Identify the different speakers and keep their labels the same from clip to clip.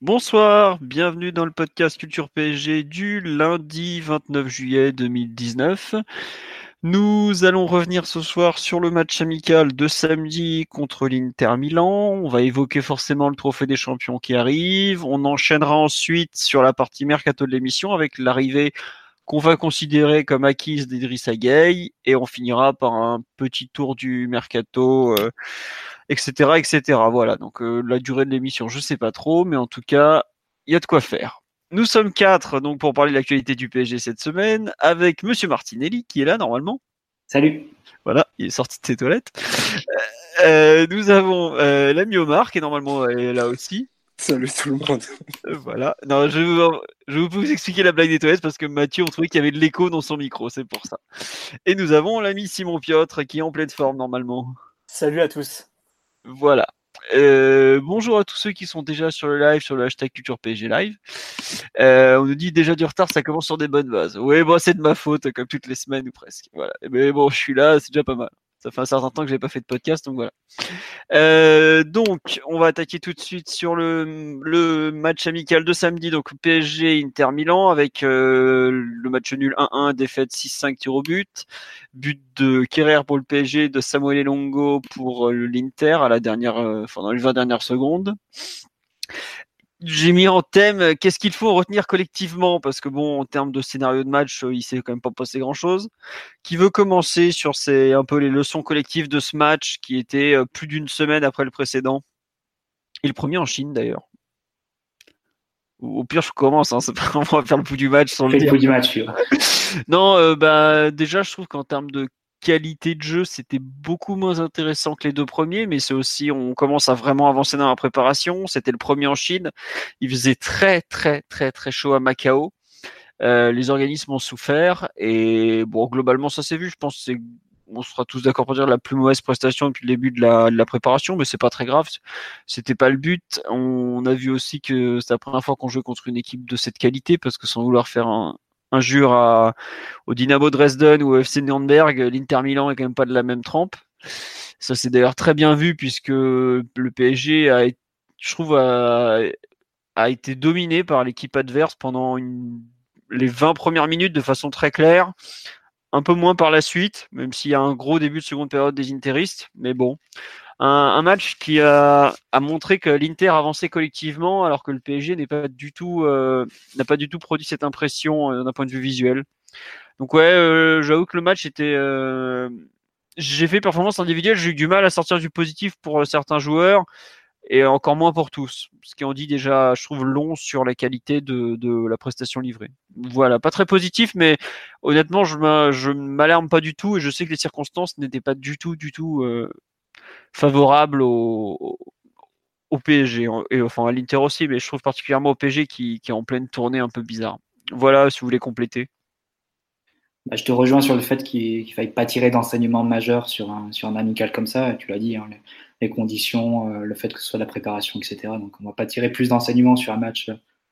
Speaker 1: Bonsoir, bienvenue dans le podcast Culture PSG du lundi 29 juillet 2019. Nous allons revenir ce soir sur le match amical de samedi contre l'Inter Milan. On va évoquer forcément le trophée des champions qui arrive. On enchaînera ensuite sur la partie mercato de l'émission avec l'arrivée qu'on va considérer comme acquise d'Idrissa Gueye et on finira par un petit tour du mercato, euh, etc. Voilà. Donc euh, la durée de l'émission, je sais pas trop, mais en tout cas, il y a de quoi faire. Nous sommes quatre donc pour parler de l'actualité du PSG cette semaine avec Monsieur Martinelli qui est là normalement.
Speaker 2: Salut.
Speaker 1: Voilà, il est sorti de ses toilettes. Euh, nous avons l'ami Omar qui est normalement là aussi.
Speaker 3: Salut tout le monde.
Speaker 1: Voilà. Non, je, je vais vous expliquer la blague des toilettes parce que Mathieu, on trouvait qu'il y avait de l'écho dans son micro, c'est pour ça. Et nous avons l'ami Simon Piotre qui est en pleine forme normalement.
Speaker 2: Salut à tous.
Speaker 1: Voilà. Euh, bonjour à tous ceux qui sont déjà sur le live, sur le hashtag Culture Live. Euh, on nous dit déjà du retard, ça commence sur des bonnes bases. Oui, bon, c'est de ma faute, comme toutes les semaines ou presque. Voilà. Mais bon, je suis là, c'est déjà pas mal. Ça fait un certain temps que j'ai pas fait de podcast, donc voilà. Euh, donc, on va attaquer tout de suite sur le, match amical de samedi, donc PSG Inter Milan avec euh, le match nul 1-1, défaite 6-5 tir au but, but de Kerrer pour le PSG, de Samuel Longo pour euh, l'Inter à la dernière, enfin dans les 20 dernières secondes j'ai mis en thème euh, qu'est-ce qu'il faut retenir collectivement? Parce que bon en termes de scénario de match euh, il s'est quand même pas passé grand chose qui veut commencer sur ces un peu les leçons collectives de ce match qui était euh, plus d'une semaine après le précédent? Et le premier en Chine d'ailleurs. Au pire je commence hein, on va faire le pouls du match sans le,
Speaker 2: le du match
Speaker 1: non bah déjà je trouve qu'en termes de qualité de jeu, c'était beaucoup moins intéressant que les deux premiers, mais c'est aussi, on commence à vraiment avancer dans la préparation. C'était le premier en Chine. Il faisait très, très, très, très chaud à Macao. Euh, les organismes ont souffert et bon, globalement, ça s'est vu. Je pense que on sera tous d'accord pour dire la plus mauvaise prestation depuis le début de la, de la préparation, mais c'est pas très grave. C'était pas le but. On a vu aussi que c'est la première fois qu'on jouait contre une équipe de cette qualité, parce que sans vouloir faire un, injure au Dynamo Dresden ou au FC Nürnberg, l'Inter Milan est quand même pas de la même trempe. Ça c'est d'ailleurs très bien vu puisque le PSG a, je trouve, a, été dominé par l'équipe adverse pendant les 20 premières minutes de façon très claire. Un peu moins par la suite, même s'il y a un gros début de seconde période des interistes. Mais bon, un, match qui a, montré que l'Inter avançait collectivement alors que le PSG euh, n'a pas du tout produit cette impression euh, d'un point de vue visuel. Donc ouais, euh, j'avoue que le match était j'ai fait performance individuelle, j'ai eu du mal à sortir du positif pour certains joueurs et encore moins pour tous. Ce qui en dit déjà, je trouve, long sur la qualité de, la prestation livrée. Voilà, pas très positif, mais honnêtement, je ne m'alarme pas du tout et je sais que les circonstances n'étaient pas du tout, du tout favorable au, PSG et enfin à l'Inter aussi, mais je trouve particulièrement au PSG qui, est en pleine tournée un peu bizarre. Voilà, si vous voulez compléter.
Speaker 2: Bah, je te rejoins sur le fait qu'il ne faille pas tirer d'enseignement majeur sur un, sur un amical comme ça. Tu l'as dit, hein, les, conditions, euh, le fait que ce soit la préparation, etc. Donc on ne va pas tirer plus d'enseignements sur un match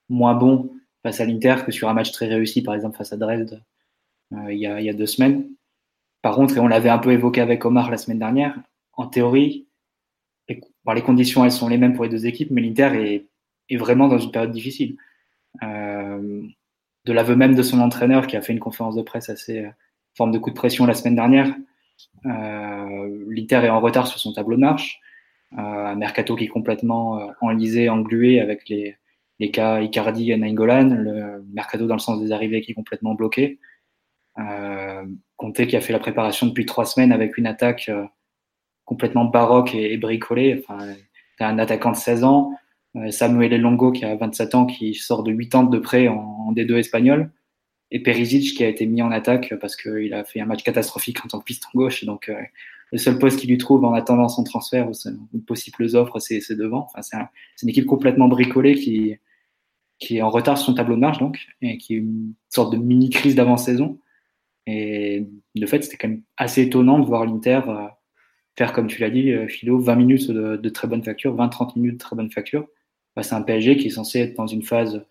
Speaker 2: moins bon face à l'Inter que sur un match très réussi, par exemple face à Dresde euh, y a, il y a deux semaines. Par contre, et on l'avait un peu évoqué avec Omar la semaine dernière, en théorie, les conditions, elles sont les mêmes pour les deux équipes, mais l'Inter est, vraiment dans une période difficile. Euh, de l'aveu même de son entraîneur, qui a fait une conférence de presse assez euh, forme de coup de pression la semaine dernière, euh, l'Inter est en retard sur son tableau de marche. mercato qui est complètement enlisé, englué avec les, les cas Icardi et Nainggolan, le mercato dans le sens des arrivées qui est complètement bloqué. Euh, qui a fait la préparation depuis trois semaines avec une attaque complètement baroque et, bricolé. Enfin, un attaquant de 16 ans, euh, Samuel Longo qui a 27 ans, qui sort de 8 ans de près en, D2 espagnol, et Perisic qui a été mis en attaque parce qu'il a fait un match catastrophique en tant que piston gauche. Donc, euh, le seul poste qu'il lui trouve en attendant son transfert ou, possibles offres, c'est devant. Enfin, c'est une équipe complètement bricolée qui, est en retard sur son tableau de marche, donc, et qui est une sorte de mini-crise d'avant-saison. Et de fait, c'était quand même assez étonnant de voir l'Inter euh, faire, comme tu l'as dit, euh, Philo, 20 minutes de, très bonne facture, 20-30 minutes de très bonne facture. Bah, c'est un PSG qui est censé être dans une phase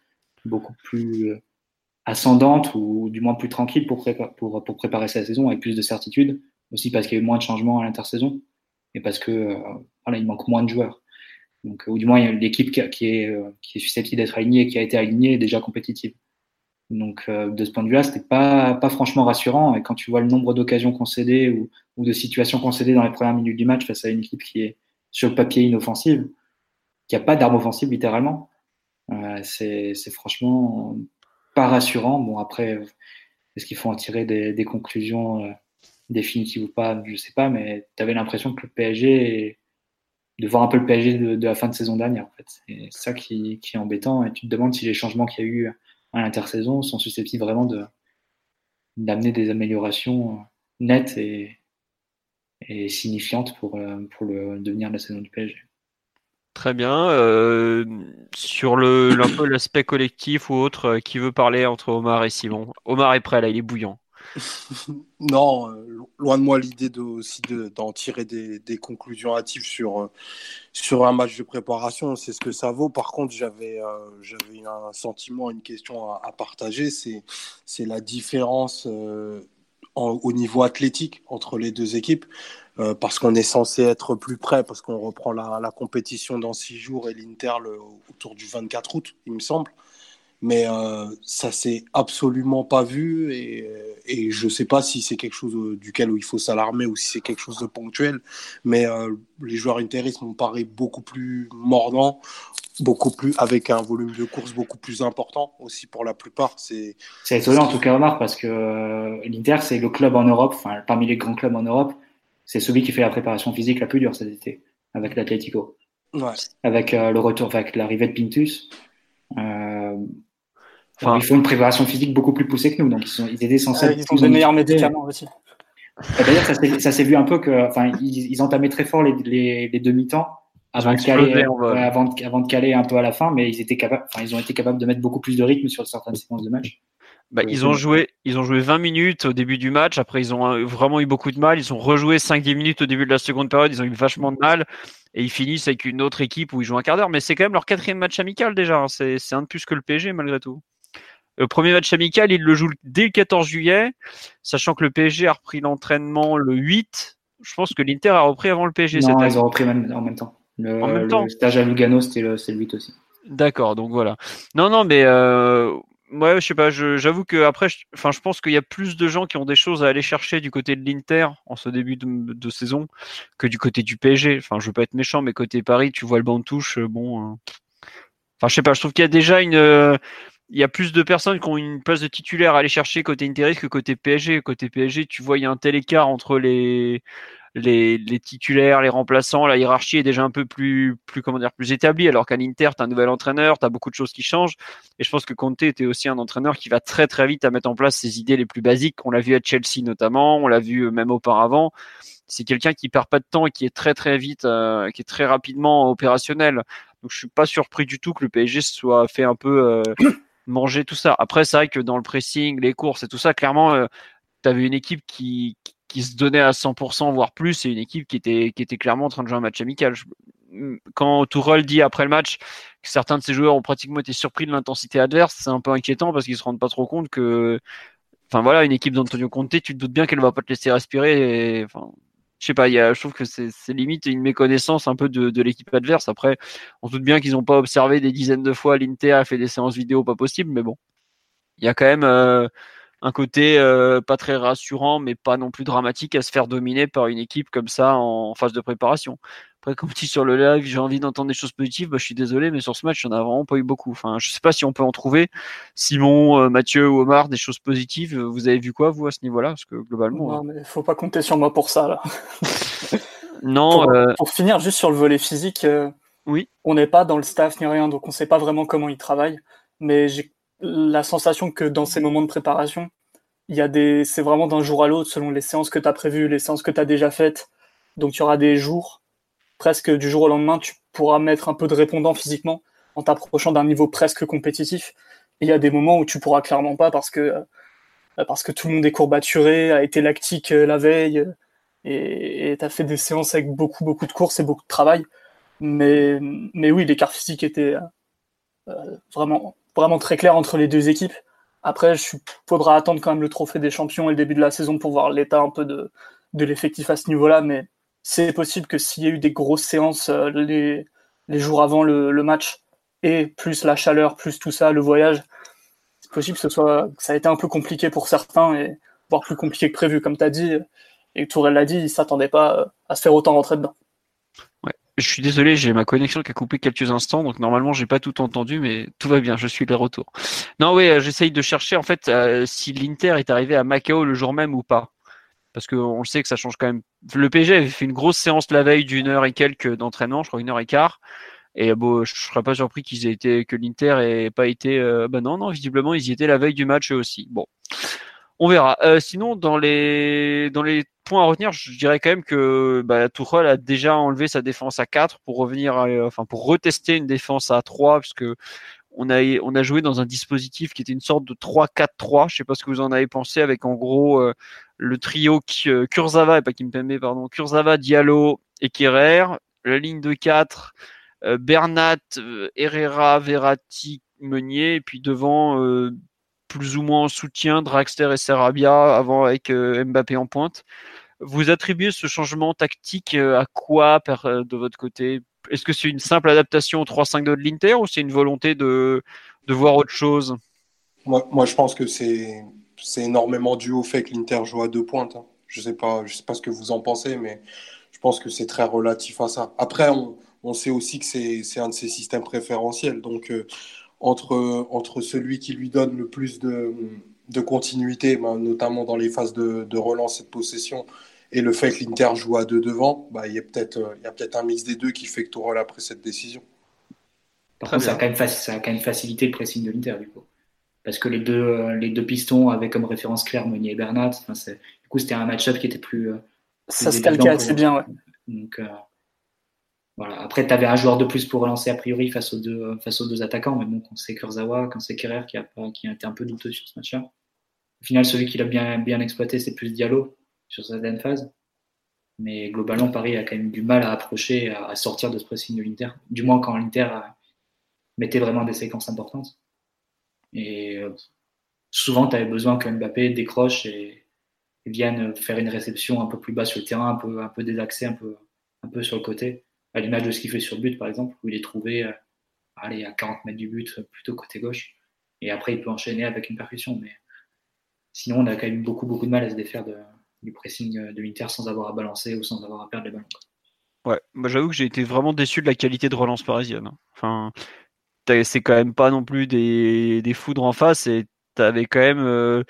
Speaker 2: beaucoup plus euh, ascendante ou du moins plus tranquille pour, pour, pour préparer sa saison avec plus de certitude aussi parce qu'il y a eu moins de changements à l'intersaison et parce que euh, voilà, il manque moins de joueurs. Donc, ou du moins, l'équipe qui, est, euh, qui est susceptible d'être alignée, qui a été alignée, est déjà compétitive. Donc, euh, de ce point de vue-là, c'était pas, pas franchement rassurant. Et quand tu vois le nombre d'occasions concédées ou, ou, de situations concédées dans les premières minutes du match face à une équipe qui est sur le papier inoffensive, qui a pas d'arme offensive littéralement, euh, c'est franchement pas rassurant. Bon, après, est-ce qu'il faut en tirer des, des conclusions définitive ou pas, je sais pas, mais tu avais l'impression que le PSG, de voir un peu le PSG de, la fin de saison dernière, en fait. C'est ça qui, est embêtant. Et tu te demandes si les changements qu'il y a eu à l'intersaison sont susceptibles vraiment de d'amener des améliorations nettes et, et signifiantes pour, euh, pour le devenir de la saison du PSG.
Speaker 1: Très bien. Euh, sur le l'aspect collectif ou autre, euh, qui veut parler entre Omar et Simon? Omar est prêt là, il est bouillant.
Speaker 3: non, euh, loin de moi l'idée de, aussi d'en tirer des, conclusions hâtives sur, euh, sur un match de préparation, c'est ce que ça vaut. Par contre, j'avais euh, un sentiment, une question à, partager, c'est la différence au niveau athlétique entre les deux équipes. parce qu'on est censé être plus près, parce qu'on reprend la, la, compétition dans six jours et l'Inter autour du 24 août, il me semble mais euh, ça s'est absolument pas vu et, et je sais pas si c'est quelque chose euh, duquel il faut s'alarmer ou si c'est quelque chose de ponctuel. Mais euh, les joueurs interistes m'ont paru beaucoup plus mordants beaucoup plus avec un volume de course beaucoup plus important aussi pour la plupart. C'est
Speaker 2: c'est étonnant en tout cas Omar parce que l'Inter c'est le club en Europe enfin parmi les grands clubs en Europe c'est celui qui fait la préparation physique la plus dure cet été avec l'Atlético ouais. avec le retour avec l'arrivée de Pintus euh, Enfin, ils font une préparation physique beaucoup plus poussée que nous, donc ils, sont, ils étaient censés.
Speaker 4: ils ont des meilleurs médicaments aussi.
Speaker 2: D'ailleurs, ça s'est vu un peu que, enfin, ils, ils entamaient très fort les, les, les demi-temps avant de caler, avant, de, avant de caler un peu à la fin, mais ils étaient capables, enfin, ils ont été capables de mettre beaucoup plus de rythme sur certaines séquences de match.
Speaker 1: Bah, ils ont joué, ils ont joué 20 minutes au début du match. Après, ils ont vraiment eu beaucoup de mal. Ils ont rejoué 5-10 minutes au début de la seconde période. Ils ont eu vachement de mal. Et ils finissent avec une autre équipe où ils jouent un quart d'heure. Mais c'est quand même leur quatrième match amical déjà. Hein. C'est un de plus que le PSG malgré tout. Le premier match amical, il le joue dès le 14 juillet, sachant que le PSG a repris l'entraînement le 8. Je pense que l'Inter a repris avant le PSG.
Speaker 2: Non, ils ont repris en même temps. Le, en même temps. Le stage à Lugano, c'était le, le 8 aussi.
Speaker 1: D'accord, donc voilà. Non, non, mais euh, ouais, je sais pas. J'avoue que après, je, enfin, je pense qu'il y a plus de gens qui ont des choses à aller chercher du côté de l'Inter en ce début de, saison que du côté du PSG. Enfin, je veux pas être méchant, mais côté Paris, tu vois le banc de touche, euh, bon. Euh, enfin, je sais pas. Je trouve qu'il y a déjà une il y a plus de personnes qui ont une place de titulaire à aller chercher côté Interis que côté PSG. Côté PSG, tu vois, il y a un tel écart entre les, les, les, titulaires, les remplaçants, la hiérarchie est déjà un peu plus, plus comment dire, plus établie. Alors qu'à l'Inter, tu un nouvel entraîneur, tu as beaucoup de choses qui changent. Et je pense que Conte était aussi un entraîneur qui va très très vite à mettre en place ses idées les plus basiques. On l'a vu à Chelsea notamment, on l'a vu euh, même auparavant. C'est quelqu'un qui perd pas de temps et qui est très très vite, euh, qui est très rapidement opérationnel. Donc je suis pas surpris du tout que le PSG soit fait un peu euh, manger tout ça. Après, c'est vrai que dans le pressing, les courses et tout ça, clairement, euh, tu une équipe qui, qui se donnait à 100%, voire plus, et une équipe qui était, qui était clairement en train de jouer un match amical. quand Tourelle dit après le match que certains de ses joueurs ont pratiquement été surpris de l'intensité adverse, c'est un peu inquiétant parce qu'ils se rendent pas trop compte que, enfin voilà, une équipe d'Antonio Conte, tu te doutes bien qu'elle va pas te laisser respirer. Je sais pas, y a, je trouve que c'est limite une méconnaissance un peu de, l'équipe adverse. Après, on se doute bien qu'ils n'ont pas observé des dizaines de fois l'Inter a fait des séances vidéo pas possibles, mais bon, il y a quand même euh, un côté euh, pas très rassurant, mais pas non plus dramatique à se faire dominer par une équipe comme ça en phase de préparation. Après, comme tu sur le live, j'ai envie d'entendre des choses positives. Bah, je suis désolé, mais sur ce match, il n'y en a vraiment pas eu beaucoup. Enfin, je sais pas si on peut en trouver. Simon, euh, Mathieu ou Omar, des choses positives. Vous avez vu quoi, vous, à ce niveau-là? Parce que globalement.
Speaker 4: Non, hein. mais faut pas compter sur moi pour ça, là.
Speaker 1: non.
Speaker 4: Pour, euh, pour, finir, juste sur le volet physique, euh,
Speaker 1: oui.
Speaker 4: on n'est pas dans le staff ni rien, donc on ne sait pas vraiment comment ils travaillent. Mais j'ai la sensation que dans ces moments de préparation, il y a des, c'est vraiment d'un jour à l'autre, selon les séances que tu as prévues, les séances que tu as déjà faites Donc il y aura des jours, presque du jour au lendemain, tu pourras mettre un peu de répondant physiquement en t'approchant d'un niveau presque compétitif. Il y a des moments où tu pourras clairement pas parce que, euh, tout le monde est courbaturé, a été lactique euh, la veille et tu fait des séances avec beaucoup, beaucoup de courses et beaucoup de travail. Mais, oui, l'écart physique était vraiment, vraiment très clair entre les deux équipes. Après, il faudra attendre quand même le trophée des champions et le début de la saison pour voir l'état un peu de, de l'effectif à ce niveau-là. Mais c'est possible que s'il y a eu des grosses séances euh, les, jours avant le, match, et plus la chaleur, plus tout ça, le voyage, c'est possible que, ce soit, ça a été un peu compliqué pour certains, et voire plus compliqué que prévu, comme tu as dit. Et Tourelle l'a dit, il ne s'attendait pas euh, à se faire autant rentrer dedans.
Speaker 1: Ouais. Je suis désolé, j'ai ma connexion qui a coupé quelques instants, donc normalement j'ai pas tout entendu, mais tout va bien, je suis de retour. Non, oui, euh, j'essaye de chercher en fait si l'Inter est arrivé à Macao le jour même ou pas, parce qu'on le sait que ça change quand même. Le PSG avait fait une grosse séance la veille d'une heure et quelques d'entraînement, je crois une heure et quart, et bon, je serais pas surpris qu'ils aient été que l'Inter ait pas été. Euh... bah non, non, visiblement ils y étaient la veille du match eux aussi. Bon, on verra. Euh, sinon, dans les dans les points à retenir, je dirais quand même que bah, Tuchel a déjà enlevé sa défense à 4 pour revenir, enfin pour retester une défense à 3 puisque on a on a joué dans un dispositif qui était une sorte de 3-4-3. Je sais pas ce que vous en avez pensé avec en gros euh, le trio euh, Kurzawa et pas Kimpembe pardon, Kurzawa, Diallo et Kerrer, la ligne de 4 euh, Bernat, Herrera, Verratti, Meunier. Et puis devant plus ou moins en soutien Draxler et Serabia avant avec euh, Mbappé en pointe. Vous attribuez ce changement tactique euh, à quoi euh, de votre côté? Est-ce que c'est une simple adaptation au 3-5-2 de l'Inter ou c'est une volonté de, de voir autre chose?
Speaker 3: Moi, moi, je pense que c'est c'est énormément dû au fait que l'Inter joue à deux pointes. Hein. Je sais sais pas ce que vous en pensez, mais je pense que c'est très relatif à ça. Après, on, on sait aussi que c'est un de ses systèmes préférentiels. Donc, entre, entre celui qui lui donne le plus de, de continuité, ben, notamment dans les phases de, de, relance et de possession, et le fait que l'Inter joue à deux devant, ben, il y a peut-être peut un mix des deux qui fait que Tourelle a pris cette décision.
Speaker 2: Par contre, ça a, quand même ça a quand même facilité le pressing de l'Inter, du coup. Parce que les deux, les deux pistons avaient comme référence claire Meunier et Bernat. Enfin, du coup, c'était un match-up qui était plus. plus
Speaker 4: ça se calquait assez bien, ouais.
Speaker 2: Donc, euh, après, tu avais un joueur de plus pour relancer a priori face aux deux, face aux deux attaquants, mais bon, quand c'est Kurzawa, quand c'est Kerrer qui a, qui a été un peu douteux sur ce match-là. Au final, celui qui l'a bien, bien exploité, c'est plus Diallo sur sa dernière phase. Mais globalement, Paris a quand même du mal à approcher, à, sortir de ce pressing de l'Inter. Du moins quand l'Inter mettait vraiment des séquences importantes. Et euh, souvent, tu avais besoin que Mbappé décroche et, vienne faire une réception un peu plus bas sur le terrain, un peu, un peu désaxé, un peu, un peu sur le côté à l'image de ce qu'il fait sur but, par exemple, où il est trouvé euh, allez, à 40 mètres du but, plutôt côté gauche. Et après, il peut enchaîner avec une percussion. Mais sinon, on a quand même beaucoup, beaucoup de mal à se défaire de, du pressing de l'Inter sans avoir à balancer ou sans avoir à perdre les ballons.
Speaker 1: Ouais, j'avoue que j'ai été vraiment déçu de la qualité de relance parisienne. Hein. Enfin, c'est quand même pas non plus des, foudres en face et t'avais quand même euh,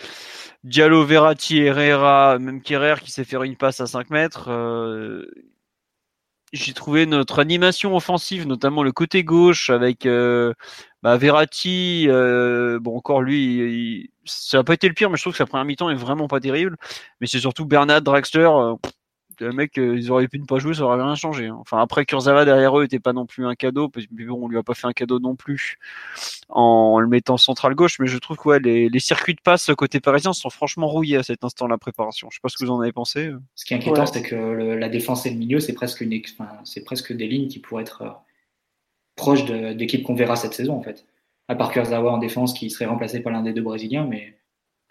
Speaker 1: Diallo, Verratti, Herrera, même Kerrer qui s'est fait une passe à 5 mètres. Euh, j'ai trouvé notre animation offensive, notamment le côté gauche avec euh, bah, Verratti. Euh, bon, encore lui, ça n'a pas été le pire, mais je trouve que sa première mi-temps est vraiment pas terrible. Mais c'est surtout Bernard Draxler. Le mec, euh, ils auraient pu ne pas jouer, ça aurait rien changé. Hein. Enfin, après, Kurzawa derrière eux était pas non plus un cadeau, parce que bon, on lui a pas fait un cadeau non plus en, le mettant central gauche, mais je trouve que ouais, les, les, circuits de passe côté parisien sont franchement rouillés à cet instant la préparation. Je sais pas ce que vous en avez pensé. Euh.
Speaker 2: Ce qui est inquiétant, c'est que le, la défense et le milieu, c'est presque une, enfin, c'est presque des lignes qui pourraient être euh, proches d'équipes qu'on verra cette saison en fait. À part Kurzawa en défense qui serait remplacé par l'un des deux Brésiliens, mais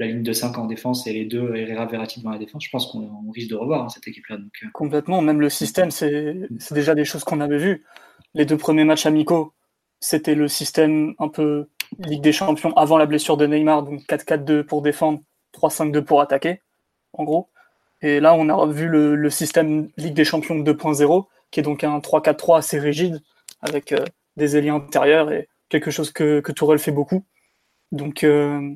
Speaker 2: la ligne de 5 en défense et les deux Herrera Verratti dans la défense, je pense qu'on risque de revoir hein, cette équipe-là. Euh.
Speaker 4: Complètement, même le système, c'est déjà des choses qu'on avait vues. Les deux premiers matchs amicaux, c'était le système un peu Ligue des Champions avant la blessure de Neymar, donc 4-4-2 pour défendre, 3-5-2 pour attaquer, en gros. Et là, on a vu le, système Ligue des Champions 2.0, qui est donc un 3-4-3 assez rigide, avec euh, des ailiers intérieurs et quelque chose que, que Tourelle fait beaucoup. Donc, euh,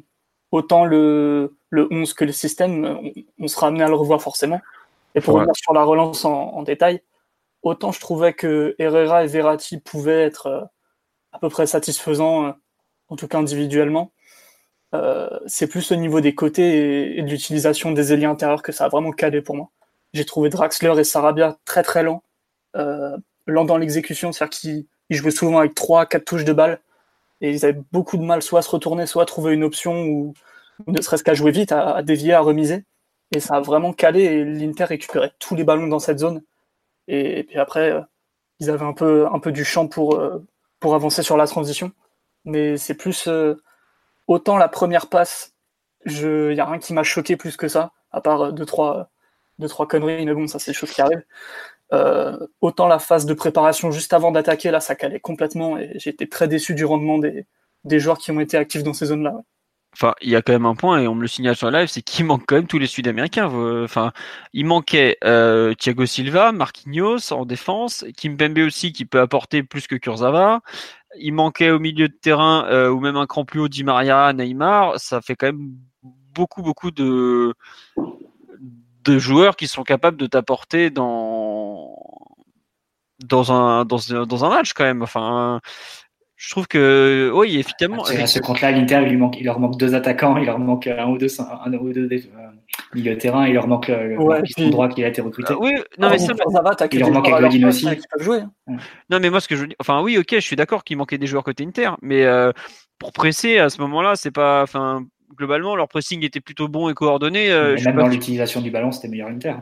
Speaker 4: autant le, le 11 que le système, on, sera amené à le revoir forcément. Et pour revenir sur la relance en, détail, autant je trouvais que Herrera et Verratti pouvaient être euh, à peu près satisfaisants, euh, en tout cas individuellement. Euh, c'est plus au niveau des côtés et, de l'utilisation des ailiers intérieurs que ça a vraiment calé pour moi. j'ai trouvé Draxler et Sarabia très très lents, euh, lents dans l'exécution, c'est-à-dire qu'ils jouaient souvent avec 3-4 touches de balle, et ils avaient beaucoup de mal soit à se retourner, soit à trouver une option, ou, ne serait-ce qu'à jouer vite, à, dévier, à remiser. Et ça a vraiment calé, et l'Inter récupérait tous les ballons dans cette zone. Et, puis après, euh, ils avaient un peu, un peu du champ pour, euh, pour avancer sur la transition. Mais c'est plus euh, autant la première passe, il n'y a rien qui m'a choqué plus que ça, à part deux trois, deux, trois conneries, mais bon, ça c'est des choses qui arrivent. Autant la phase de préparation juste avant d'attaquer, là, ça calait complètement et été très déçu du rendement des, des joueurs qui ont été actifs dans ces zones-là.
Speaker 1: Enfin, il y a quand même un point et on me le signale sur live, c'est qu'il manque quand même tous les Sud-Américains. Enfin, il manquait euh, Thiago Silva, Marquinhos en défense, Kim Pembe aussi qui peut apporter plus que Kurzawa. Il manquait au milieu de terrain euh, ou même un cran plus haut Di Maria, Neymar. Ça fait quand même beaucoup beaucoup de de joueurs qui sont capables de t'apporter dans dans un dans, dans un match quand même. Enfin, je trouve que oui, effectivement.
Speaker 2: À ce compte-là, l'Inter, il, manque, il leur manque deux attaquants, il leur manque un ou deux, un, ou deux euh, milieu de terrain, il leur manque le,
Speaker 4: ouais,
Speaker 2: piston droit qui a été recruté.
Speaker 1: Euh, oui, non mais ça,
Speaker 2: ça va, il leur manque Godin aussi.
Speaker 4: Jouer.
Speaker 1: Hein. Non mais moi ce que je dis, enfin oui, ok, je suis d'accord qu'il manquait des joueurs côté Inter, mais euh, pour presser à ce moment-là, c'est pas, enfin globalement leur pressing était plutôt bon et coordonné.
Speaker 2: Euh, même dans l'utilisation du ballon, c'était meilleur Inter.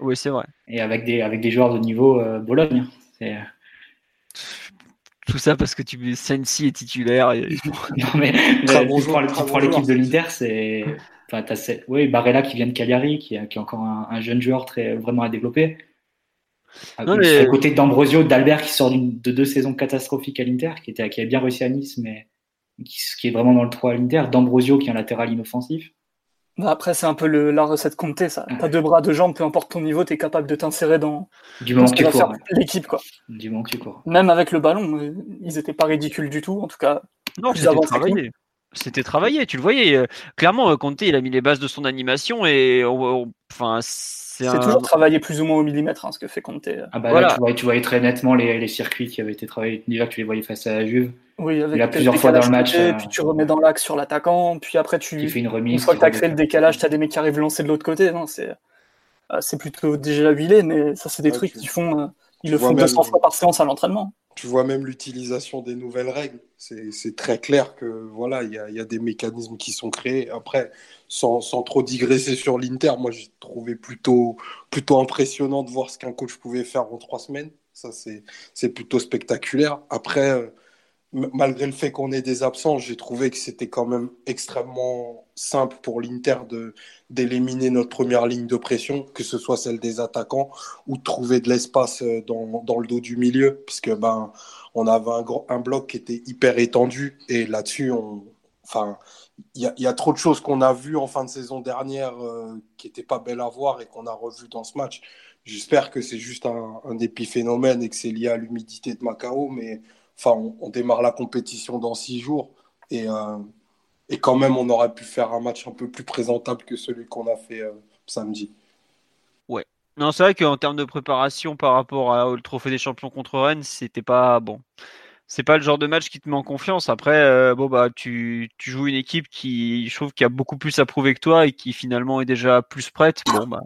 Speaker 1: Oui, c'est vrai.
Speaker 2: Et avec des avec des joueurs de niveau Bologne. C'est
Speaker 1: tout ça parce que tu Sensi est titulaire. Et...
Speaker 2: non, mais tu prends, l'équipe de l'Inter, c'est. Enfin, as... Oui, Barella qui vient de Cagliari, qui, qui est encore un, jeune joueur très, vraiment à développer. Non, mais... À côté d'Ambrosio, d'Albert qui sort de deux saisons catastrophiques à l'Inter, qui, était, qui avait bien réussi à Nice, mais qui, qui est vraiment dans le 3 à l'Inter. D'Ambrosio qui est un latéral inoffensif.
Speaker 4: Bah, après, c'est un peu le, la recette comptée, ça. T'as deux bras, deux jambes, peu importe ton niveau, t'es capable de t'insérer dans,
Speaker 2: du moment que
Speaker 4: faire l'équipe, quoi.
Speaker 2: Du moment que tu cours.
Speaker 4: Même avec le ballon, euh, ils étaient pas ridicules du tout, en tout cas.
Speaker 1: Non, c'était travaillé. C'était travaillé, tu le voyais. Euh, clairement, euh, Conte, il a mis les bases de son animation et enfin,
Speaker 4: c'est toujours travaillé plus ou moins au millimètre, hein, ce que fait Conte.
Speaker 2: Ah bah là, tu, voyais, tu voyais très nettement les, les, circuits qui avaient été travaillés. Déjà, tu les voyais face à la Juve.
Speaker 4: Oui, avec
Speaker 2: il a plusieurs fois dans le match.
Speaker 4: Euh, puis tu remets dans l'axe sur l'attaquant, puis après tu.
Speaker 2: Tu fais une remise.
Speaker 4: Une fois que tu as créé le décalage, tu as des mecs qui arrivent lancer de l'autre côté. C'est euh, c'est plutôt déjà huilé, mais ça, c'est des trucs qu'ils font. Euh, ils le font 200 fois par séance à l'entraînement
Speaker 3: tu vois même l'utilisation des nouvelles règles. C'est très clair que voilà, il y a, des mécanismes qui sont créés. Après, sans, sans trop digresser sur l'Inter, moi j'ai trouvé plutôt, plutôt impressionnant de voir ce qu'un coach pouvait faire en trois semaines. Ça, c'est plutôt spectaculaire. Après, euh, malgré le fait qu'on ait des absents, j'ai trouvé que c'était quand même extrêmement simple pour l'Inter d'éliminer notre première ligne de pression, que ce soit celle des attaquants ou de trouver de l'espace euh, dans, dans, le dos du milieu, puisque ben on avait un, un bloc qui était hyper étendu et là-dessus enfin il y, y, a trop de choses qu'on a vues en fin de saison dernière euh, qui n'étaient pas belles à voir et qu'on a revues dans ce match. J'espère que c'est juste un, un épiphénomène et que c'est lié à l'humidité de Macao, mais Enfin, on, démarre la compétition dans six jours et, euh, et quand même, on aurait pu faire un match un peu plus présentable que celui qu'on a fait euh, samedi.
Speaker 1: Ouais. Non, c'est vrai qu'en termes de préparation par rapport au Trophée des Champions contre Rennes, c'était pas bon. C'est pas le genre de match qui te met en confiance. Après, euh, bon bah, tu, tu, joues une équipe qui, je trouve, qui a beaucoup plus à prouver que toi et qui finalement est déjà plus prête. Bon bah,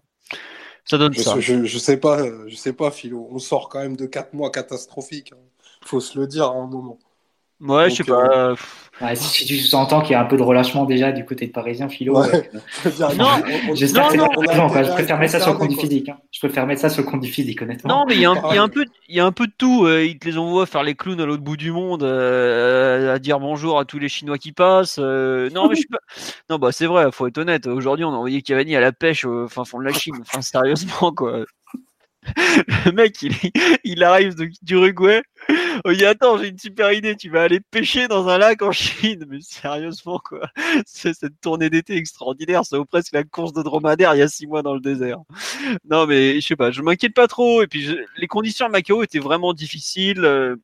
Speaker 1: ça donne
Speaker 3: je,
Speaker 1: ça.
Speaker 3: Je, je, sais pas, je sais pas, Philo. On sort quand même de quatre mois catastrophiques. Hein faut se le dire à un moment.
Speaker 1: Ouais, je sais pas.
Speaker 2: Euh, si tu entends qu'il y a un peu de relâchement déjà du côté de Parisien, Philo.
Speaker 3: Ouais.
Speaker 2: non, j'espère que c'est pas Je préfère mettre ça sur le compte du physique. Hein. Je préfère mettre ça sur le compte du physique, honnêtement.
Speaker 1: Non, mais il y, a un, y a un peu, il y a un peu de tout. Euh, ils te les envoient faire les clowns à l'autre bout du monde, euh, à dire bonjour à tous les Chinois qui passent. non, mais je suis pas. Non, bah c'est vrai. Faut être honnête. Aujourd'hui, on a envoyé Cavani à la pêche au fin fond de la Chine. Enfin, sérieusement, quoi. Le mec, il, il arrive d'Uruguay. Oh, il dit, attends, j'ai une super idée. Tu vas aller pêcher dans un lac en Chine. Mais sérieusement, quoi. C'est cette tournée d'été extraordinaire. Ça vaut presque la course de dromadaire il y a six mois dans le désert. Non, mais je sais pas, je m'inquiète pas trop. Et puis, les conditions à Macao étaient vraiment difficiles.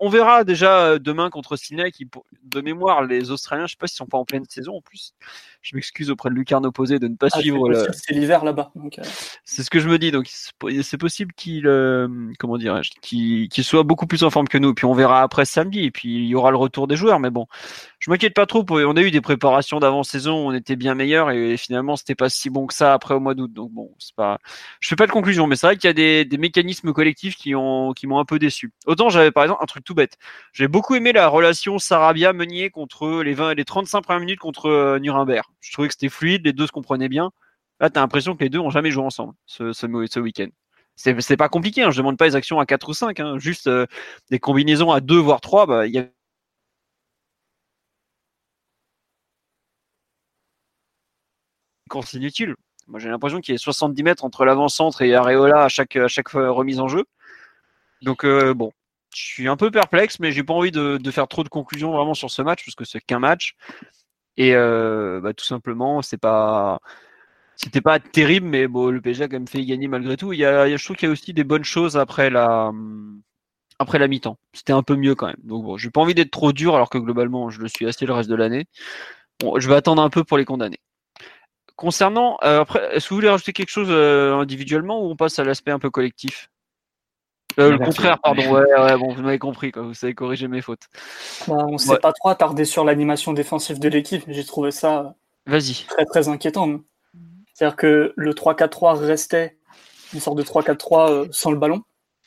Speaker 1: Euh, on verra déjà demain contre Sydney, qui, de mémoire, les Australiens, je sais pas s'ils sont pas en pleine saison en plus. Je m'excuse auprès de Lucarne opposé de ne pas ah, suivre.
Speaker 4: C'est l'hiver là-bas.
Speaker 1: C'est ce que je me dis. Donc c'est possible qu'il, comment dirais-je, qu'il soit beaucoup plus en forme que nous. Puis on verra après samedi. Et puis il y aura le retour des joueurs. Mais bon, je m'inquiète pas trop. On a eu des préparations d'avant-saison, on était bien meilleurs et finalement c'était pas si bon que ça après au mois d'août. Donc bon, c'est pas. Je fais pas de conclusion, mais c'est vrai qu'il y a des, des, mécanismes collectifs qui ont qui m'ont un peu déçu. Autant j'avais par exemple un truc tout bête. J'ai beaucoup aimé la relation Sarabia Meunier contre les 20 les 35 premières minutes contre euh, Nuremberg. Je trouvais que c'était fluide, les deux se comprenaient bien. Là, tu as l'impression que les deux ont jamais joué ensemble ce, week-end. C'est pas compliqué, hein. je demande pas les actions à 4 ou 5, hein. juste euh, des combinaisons à 2 voire 3, bah, il y a course inutile. Moi, j'ai l'impression qu'il y a 70 mètres entre l'avant-centre et Areola à chaque, à chaque remise en jeu. Donc, euh, bon, je suis un peu perplexe, mais j'ai pas envie de, faire trop de conclusions vraiment sur ce match, parce que c'est qu'un match. Et euh, bah, tout simplement, c'est pas. C'était pas terrible, mais le PSG a quand même fait gagner malgré tout. Il y a, je trouve qu'il y a aussi des bonnes choses après la, après la mi-temps. C'était un peu mieux quand même. Donc bon, j'ai pas envie d'être trop dur, alors que globalement, je le suis assez le reste de l'année. Bon, je vais attendre un peu pour les condamner. Concernant, euh, après, est-ce que vous voulez rajouter quelque chose euh, individuellement ou on passe à l'aspect un peu collectif? Euh, Le contraire, pardon. Ouais, ouais, bon, vous m'avez compris, quoi. Vous savez corriger mes fautes.
Speaker 4: Bah, on ne s'est pas trop attardé sur l'animation défensive de l'équipe. J'ai trouvé ça très très inquiétant. C'est-à-dire que le 3-4-3 restait une sorte de 3-4-3 sans le ballon,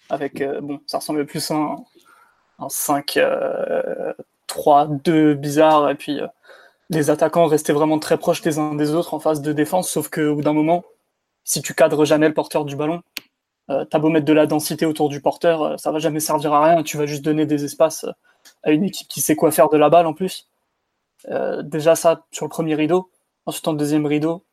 Speaker 4: avec bon, ça ressemblait plus à un, un 5-3-2 bizarre, et puis les attaquants restaient vraiment très proches les uns des autres en phase de défense, sauf qu'au bout d'un moment, si tu cadres jamais le porteur du ballon, euh, t'as beau mettre de la densité autour du porteur, euh, ça va jamais servir à rien, tu vas juste donner des espaces euh, à une équipe qui sait quoi faire de la balle en plus. Euh, déjà ça sur le premier rideau, ensuite en deuxième rideau,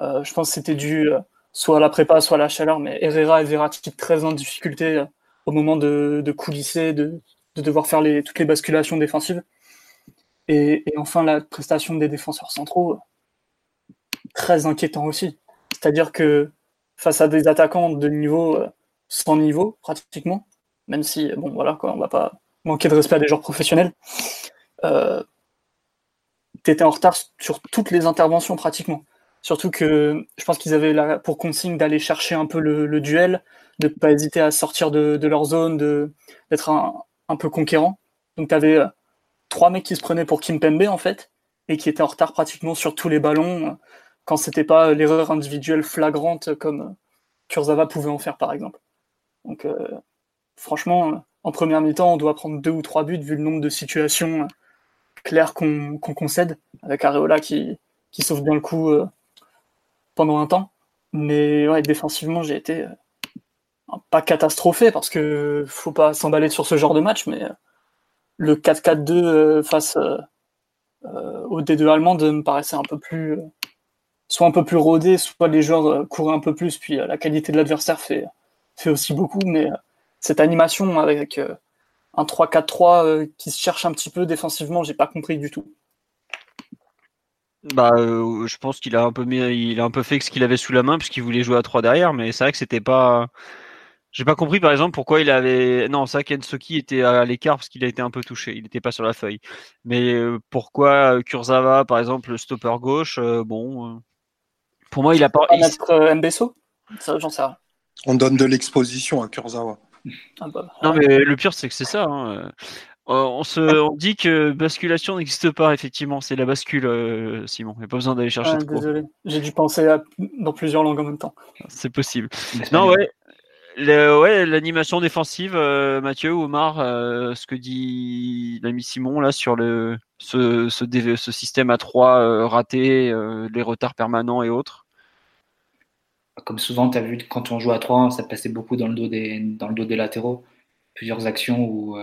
Speaker 4: je pense que c'était dû soit à la prépa, soit à la chaleur, mais Herrera et Verratti très en difficulté au moment de, coulisser, de, de devoir faire toutes les basculations défensives. Et, enfin, la prestation des défenseurs centraux, très inquiétant aussi. C'est-à-dire que face à des attaquants de niveau euh, sans niveau, pratiquement, même si, bon, voilà, quoi, on va pas manquer de respect à des joueurs professionnels, euh, tu étais en retard sur toutes les interventions, pratiquement. Surtout que je pense qu'ils avaient pour consigne d'aller chercher un peu le, duel, de ne pas hésiter à sortir de, leur zone, d'être un, peu conquérant. Donc tu avais euh, trois mecs qui se prenaient pour Kimpembe en fait et qui étaient en retard pratiquement sur tous les ballons quand c'était pas l'erreur individuelle flagrante comme Kurzawa pouvait en faire par exemple. Donc euh, franchement, en première mi-temps, on doit prendre deux ou trois buts vu le nombre de situations claires qu'on concède avec Areola qui, qui sauve bien le coup euh, pendant un temps. Mais ouais, défensivement, j'ai été euh, pas catastrophé parce que faut pas s'emballer sur ce genre de match, mais le 4-4-2 euh, face euh, euh, au D2 allemand me paraissait un peu plus soit un peu plus rodé, soit les joueurs couraient un peu plus, puis la qualité de l'adversaire fait, fait aussi beaucoup, mais cette animation avec un 3-4-3 qui se cherche un petit peu défensivement, j'ai pas compris du tout.
Speaker 1: Bah, je pense qu'il a un peu il a un peu fait ce qu'il avait sous la main puisqu'il voulait jouer à 3 derrière, mais c'est vrai que c'était pas j'ai pas compris par exemple pourquoi il avait. Non, ça, Kensoki était à l'écart parce qu'il a été un peu touché. Il n'était pas sur la feuille. Mais euh, pourquoi euh, Kurzawa, par exemple, le stopper gauche, euh, bon. Pour moi, il a pas.
Speaker 4: Il... mettre Mbesso? Ça, j'en sais rien.
Speaker 3: On donne de l'exposition à Kurzawa.
Speaker 1: Ah, bah, bah. Non, mais le pire, c'est que c'est ça. Hein. On, se, on dit que basculation n'existe pas, effectivement. C'est la bascule, Simon. Il n'y a pas besoin d'aller chercher ah,
Speaker 4: Désolé, j'ai dû penser dans plusieurs langues en même temps.
Speaker 1: C'est possible. Non, ouais. Le, ouais, l'animation défensive, euh, Mathieu, Omar, euh, ce que dit l'ami Simon là sur le ce, ce, ce système à 3 euh, raté, les retards permanents et autres.
Speaker 2: Comme souvent, tu as vu quand on joue à 3, ça passait beaucoup dans le dos des, dans le dos des latéraux. Plusieurs actions où,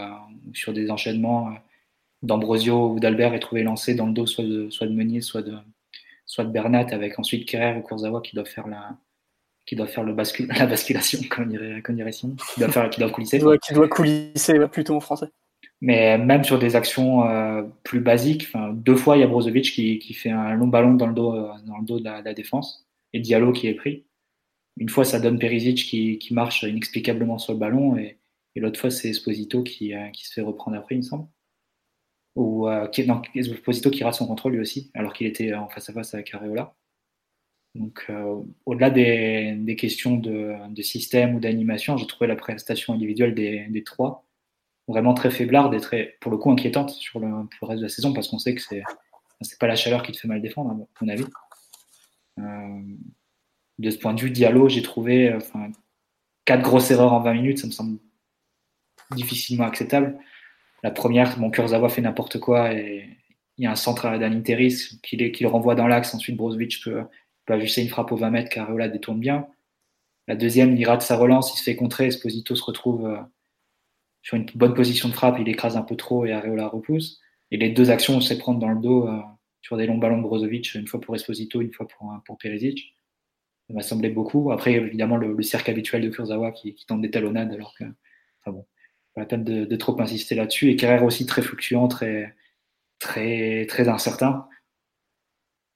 Speaker 2: sur des enchaînements d'Ambrosio ou d'Albert est trouvé lancé dans le dos soit de, soit de Meunier, soit de, soit de Bernat, avec ensuite Kerrer ou Kurzawa qui doivent faire la, qui doit faire le bascul la basculation, comme dirait, comme dirait Simon, qui doit, faire, qui doit coulisser.
Speaker 4: qui doit coulisser plutôt en français.
Speaker 2: Mais même sur des actions euh, plus basiques, deux fois il y a Brozovic qui, qui, fait un long ballon dans le dos, euh, dans le dos de la, défense et Diallo qui est pris. Une fois ça donne Perisic qui, marche inexplicablement sur le ballon et, l'autre fois, c'est Esposito qui, qui se fait reprendre après, il me semble. Ou non, Esposito qui rate son contrôle lui aussi, alors qu'il était en face à face avec Areola. Donc, au-delà des, questions de, système ou d'animation, j'ai trouvé la prestation individuelle des, trois vraiment très faiblarde et très, pour le coup, inquiétante pour le reste de la saison parce qu'on sait que c'est c'est pas la chaleur qui te fait mal défendre, à mon avis. Euh, de ce point de vue, Diallo, j'ai trouvé enfin, quatre grosses erreurs en 20 minutes, ça me semble difficilement acceptable. La première, mon Kurzawa fait n'importe quoi et il y a un centre à Dan Interis qui, le renvoie dans l'axe. Ensuite, Brozovic peut, peut ajuster une frappe aux 20 mètres, Carola détourne bien. La deuxième, il rate sa relance, il se fait contrer, Esposito se retrouve euh, sur une bonne position de frappe, il écrase un peu trop et Areola repousse. Et les deux actions, on sait prendre dans le dos euh, sur des longs ballons de Brozovic, une fois pour Esposito, une fois pour, pour. M'a semblé beaucoup. Après, évidemment, le, cirque habituel de Kurzawa qui, qui, tente des talonnades, alors que, enfin bon, pas la peine de, trop insister là-dessus. Et Carrère aussi très fluctuant, très, très, très incertain.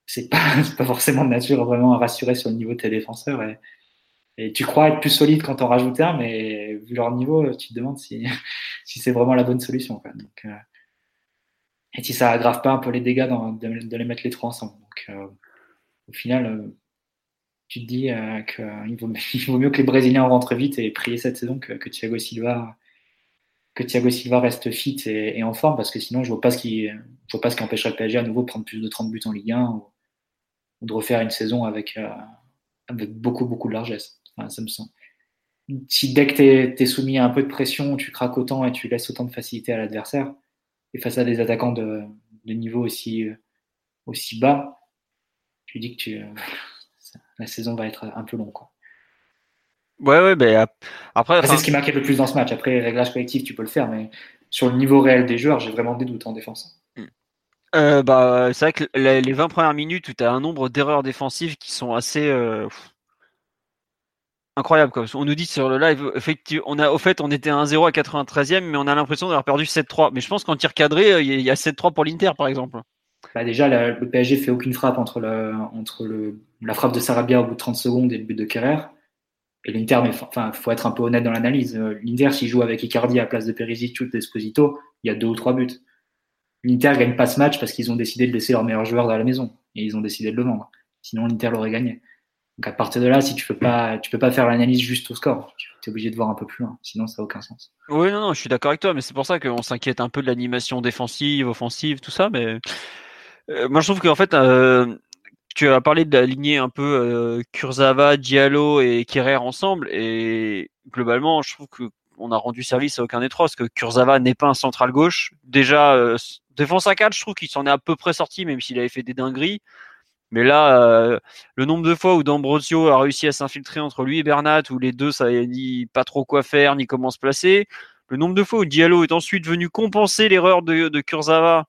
Speaker 2: C'est pas, pas forcément de nature vraiment à rassurer sur le niveau de tes défenseurs. Et, et tu crois être plus solide quand on rajoute un, mais vu leur niveau, tu te demandes si, si c'est vraiment la bonne solution. Quoi. Donc, euh, et si ça aggrave pas un peu les dégâts dans, de, les mettre les trois ensemble. Donc, euh, au final, euh, tu te dis qu'il vaut, il vaut mieux que les Brésiliens rentrent vite et prier cette saison que, Thiago Silva reste fit et, en forme parce que sinon je vois pas ce qui vois pas ce qui empêcherait le PSG à nouveau de prendre plus de 30 buts en Ligue 1 ou, de refaire une saison avec avec beaucoup beaucoup de largesse ça me semble. Si dès que tu es, soumis à un peu de pression, tu craques autant et tu laisses autant de facilité à l'adversaire, et face à des attaquants de, niveau aussi, euh, bas, tu dis que tu, euh, la saison va être un peu longue. Quoi.
Speaker 1: Ouais, ouais, ben après.
Speaker 2: c'est ce qui m'inquiète le plus dans ce match. Après, réglage collectif, tu peux le faire, mais sur le niveau réel des joueurs, j'ai vraiment des doutes en défense.
Speaker 1: Hmm. Euh, bah, c'est vrai que les 20 premières minutes où tu as un nombre d'erreurs défensives qui sont assez incroyable quoi. On nous dit sur le live, effectivement, on a, au fait, on était à 1-0 à 93e, mais on a l'impression d'avoir perdu 7-3. Mais je pense qu'en tir cadré, il y a 7-3 pour l'Inter, par exemple.
Speaker 2: Bah déjà, le PSG fait aucune frappe entre, la, frappe de Sarabia au bout de 30 secondes et le but de Kerrer. Et l'Inter, mais enfin, faut être un peu honnête dans l'analyse. Euh, L'Inter, s'il joue avec Icardi à la place de Perisic ou d'Esposito, il y a deux ou trois buts. L'Inter gagne pas ce match parce qu'ils ont décidé de laisser leur meilleur joueur dans la maison et ils ont décidé de le vendre. Sinon, l'Inter l'aurait gagné. Donc à partir de là, si tu peux tu peux pas faire l'analyse juste au score. Tu es obligé de voir un peu plus loin, sinon ça n'a aucun sens.
Speaker 1: Oui, non, non, je suis d'accord avec toi, mais c'est pour ça qu'on s'inquiète un peu de l'animation défensive, offensive, tout ça. Mais euh, moi, je trouve qu'en fait, euh, tu as parlé d'aligner un peu euh, Kurzawa, Diallo et Kerrer ensemble, et globalement, je trouve que on a rendu service à aucun des trois, parce que Kurzawa n'est pas un central gauche. Déjà, défense à 4, je trouve qu'il s'en est à peu près sorti, même s'il avait fait des dingueries. Mais là, euh, le nombre de fois où D'Ambrosio a réussi à s'infiltrer entre lui et Bernat, où les deux savaient ni pas trop quoi faire, ni comment se placer, le nombre de fois où Diallo est ensuite venu compenser l'erreur de, de Kurzawa,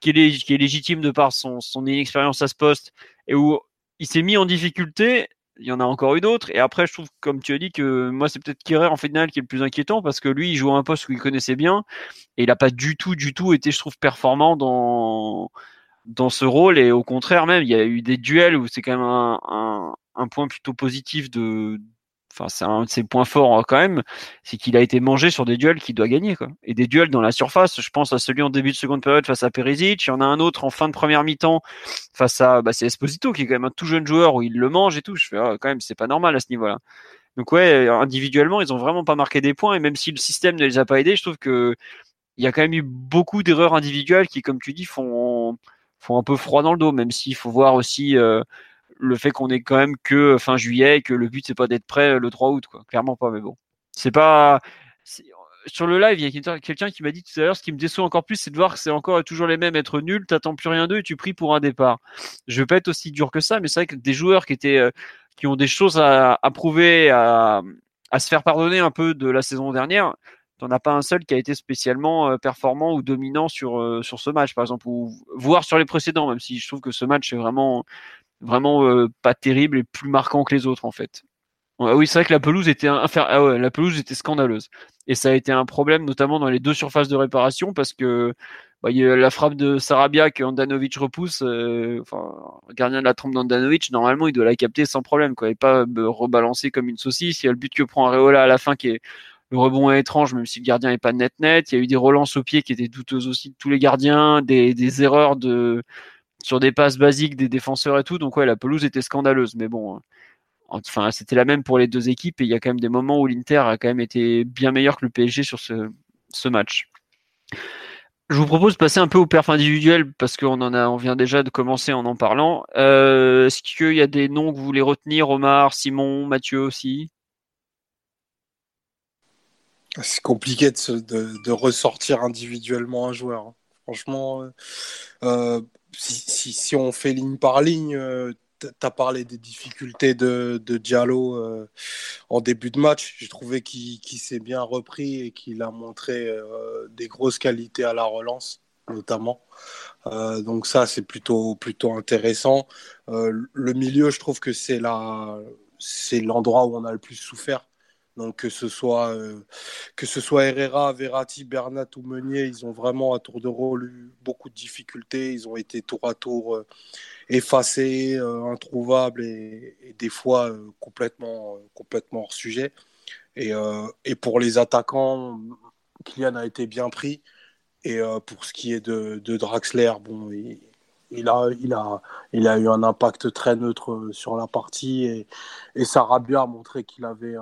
Speaker 1: qui est, légitime de par son, inexpérience à ce poste, et où il s'est mis en difficulté, il y en a encore eu d'autres. Et après, je trouve, comme tu as dit, que moi, c'est peut-être Kerrer en finale qui est le plus inquiétant parce que lui, il joue un poste où il connaissait bien et il n'a pas du tout, du tout été, je trouve, performant dans, dans ce rôle et au contraire même il y a eu des duels où c'est quand même un, un, point plutôt positif de enfin c'est un de ses points forts hein, quand même c'est qu'il a été mangé sur des duels qu'il doit gagner quoi. Et des duels dans la surface. Je pense à celui en début de seconde période face à Perisic. Il y en a un autre en fin de première mi-temps face à bah, Esposito qui est quand même un tout jeune joueur où il le mange et tout. Je fais ah, quand même c'est pas normal à ce niveau là donc ouais individuellement ils ont vraiment pas marqué des points. Et même si le système ne les a pas aidés je trouve que il y a quand même eu beaucoup d'erreurs individuelles qui comme tu dis font font un peu froid dans le dos, même s'il faut voir aussi euh, le fait qu'on est quand même que fin juillet et que le but c'est pas d'être prêt le 3 août, quoi. Clairement pas, mais bon. C'est pas. Sur le live, il y a quelqu'un qui m'a dit tout à l'heure, ce qui me déçoit encore plus, c'est de voir que c'est encore toujours les mêmes, être nul, t'attends plus rien d'eux et tu pries pour un départ. Je veux pas être aussi dur que ça, mais c'est vrai que des joueurs qui étaient, euh, qui ont des choses à, à prouver, à, se faire pardonner un peu de la saison dernière, t'en as pas un seul qui a été spécialement euh, performant ou dominant sur euh, sur ce match par exemple ou voire sur les précédents même si je trouve que ce match est vraiment vraiment euh, pas terrible et plus marquant que les autres en fait. oui, c'est vrai que la pelouse était infer... ah ouais, la pelouse était scandaleuse et ça a été un problème notamment dans les deux surfaces de réparation parce que bah, la frappe de Sarabia que Andanovic repousse, enfin, gardien de la trompe d'Andanovic, normalement il doit la capter sans problème, quoi, et pas rebalancer comme une saucisse. Il y a le but que prend Areola à la fin qui est le rebond est étrange, même si le gardien n'est pas net net. Il y a eu des relances au pied qui étaient douteuses aussi de tous les gardiens, des, des erreurs de sur des passes basiques des défenseurs et tout. Donc ouais, la pelouse était scandaleuse. Mais bon, enfin c'était la même pour les deux équipes et il y a quand même des moments où l'Inter a quand même été bien meilleur que le PSG sur ce, match. Je vous propose de passer un peu au perf individuel parce qu'on en a, on vient déjà de commencer en en parlant. Euh, Est-ce qu'il y a des noms que vous voulez retenir, Omar, Simon, Mathieu aussi?
Speaker 3: C'est compliqué de, ressortir individuellement un joueur. Hein. Franchement, euh, euh, si, si, si, on fait ligne par ligne, euh, tu as parlé des difficultés de, de Diallo euh, en début de match. J'ai trouvé qu'il qu s'est bien repris et qu'il a montré euh, des grosses qualités à la relance, notamment. Euh, donc ça, c'est plutôt, plutôt intéressant. le milieu, je trouve que c'est l'endroit où on a le plus souffert. Donc que ce soit euh, que ce soit Herrera, Verratti, Bernat ou Meunier, ils ont vraiment à tour de rôle eu beaucoup de difficultés. Ils ont été tour à tour euh, effacés, euh, introuvables et, des fois complètement complètement hors sujet. Et, et, pour les attaquants, Kylian a été bien pris. Et pour ce qui est de, de Draxler, bon, il, il a, il, a, il a eu un impact très neutre sur la partie et, et Sarabia a montré qu'il avait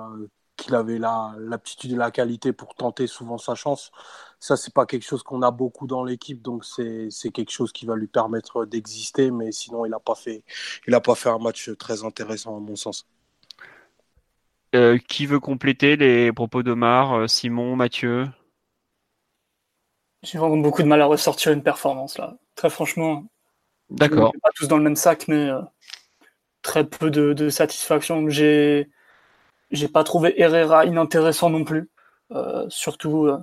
Speaker 3: qu'il avait l'aptitude et la qualité pour tenter souvent sa chance. Ça, c'est pas quelque chose qu'on a beaucoup dans l'équipe, donc c'est quelque chose qui va lui permettre d'exister, mais sinon, il n'a pas, fait, il pas fait un match très intéressant, à mon sens.
Speaker 1: Euh, qui veut compléter les propos d'Omar euh, Simon, Mathieu?
Speaker 4: J'ai vraiment beaucoup de mal à ressortir une performance, là. Très franchement.
Speaker 1: D'accord.
Speaker 4: Pas tous dans le même sac, mais euh, très peu de, de satisfaction. J'ai j'ai pas trouvé Herrera inintéressant non plus, euh, surtout euh,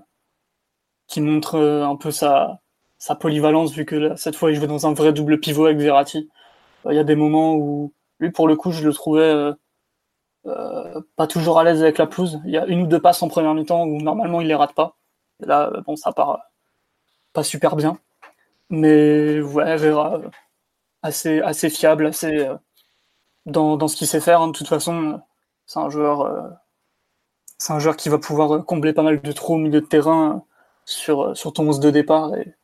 Speaker 4: qui montre euh, un peu sa, sa polyvalence vu que cette fois il jouait dans un vrai double pivot avec Verratti. Il y a des moments où lui pour le coup je le trouvais pas toujours à l'aise avec la pelouse. Il y a une ou deux passes en première mi-temps où normalement il les rate pas. Là bon ça part pas super bien, mais ouais Herrera assez assez fiable, assez dans, dans ce qu'il sait faire. Hein. De toute façon c'est un joueur, euh, c'est qui va pouvoir combler pas mal de trous au milieu de terrain sur, sur ton 11 de départ. Et,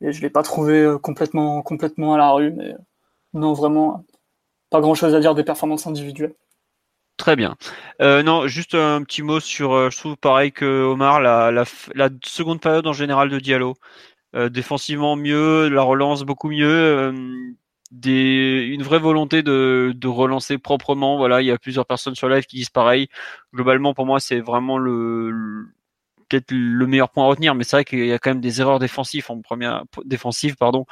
Speaker 4: je l'ai pas trouvé euh, complètement, à la rue, mais non, vraiment, pas grand chose à dire des performances individuelles.
Speaker 1: Très bien. Euh, non, juste un petit mot sur, euh, je trouve pareil que Omar, la, la, seconde période en général de Diallo. Euh, défensivement mieux, la relance beaucoup mieux des, une vraie volonté de, de, relancer proprement. Voilà, il y a plusieurs personnes sur live qui disent pareil. Globalement, pour moi, c'est vraiment le, peut-être le meilleur point à retenir, mais c'est vrai qu'il y a quand même des erreurs défensives en première défensive, pardon,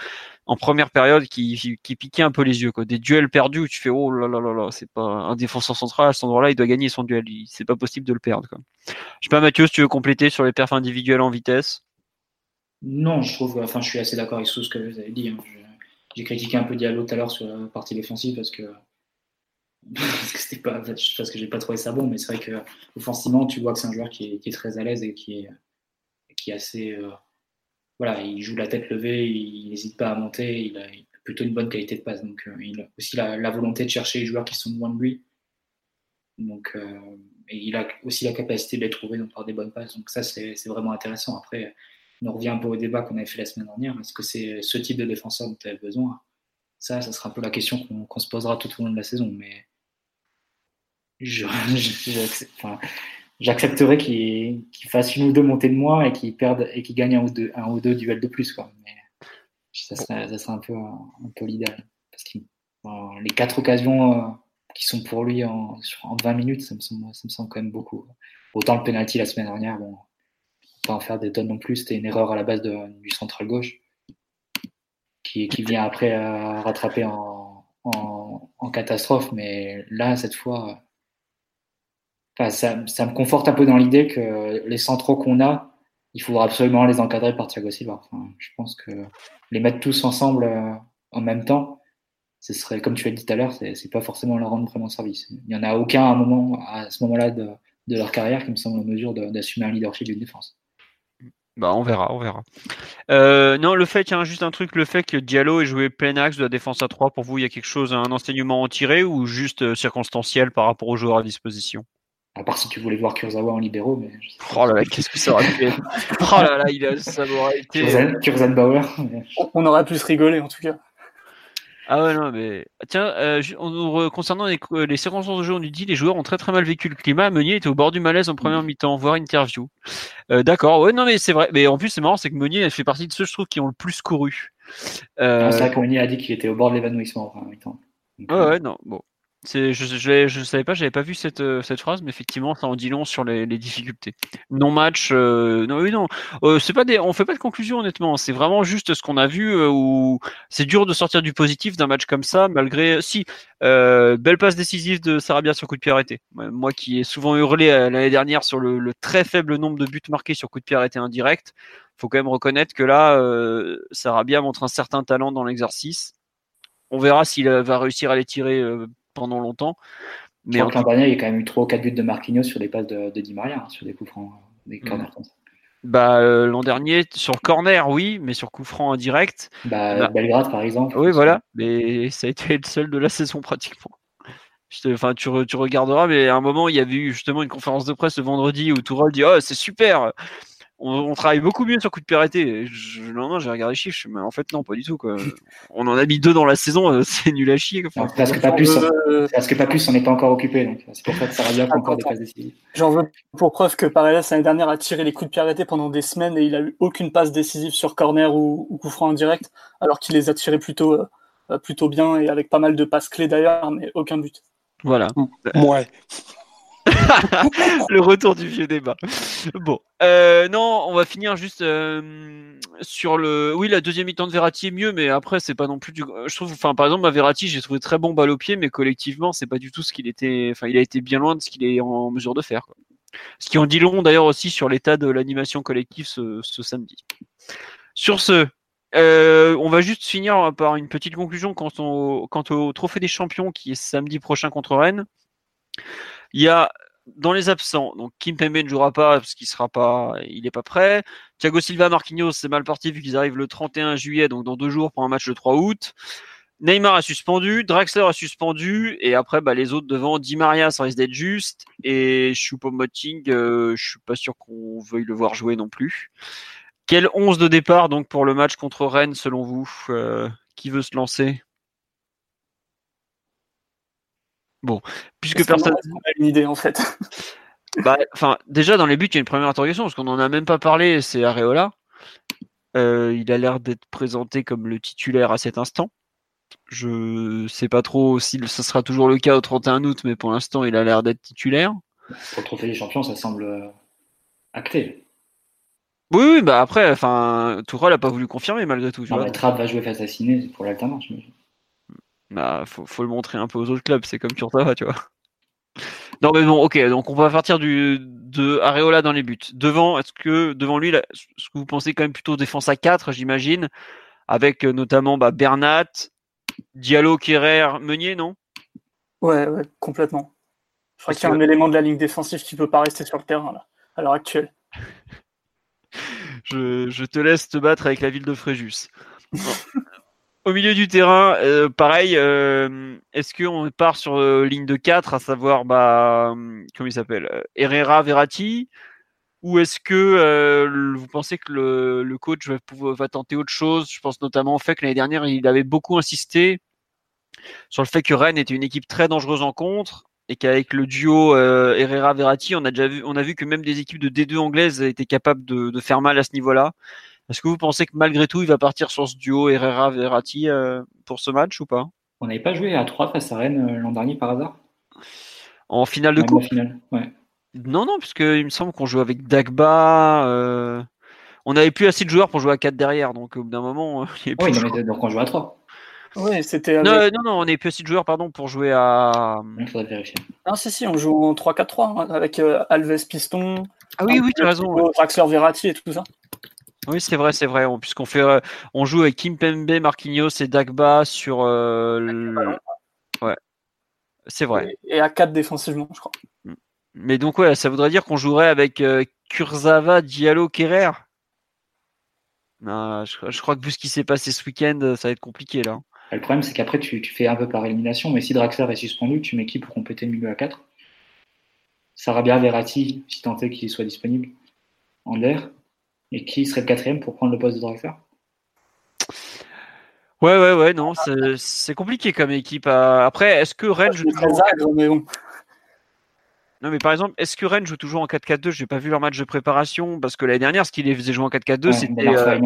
Speaker 1: en première période qui, qui piquaient un peu les yeux, quoi. Des duels perdus où tu fais oh là là là là, c'est pas un défenseur central à cet endroit-là, il doit gagner son duel, c'est pas possible de le perdre. Quoi. Je sais pas, Mathieu, si tu veux compléter sur les perfs individuels en vitesse.
Speaker 2: Non, je trouve, enfin, je suis assez d'accord avec tout ce que vous avez dit. Hein. J'ai critiqué un peu Diallo tout à l'heure sur la partie défensive parce que parce que pas j'ai pas trouvé ça bon mais c'est vrai que offensivement tu vois que c'est un joueur qui est, très à l'aise et qui est qui est assez euh, voilà il joue la tête levée il n'hésite pas à monter il a, plutôt une bonne qualité de passe. Donc euh, il a aussi la, la, volonté de chercher les joueurs qui sont loin de lui. Donc euh, et il a aussi la capacité de les trouver donc par des bonnes passes. Donc ça c'est vraiment intéressant. Après on revient un peu au débat qu'on avait fait la semaine dernière. Est-ce que c'est ce type de défenseur dont tu as besoin? Ça, ça sera un peu la question qu'on qu se posera tout au long de la saison. Mais j'accepterais qu'il qu fasse une ou deux montées de moins et qu'il gagne un ou deux, un duels de plus. Mais ça serait, un peu, un l'idéal. Les quatre occasions euh, qui sont pour lui en, en 20 minutes, ça me, semble, quand même beaucoup. Autant le penalty la semaine dernière, pas en faire des tonnes non plus. C'était une erreur à la base du central gauche qui, qui vient après à rattraper en, catastrophe. Mais là, cette fois, enfin, ça, ça, me conforte un peu dans l'idée que les centraux qu'on a, il faudra absolument les encadrer par Thiago Silva. Enfin, je pense que les mettre tous ensemble euh, en même temps, ce serait, comme tu l'as dit tout à l'heure, c'est pas forcément leur rendre vraiment service. Il n'y en a aucun à, moment, à ce moment-là de, de leur carrière qui me semble en mesure d'assumer un leadership d'une défense.
Speaker 1: Bah, on verra, on verra. Euh, non, le fait, tiens, juste un truc, le fait que Diallo ait joué plein axe de la défense à 3, pour vous, il y a quelque chose, un enseignement en tiré ou juste euh, circonstanciel par rapport aux joueurs à disposition?
Speaker 2: À part si tu voulais voir Kurzawa en libéraux. Mais
Speaker 1: oh là là, qu'est-ce que ça aurait pu être? Oh là là, il a, ça aurait été.
Speaker 2: Kurzan, Bauer.
Speaker 4: On aurait pu se rigoler en tout cas.
Speaker 1: Ah ouais, non, mais tiens, euh, concernant les, les, circonstances de jeu, on nous dit les joueurs ont très très mal vécu le climat. Meunier était au bord du malaise en première mi-temps, voire interview. Euh, D'accord, ouais, non, mais c'est vrai. Mais en plus, c'est marrant, c'est que Meunier fait partie de ceux, je trouve, qui ont le plus couru.
Speaker 2: Euh... C'est vrai que Meunier a dit qu'il était au bord de l'évanouissement en première mi-temps.
Speaker 1: Ouais, ouais, non, bon. Je, je, je, savais pas, j'avais pas vu cette, euh, cette phrase, mais effectivement, ça en dit long sur les, difficultés. Non match, euh, non, oui, non, euh, c'est pas des, on fait pas de conclusion honnêtement. C'est vraiment juste ce qu'on a vu euh, où c'est dur de sortir du positif d'un match comme ça, malgré si belle passe décisive de Sarabia sur coup de pied arrêté. Moi qui ai souvent hurlé l'année dernière sur le, le, très faible nombre de buts marqués sur coup de pied arrêté indirect, faut quand même reconnaître que là, Sarabia montre un certain talent dans l'exercice. On verra s'il va réussir à les tirer pendant longtemps.
Speaker 2: Mais en l'an dernier, il y a quand même eu 3 ou 4 buts de Marquinhos sur des passes de, de Di Maria, hein, sur des coups francs, des mm. corners
Speaker 1: Bah, euh, l'an dernier, sur corner, oui, mais sur coup franc indirect.
Speaker 2: Bah, bah, Belgrade, par exemple.
Speaker 1: Oui, voilà, mais ça a été le seul de la saison pratiquement. Enfin, tu, tu, regarderas, mais à un moment, il y avait eu justement une conférence de presse le vendredi où Tourelle dit Oh, c'est super on, travaille beaucoup mieux sur coup de arrêté. Je, non, j'ai regardé les chiffres, mais en fait, non, pas du tout. Quoi. on en a mis deux dans la saison, euh, c'est nul à chier.
Speaker 2: parce, que pas plus, euh, parce que pas plus, on n'est pas encore occupé. C'est pour ça que ça bien encore des passes décisives.
Speaker 4: J'en veux pour preuve que Paredes, l'année dernière, a tiré les coups de arrêtés pendant des semaines et il a eu aucune passe décisive sur corner ou, coup franc en direct, alors qu'il les a tirés plutôt, euh, plutôt bien et avec pas mal de passes clés d'ailleurs, mais aucun but.
Speaker 1: Voilà.
Speaker 3: Ouais.
Speaker 1: le retour du vieux débat. Bon, euh, non, on va finir juste euh, sur le. Oui, la deuxième mi-temps de Verratti est mieux, mais après, c'est pas non plus du. Je trouve, enfin, par exemple, ma Verratti, j'ai trouvé très bon balle au pied, mais collectivement, c'est pas du tout ce qu'il était. Enfin, il a été bien loin de ce qu'il est en mesure de faire. Ce qui en dit long d'ailleurs aussi sur l'état de l'animation collective ce, samedi. Sur ce, euh, on va juste finir par une petite conclusion quant au, quant au Trophée des Champions qui est samedi prochain contre Rennes. Il y a dans les absents, donc Kim Pembe ne jouera pas parce qu'il sera pas, il n'est pas prêt. Thiago Silva, Marquinhos, c'est mal parti vu qu'ils arrivent le 31 juillet, donc dans deux jours pour un match le 3 août. Neymar a suspendu, Draxler a suspendu, et après bah, les autres devant, Di Maria, ça risque d'être juste, et Choupo-Moting, euh, je suis pas sûr qu'on veuille le voir jouer non plus. Quel 11 de départ donc pour le match contre Rennes selon vous? Euh, Qui veut se lancer? Bon, puisque personne.
Speaker 4: n'a une idée en fait?
Speaker 1: bah, enfin, déjà dans les buts, il y a une première interrogation parce qu'on n'en a même pas parlé. C'est Areola. Euh, il a l'air d'être présenté comme le titulaire à cet instant. Je sais pas trop si ce sera toujours le cas au 31 août, mais pour l'instant, il a l'air d'être titulaire.
Speaker 2: Pour le trophée des champions, ça semble euh, acté.
Speaker 1: Oui, oui, bah après, enfin, Tourelle n'a pas voulu confirmer malgré tout.
Speaker 2: Non, Trapp va jouer face à Ciné pour l'alternance,
Speaker 1: bah, faut, le montrer un peu aux autres clubs. C'est comme Kurzawa, tu vois. Non, mais bon, ok. Donc, on va partir du, de Areola dans les buts. Devant, est-ce que devant lui, est-ce que vous pensez quand même plutôt défense à 4, j'imagine, avec euh, notamment bah, Bernat, Diallo, Kerrer, Meunier, non?
Speaker 4: Ouais, ouais, complètement. Je crois qu'il y a un élément de la ligne défensive qui peut pas rester sur le terrain là, à l'heure actuelle.
Speaker 1: je, je, te laisse te battre avec la ville de Fréjus. Au milieu du terrain, euh, pareil, euh, est-ce qu'on part sur euh, ligne de 4, à savoir, bah, comment il s'appelle Herrera, Verratti? Ou est-ce que vous pensez que le, coach va, tenter autre chose? Je pense notamment au fait que l'année dernière, il avait beaucoup insisté sur le fait que Rennes était une équipe très dangereuse en contre et qu'avec le duo Herrera-Verratti, on a déjà vu, on a vu que même des équipes de D2 anglaises étaient capables de faire mal à ce niveau-là. Est-ce que vous pensez que malgré tout, il va partir sur ce duo Herrera-Verratti euh, pour ce match ou pas?
Speaker 2: On n'avait pas joué à 3 face à Rennes euh, l'an dernier par hasard?
Speaker 1: En finale de coupe? Non, non, puisque il me semble qu'on joue avec Dagba. Euh, on n'avait plus assez de joueurs pour jouer à 4 derrière, donc au bout d'un moment,
Speaker 2: il y avait oui, donc on joue à 3.
Speaker 4: Oui, c'était.
Speaker 1: Non, non, non, on n'est plus assez de joueurs, pardon, pour jouer à.
Speaker 2: Il faudrait vérifier.
Speaker 4: Non, si, si, on joue en 3-4-3 hein, avec Alves Piston.
Speaker 1: Ah oui, oui, tu as raison.
Speaker 4: Draxler Verratti et tout ça.
Speaker 1: Oui, c'est vrai, c'est vrai. Puisqu'on fait, euh, on joue avec Kim Pembe, Marquinhos et Dagba sur. Euh, ouais, c'est vrai.
Speaker 4: Et, à 4 défensivement, je crois. Mm.
Speaker 1: Mais donc, ouais, ça voudrait dire qu'on jouerait avec euh, Kurzawa, Diallo, Kerrer? je, crois que vu ce qui s'est passé ce week-end, ça va être compliqué là.
Speaker 2: Le problème, c'est qu'après, tu, fais un peu par élimination, mais si Draxler est suspendu, tu mets qui pour compléter le milieu à 4 Sarabia, Verratti, si tant est qu'il soit disponible en l'air. Et qui serait le quatrième pour prendre le poste de driver
Speaker 1: Ouais, ouais, ouais, non, c'est compliqué comme équipe. Après, est-ce que Rennes joue toujours... Non, mais par exemple, est-ce que Rennes joue toujours en 4-4-2 J'ai pas vu leur match de préparation parce que l'année dernière, ce qui les faisait jouer en 4-4-2, c'était. Ben euh,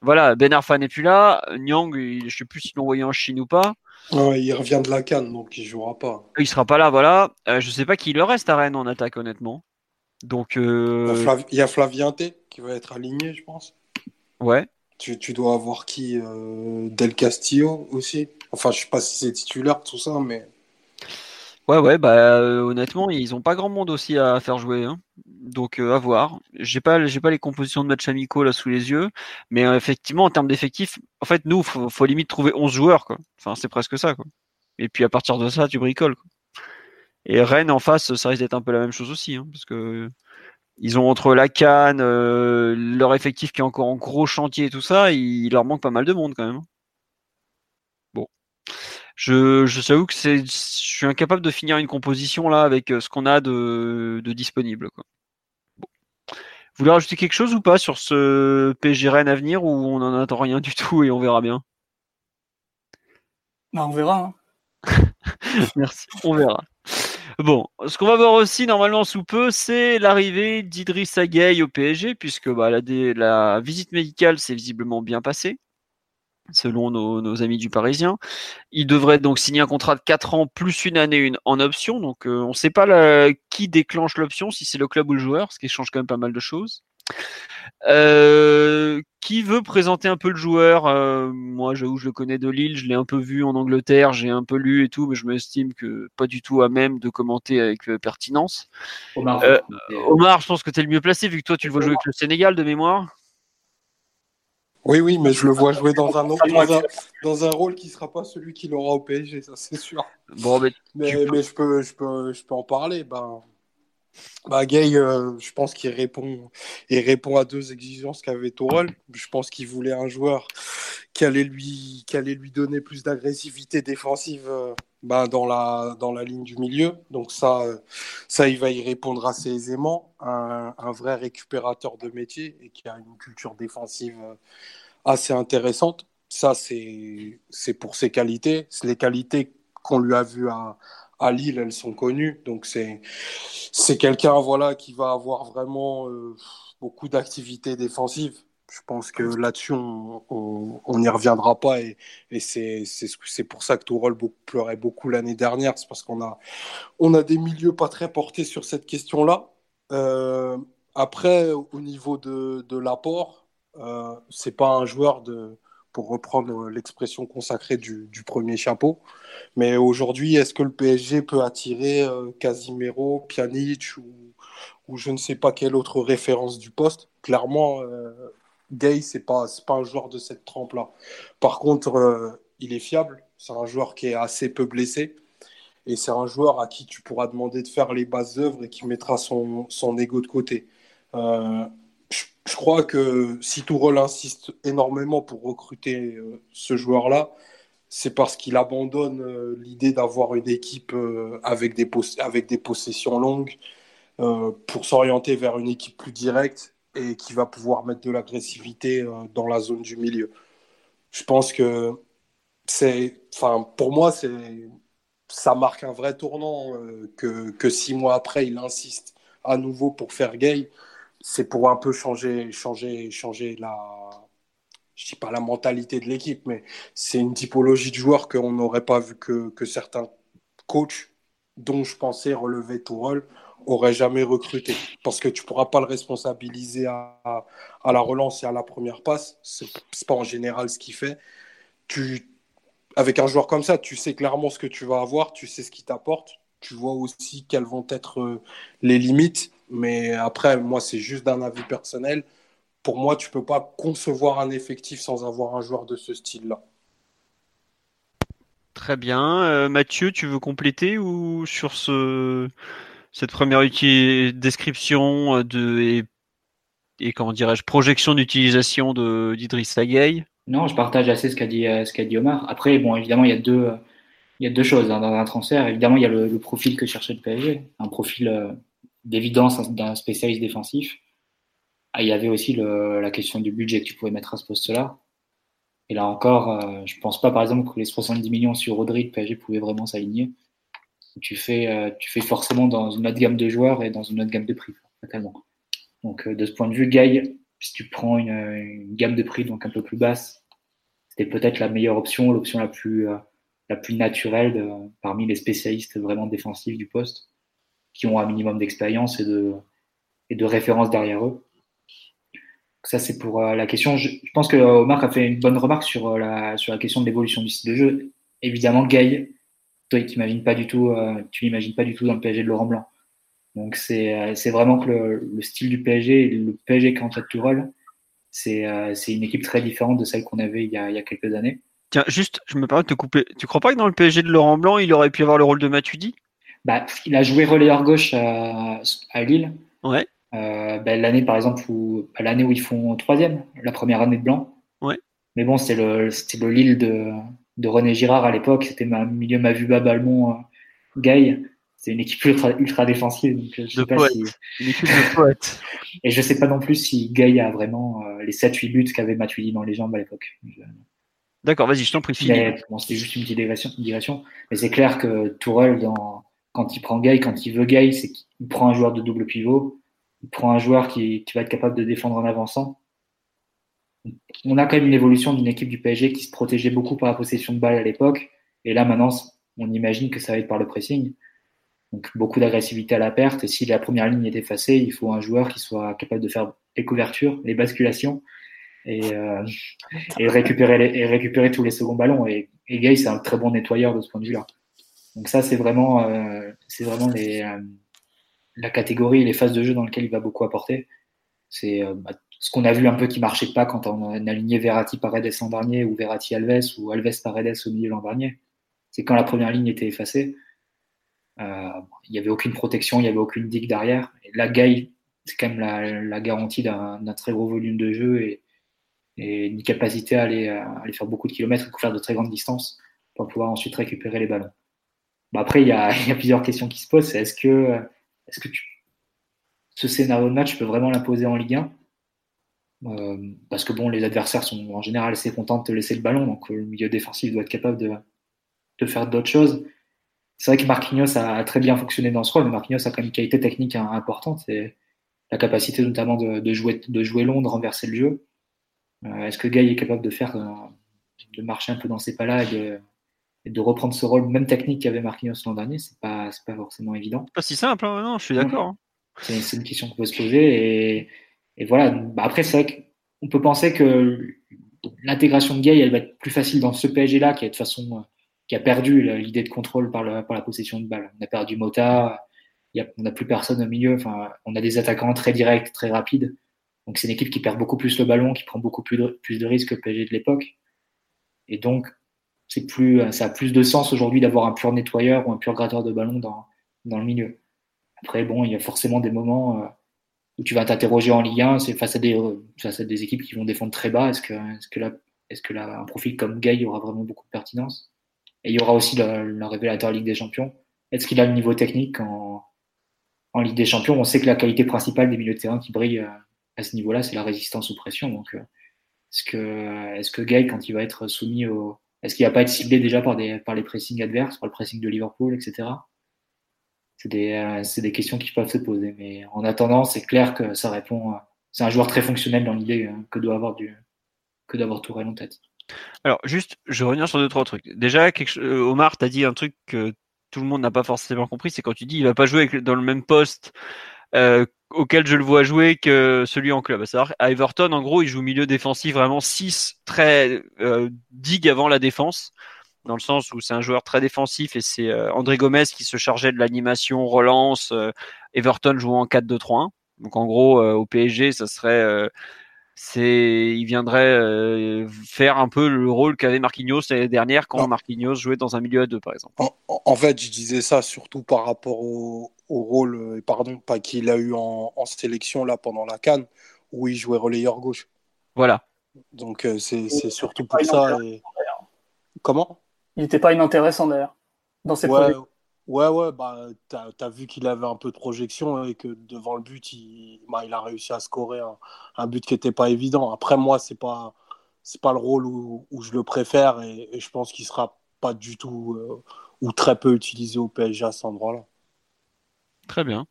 Speaker 1: voilà, Ben Arfa n'est plus là. Nyang, je sais plus s'ils l'ont envoyé en Chine ou pas.
Speaker 3: Ouais, il revient de la Cannes, donc il jouera pas.
Speaker 1: Il sera pas là, voilà. Euh, je sais pas qui le reste à Rennes en attaque, honnêtement. Donc. Euh...
Speaker 3: Il y a Flavien T qui va être aligné, je pense.
Speaker 1: Ouais.
Speaker 3: Tu, tu dois avoir qui euh, Del Castillo aussi. Enfin, je sais pas si c'est titulaire, tout ça, mais.
Speaker 1: Ouais, ouais, bah euh, honnêtement, ils ont pas grand monde aussi à faire jouer, hein. donc euh, à voir. J'ai pas, j'ai pas les compositions de matchs amicaux là sous les yeux, mais euh, effectivement en termes d'effectifs, en fait nous, faut, faut limite trouver 11 joueurs quoi. Enfin c'est presque ça quoi. Et puis à partir de ça, tu bricoles. Quoi. Et Rennes en face, ça risque d'être un peu la même chose aussi, hein, parce que ils ont entre la canne, leur effectif qui est encore en gros chantier et tout ça, il, leur manque pas mal de monde quand même. Hein. Bon, je, je t'avoue que c'est, je suis incapable de finir une composition là avec euh, ce qu'on a de, de disponible. Quoi. Bon. Vous voulez rajouter quelque chose ou pas sur ce PSG Rennes à venir ou on n'en attend rien du tout et on verra bien?
Speaker 4: Bah, On verra.
Speaker 1: Hein. Merci, on verra. Bon, ce qu'on va voir aussi normalement sous peu, c'est l'arrivée d'Idriss Gueye au PSG, puisque bah, la, visite médicale s'est visiblement bien passée selon nos, amis du Parisien. Il devrait donc signer un contrat de 4 ans plus une année une en option. Donc euh, on ne sait pas qui déclenche l'option, si c'est le club ou le joueur, ce qui change quand même pas mal de choses. Euh, qui veut présenter un peu le joueur? Euh, Moi, j'avoue, je le connais de Lille, je l'ai un peu vu en Angleterre, j'ai un peu lu et tout, mais je m'estime que pas du tout à même de commenter avec pertinence. Omar, Omar, je pense que tu es le mieux placé vu que toi, tu le vois jouer avec le Sénégal de mémoire.
Speaker 3: Oui, oui, mais je le vois jouer dans un, dans un, rôle qui ne sera pas celui qu'il aura au PSG, ça c'est sûr.
Speaker 1: Bon, mais,
Speaker 3: mais, je, peux, je, peux, je peux en parler. Ben, bah, Gay, euh, je pense qu'il répond, répond à deux exigences qu'avait Tourelle. Je pense qu'il voulait un joueur qui allait lui, qui allait lui donner plus d'agressivité défensive euh, ben, dans, la, dans la ligne du milieu. Donc ça, euh, ça, il va y répondre assez aisément. Un, un, vrai récupérateur de métier et qui a une culture défensive assez intéressante. Ça, c'est pour ses qualités. C'est les qualités qu'on lui a vues à, à Lille, elles sont connues. Donc, c'est quelqu'un voilà, qui va avoir vraiment euh, beaucoup d'activités défensives. Je pense que là-dessus, on n'y reviendra pas. Et, et c'est pour ça que Tourol pleurait beaucoup l'année dernière. C'est parce qu'on a, on a des milieux pas très portés sur cette question-là. Euh, après, au niveau de, de l'apport, euh, c'est pas un joueur de, pour reprendre l'expression consacrée du, premier chapeau. Mais aujourd'hui, est-ce que le PSG peut attirer euh, Casimiro, Pjanic ou, je ne sais pas quelle autre référence du poste? Clairement, euh, Gay, ce n'est pas, pas un joueur de cette trempe-là. Par contre, euh, il est fiable. C'est un joueur qui est assez peu blessé. Et c'est un joueur à qui tu pourras demander de faire les bases œuvres et qui mettra son, son ego de côté. Je crois que si Tourelle insiste énormément pour recruter euh, ce joueur-là, c'est parce qu'il abandonne euh, l'idée d'avoir une équipe euh, avec, des avec des possessions longues pour s'orienter vers une équipe plus directe et qui va pouvoir mettre de l'agressivité dans la zone du milieu. Je pense que c'est, enfin, pour moi, c'est, ça marque un vrai tournant que, que six mois après, il insiste à nouveau pour faire gay c'est pour un peu changer, changer, changer la, je dis pas la mentalité de l'équipe, mais c'est une typologie de joueurs qu'on n'aurait pas vu que, que, certains coachs, dont je pensais relever tout rôle, auraient jamais recruté. Parce que tu pourras pas le responsabiliser à, à, la relance et à la première passe. C'est pas en général ce qu'il fait. Tu, avec un joueur comme ça, tu sais clairement ce que tu vas avoir, tu sais ce qu'il t'apporte, tu vois aussi quelles vont être euh, les limites. Mais après, moi, c'est juste d'un avis personnel. Pour moi, tu peux pas concevoir un effectif sans avoir un joueur de ce style-là.
Speaker 1: Très bien. Euh, Mathieu, tu veux compléter ou sur ce, cette première description euh, de, et, et comment dirais-je, projection d'utilisation d'Idriss Gueye
Speaker 2: Non, je partage assez ce qu'a dit, ce qu'a dit Omar. Après, bon, évidemment, il y a deux, il y a deux choses hein, dans un transfert. Évidemment, il y a le, profil que cherchait le PSG, un profil d'évidence d'un spécialiste défensif. Ah, il y avait aussi le, la question du budget que tu pouvais mettre à ce poste-là. Et là encore, euh, je pense pas par exemple que les 70 millions sur Rodri de PSG pouvaient vraiment s'aligner. Tu fais, euh, tu fais forcément dans une autre gamme de joueurs et dans une autre gamme de prix, fatalement. Donc euh, de ce point de vue, Guy, si tu prends une, gamme de prix donc un peu plus basse, c'était peut-être la meilleure option, l'option la plus, naturelle parmi les spécialistes vraiment défensifs du poste, qui ont un minimum d'expérience et de, et de référence derrière eux. Ça, c'est pour euh, la question. Je, pense que Omar a fait une bonne remarque sur euh, la, sur la question de l'évolution du style de jeu. Évidemment, Gaï, toi, tu n'imagines pas du tout, euh, l'imagines pas du tout dans le PSG de Laurent Blanc. Donc, c'est, vraiment que le, le, style du PSG le PSG qui entraîne Tourelle, c'est une équipe très différente de celle qu'on avait il y a, il y a quelques années.
Speaker 1: Tiens, juste, je me permets de te couper. Tu crois pas que dans le PSG de Laurent Blanc, il aurait pu avoir le rôle de Matuidi?
Speaker 2: Bah, Il a joué relayeur gauche à, à Lille.
Speaker 1: Ouais.
Speaker 2: Euh, ben, l'année par exemple où l'année où ils font troisième, la première année de blanc.
Speaker 1: Ouais.
Speaker 2: Mais bon, c'était le c'était le Lille de, de René Girard à l'époque. C'était ma milieu Mavuba Balmont euh, Gaï. C'est une équipe ultra, ultra défensive. Donc, je sais pas si...
Speaker 1: Une équipe de poète.
Speaker 2: Et je sais pas non plus si Gaï a vraiment euh, les 7-8 buts qu'avait Matuidi dans les jambes à l'époque. Je...
Speaker 1: D'accord, vas-y, je t'en prie.
Speaker 2: Bon, c'était juste une petite digression. Mais c'est clair que Tourelle, dans, quand il prend Gaï, quand il veut Gaï, c'est qu'il prend un joueur de double pivot il prend un joueur qui, va être capable de défendre en avançant. On a quand même une évolution d'une équipe du PSG qui se protégeait beaucoup par la possession de balle à l'époque. Et là, maintenant, on imagine que ça va être par le pressing. Donc, beaucoup d'agressivité à la perte. Et si la première ligne est effacée, il faut un joueur qui soit capable de faire les couvertures, les basculations et, euh, récupérer tous les seconds ballons. Et, et Gay, c'est un très bon nettoyeur de ce point de vue-là. Donc, ça, c'est vraiment, euh, c'est vraiment. Euh, la catégorie et les phases de jeu dans lesquelles il va beaucoup apporter. C'est euh, bah, ce qu'on a vu un peu qui marchait pas quand on a aligné Verratti Paredes l'an dernier ou Verratti Alves ou Alves Paredes au milieu l'an dernier. C'est quand la première ligne était effacée, il n'y avait aucune protection, il n'y avait aucune digue derrière. La Gaï, c'est quand même la, garantie d'un très gros volume de jeu et, une capacité à aller, à aller, faire beaucoup de kilomètres et couvrir de très grandes distances pour pouvoir ensuite récupérer les ballons. Bah après, il y, a, y a plusieurs questions qui se posent. Est-ce que est-ce que tu... ce scénario de match peut vraiment l'imposer en Ligue 1 euh, Parce que bon, les adversaires sont en général assez contents de te laisser le ballon, donc le milieu défensif doit être capable de, de faire d'autres choses. C'est vrai que Marquinhos a très bien fonctionné dans ce rôle, mais Marquinhos a quand même une qualité technique importante, c'est la capacité notamment de, de, jouer, de jouer long, de renverser le jeu. Euh, Est-ce que Guy est capable de faire, de marcher un peu dans ses pas là et de, et de reprendre ce rôle même technique qu'avait Marquinhos l'an dernier, c'est pas c'est pas forcément évident.
Speaker 1: Pas si simple, hein, non, je suis d'accord. Hein.
Speaker 2: C'est une question qu'on peut se poser et, et voilà. Bah après, c'est vrai qu'on peut penser que l'intégration de Gay, elle va être plus facile dans ce PSG là, qui est de façon qui a perdu l'idée de contrôle par, le, par la possession de balle. On a perdu Mota, y a, on n'a plus personne au milieu. Enfin, on a des attaquants très directs, très rapides. Donc c'est une équipe qui perd beaucoup plus le ballon, qui prend beaucoup plus de, plus de risques que le PSG de l'époque. Et donc c'est plus, ça a plus de sens aujourd'hui d'avoir un pur nettoyeur ou un pur gratteur de ballon dans, dans le milieu. Après, bon, il y a forcément des moments euh, où tu vas t'interroger en Ligue 1, c'est face à des, face à des équipes qui vont défendre très bas. Est-ce que, est-ce que là, est-ce que là, un profil comme Gay aura vraiment beaucoup de pertinence? Et il y aura aussi le, le révélateur Ligue des Champions. Est-ce qu'il a le niveau technique en, en Ligue des Champions? On sait que la qualité principale des milieux de terrain qui brillent à ce niveau-là, c'est la résistance aux pressions. Donc, est-ce que, est-ce que Gay, quand il va être soumis au, est-ce qu'il va pas être ciblé déjà par, des, par les pressings adverses, par le pressing de Liverpool, etc. C'est des, euh, des questions qui peuvent se poser. Mais en attendant, c'est clair que ça répond. À... C'est un joueur très fonctionnel dans l'idée que doit avoir du, que d'avoir Tourelle en tête.
Speaker 1: Alors, juste, je revenir sur deux, trois trucs. Déjà, chose... Omar, tu as dit un truc que tout le monde n'a pas forcément compris, c'est quand tu dis il va pas jouer dans le même poste euh, auquel je le vois jouer que celui en club. À Everton, en gros, il joue milieu défensif vraiment 6 très euh, digue avant la défense, dans le sens où c'est un joueur très défensif et c'est euh, André Gomez qui se chargeait de l'animation, relance, euh, Everton jouant en 4-2-3-1. Donc en gros, euh, au PSG, ça serait c'est il viendrait euh, faire un peu le rôle qu'avait Marquinhos l'année dernière quand non. Marquinhos jouait dans un milieu à deux par exemple.
Speaker 3: En, en, fait, je disais ça surtout par rapport au, au rôle pardon pas qu'il a eu en, en, sélection là pendant la Cannes où il jouait relayeur gauche.
Speaker 1: Voilà.
Speaker 3: Donc euh, c'est surtout pour ça. Et... Comment?
Speaker 4: Il n'était pas inintéressant d'ailleurs dans ses
Speaker 3: ouais, Ouais, ouais, bah, tu as, vu qu'il avait un peu de projection et que devant le but, il, bah, il a réussi à scorer un, but qui n'était pas évident. Après, moi, ce n'est pas, pas le rôle où, je le préfère et, je pense qu'il sera pas du tout euh, ou très peu utilisé au PSG à cet endroit-là.
Speaker 1: Très bien.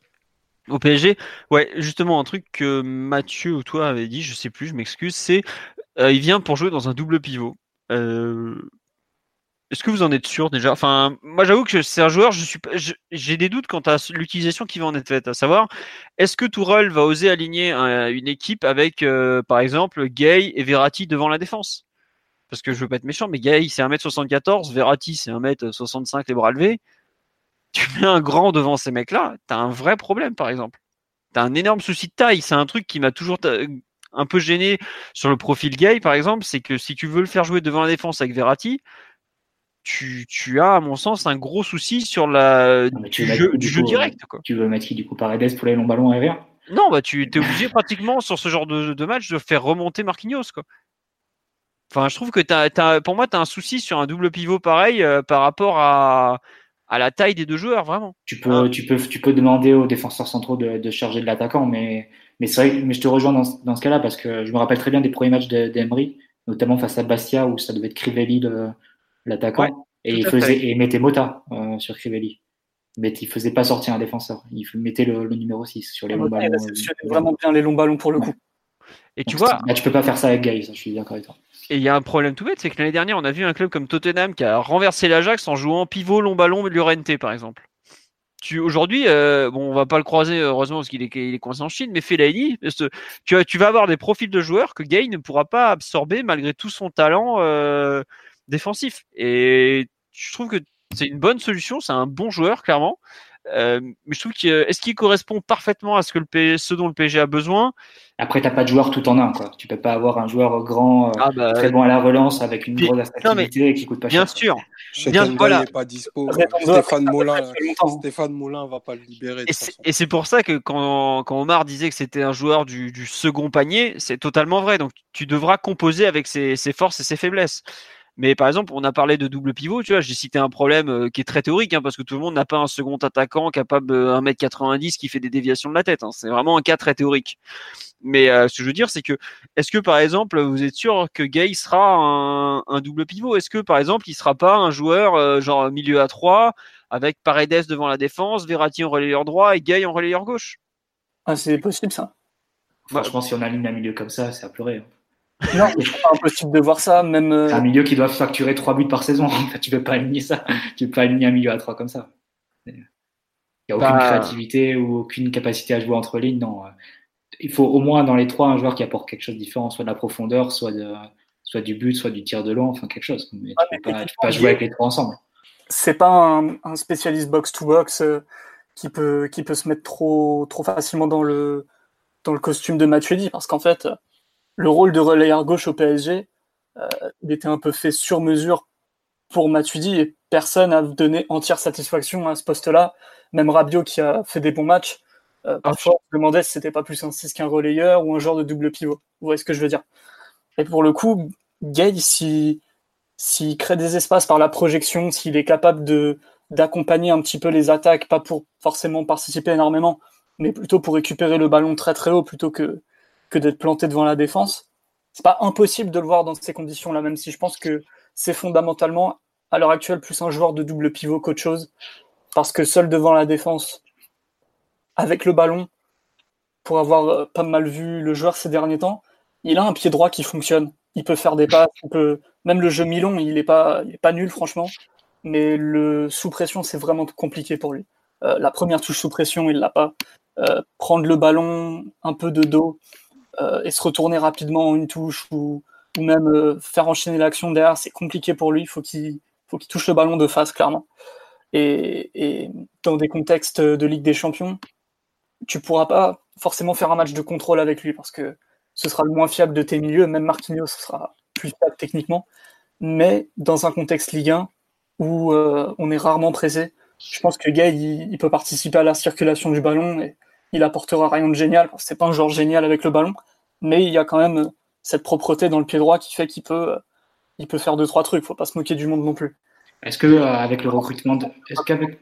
Speaker 1: Au PSG, ouais, justement, un truc que Mathieu ou toi avait dit, je sais plus, je m'excuse, c'est euh, il vient pour jouer dans un double pivot. Euh, est-ce que vous en êtes sûr déjà? Enfin, moi j'avoue que c'est un joueur, je suis, j'ai des doutes quant à l'utilisation qui va en être faite. À savoir, est-ce que Tourelle va oser aligner une équipe avec, euh, par exemple, Gay et Verratti devant la défense? Parce que je veux pas être méchant, mais Gay c'est 1m74, Verratti c'est 1m65 les bras levés. Tu mets un grand devant ces mecs-là, t'as un vrai problème, par exemple. T'as un énorme souci de taille. C'est un truc qui m'a toujours un peu gêné sur le profil Gay, par exemple, c'est que si tu veux le faire jouer devant la défense avec Verratti, tu, as, à mon sens, un gros souci sur la, du, jeu, direct.
Speaker 2: Tu veux mettre qui du coup Paredes pour les longs ballons aériens?
Speaker 1: Non, bah tu es obligé pratiquement sur ce genre de, match de faire remonter Marquinhos. Quoi. Enfin, je trouve que as, pour moi, tu as un souci sur un double pivot pareil euh, par rapport à, à la taille des deux joueurs, vraiment.
Speaker 2: Tu peux, hein tu peux, tu peux demander aux défenseurs centraux de, de charger de l'attaquant, mais, mais c'est vrai, mais je te rejoins dans, dans ce cas-là parce que je me rappelle très bien des premiers matchs d'Emery, notamment face à Bastia où ça devait être Crivelli l'attaquant, et il faisait et mettait Mota euh, sur Crivelli. Mais il faisait pas sortir un défenseur. Il mettait le, numéro 6 sur les longs ballons.
Speaker 4: Il vraiment bien les longs ballons pour le coup.
Speaker 1: Et tu vois.
Speaker 2: tu peux pas faire ça avec Gaïs, je suis d'accord avec toi.
Speaker 1: Et il y a un problème tout bête, c'est que l'année dernière, on a vu un club comme Tottenham qui a renversé l'Ajax en jouant pivot, long ballon, Llorente par exemple. Tu aujourd'hui, euh, bon, on va pas le croiser heureusement parce qu'il est, il est coincé en Chine, mais Fellaini, tu, tu vas avoir des profils de joueurs que Gay ne pourra pas absorber malgré tout son talent euh, défensif. Et je trouve que c'est une bonne solution, c'est un bon joueur, clairement. Euh, mais je trouve qu'il est-ce qu'il correspond parfaitement à ce que le ce dont le PSG a besoin?
Speaker 2: Après, t'as pas de joueur tout en un, quoi. Tu peux pas avoir un joueur grand, euh, ah bah, très bon à la relance avec une grosse et qui coûte pas
Speaker 1: bien
Speaker 2: cher.
Speaker 1: Bien
Speaker 3: sûr. Bien, voilà. pas dispo. Stéphane Moulin, Stéphane Moulin va pas le libérer.
Speaker 1: Et c'est pour ça que quand, quand Omar disait que c'était un joueur du, du second panier, c'est totalement vrai. Donc tu devras composer avec ses, ses forces et ses faiblesses. Mais par exemple, on a parlé de double pivot, tu vois, j'ai cité un problème euh, qui est très théorique, hein, parce que tout le monde n'a pas un second attaquant capable de 1m90 qui fait des déviations de la tête. Hein. C'est vraiment un cas très théorique. Mais euh, ce que je veux dire, c'est que est-ce que par exemple, vous êtes sûr que Gay sera un, double pivot? Est-ce que par exemple, il sera pas un joueur euh, genre milieu à 3 avec Paredes devant la défense, Verratti en relayeur droit et Gay en relayeur gauche?
Speaker 4: Ah, c'est possible ça.
Speaker 2: Franchement, si on aligne un milieu comme ça, c'est à pleurer. Hein.
Speaker 4: Non, c'est pas impossible de voir ça. Même
Speaker 2: euh, un milieu qui doit facturer 3 buts par saison. tu peux pas aligner ça. Tu peux pas aligner un milieu à 3 comme ça. Il n'y a aucune bah, créativité ou aucune capacité à jouer entre lignes. Non. Il faut au moins dans les trois un joueur qui apporte quelque chose de différent, soit de la profondeur, soit, de, soit du but, soit du tir de long, enfin quelque chose. Mais tu peux pas, peux pas jouer avec les trois ensemble.
Speaker 4: C'est pas un, spécialiste box-to-box euh, qui, peut, qui peut se mettre trop, trop facilement dans le, dans le costume de Matuidi parce qu'en fait, le rôle de relayeur gauche au PSG, euh, il était un peu fait sur mesure pour Matuidi et personne n'a donné entière satisfaction à ce poste-là. Même Rabiot qui a fait des bons matchs, euh, parfois on se demandait si c'était pas plus un 6 qu'un relayeur ou un genre de double pivot. Vous voyez ce que je veux dire Et pour le coup, Gay, s'il crée des espaces par la projection, s'il est capable de d'accompagner un petit peu les attaques, pas pour forcément participer énormément, mais plutôt pour récupérer le ballon très très haut plutôt que que d'être planté devant la défense. C'est pas impossible de le voir dans ces conditions-là, même si je pense que c'est fondamentalement, à l'heure actuelle, plus un joueur de double pivot qu'autre chose. Parce que seul devant la défense, avec le ballon, pour avoir euh, pas mal vu le joueur ces derniers temps, il a un pied droit qui fonctionne. Il peut faire des passes, peut... même le jeu mi-long, il est pas, il est pas nul, franchement. Mais le sous pression, c'est vraiment compliqué pour lui. Euh, la première touche sous pression, il l'a pas. Euh, prendre le ballon un peu de dos, et se retourner rapidement en une touche ou, même euh, faire enchaîner l'action derrière, c'est compliqué pour lui. Il faut qu'il faut qu'il touche le ballon de face, clairement. Et, dans des contextes de Ligue des Champions, tu pourras pas forcément faire un match de contrôle avec lui parce que ce sera le moins fiable de tes milieux. Même Marquinhos sera plus fiable techniquement. Mais dans un contexte Ligue 1 où euh, on est rarement pressé, je pense que Gay il, il, peut participer à la circulation du ballon il apportera rien de génial. C'est pas un joueur génial avec le ballon, mais il y a quand même cette propreté dans le pied droit qui fait qu'il peut, il peut faire deux trois trucs. Faut pas se moquer du monde non plus.
Speaker 2: Est-ce que euh, avec le recrutement, de... est-ce qu'avec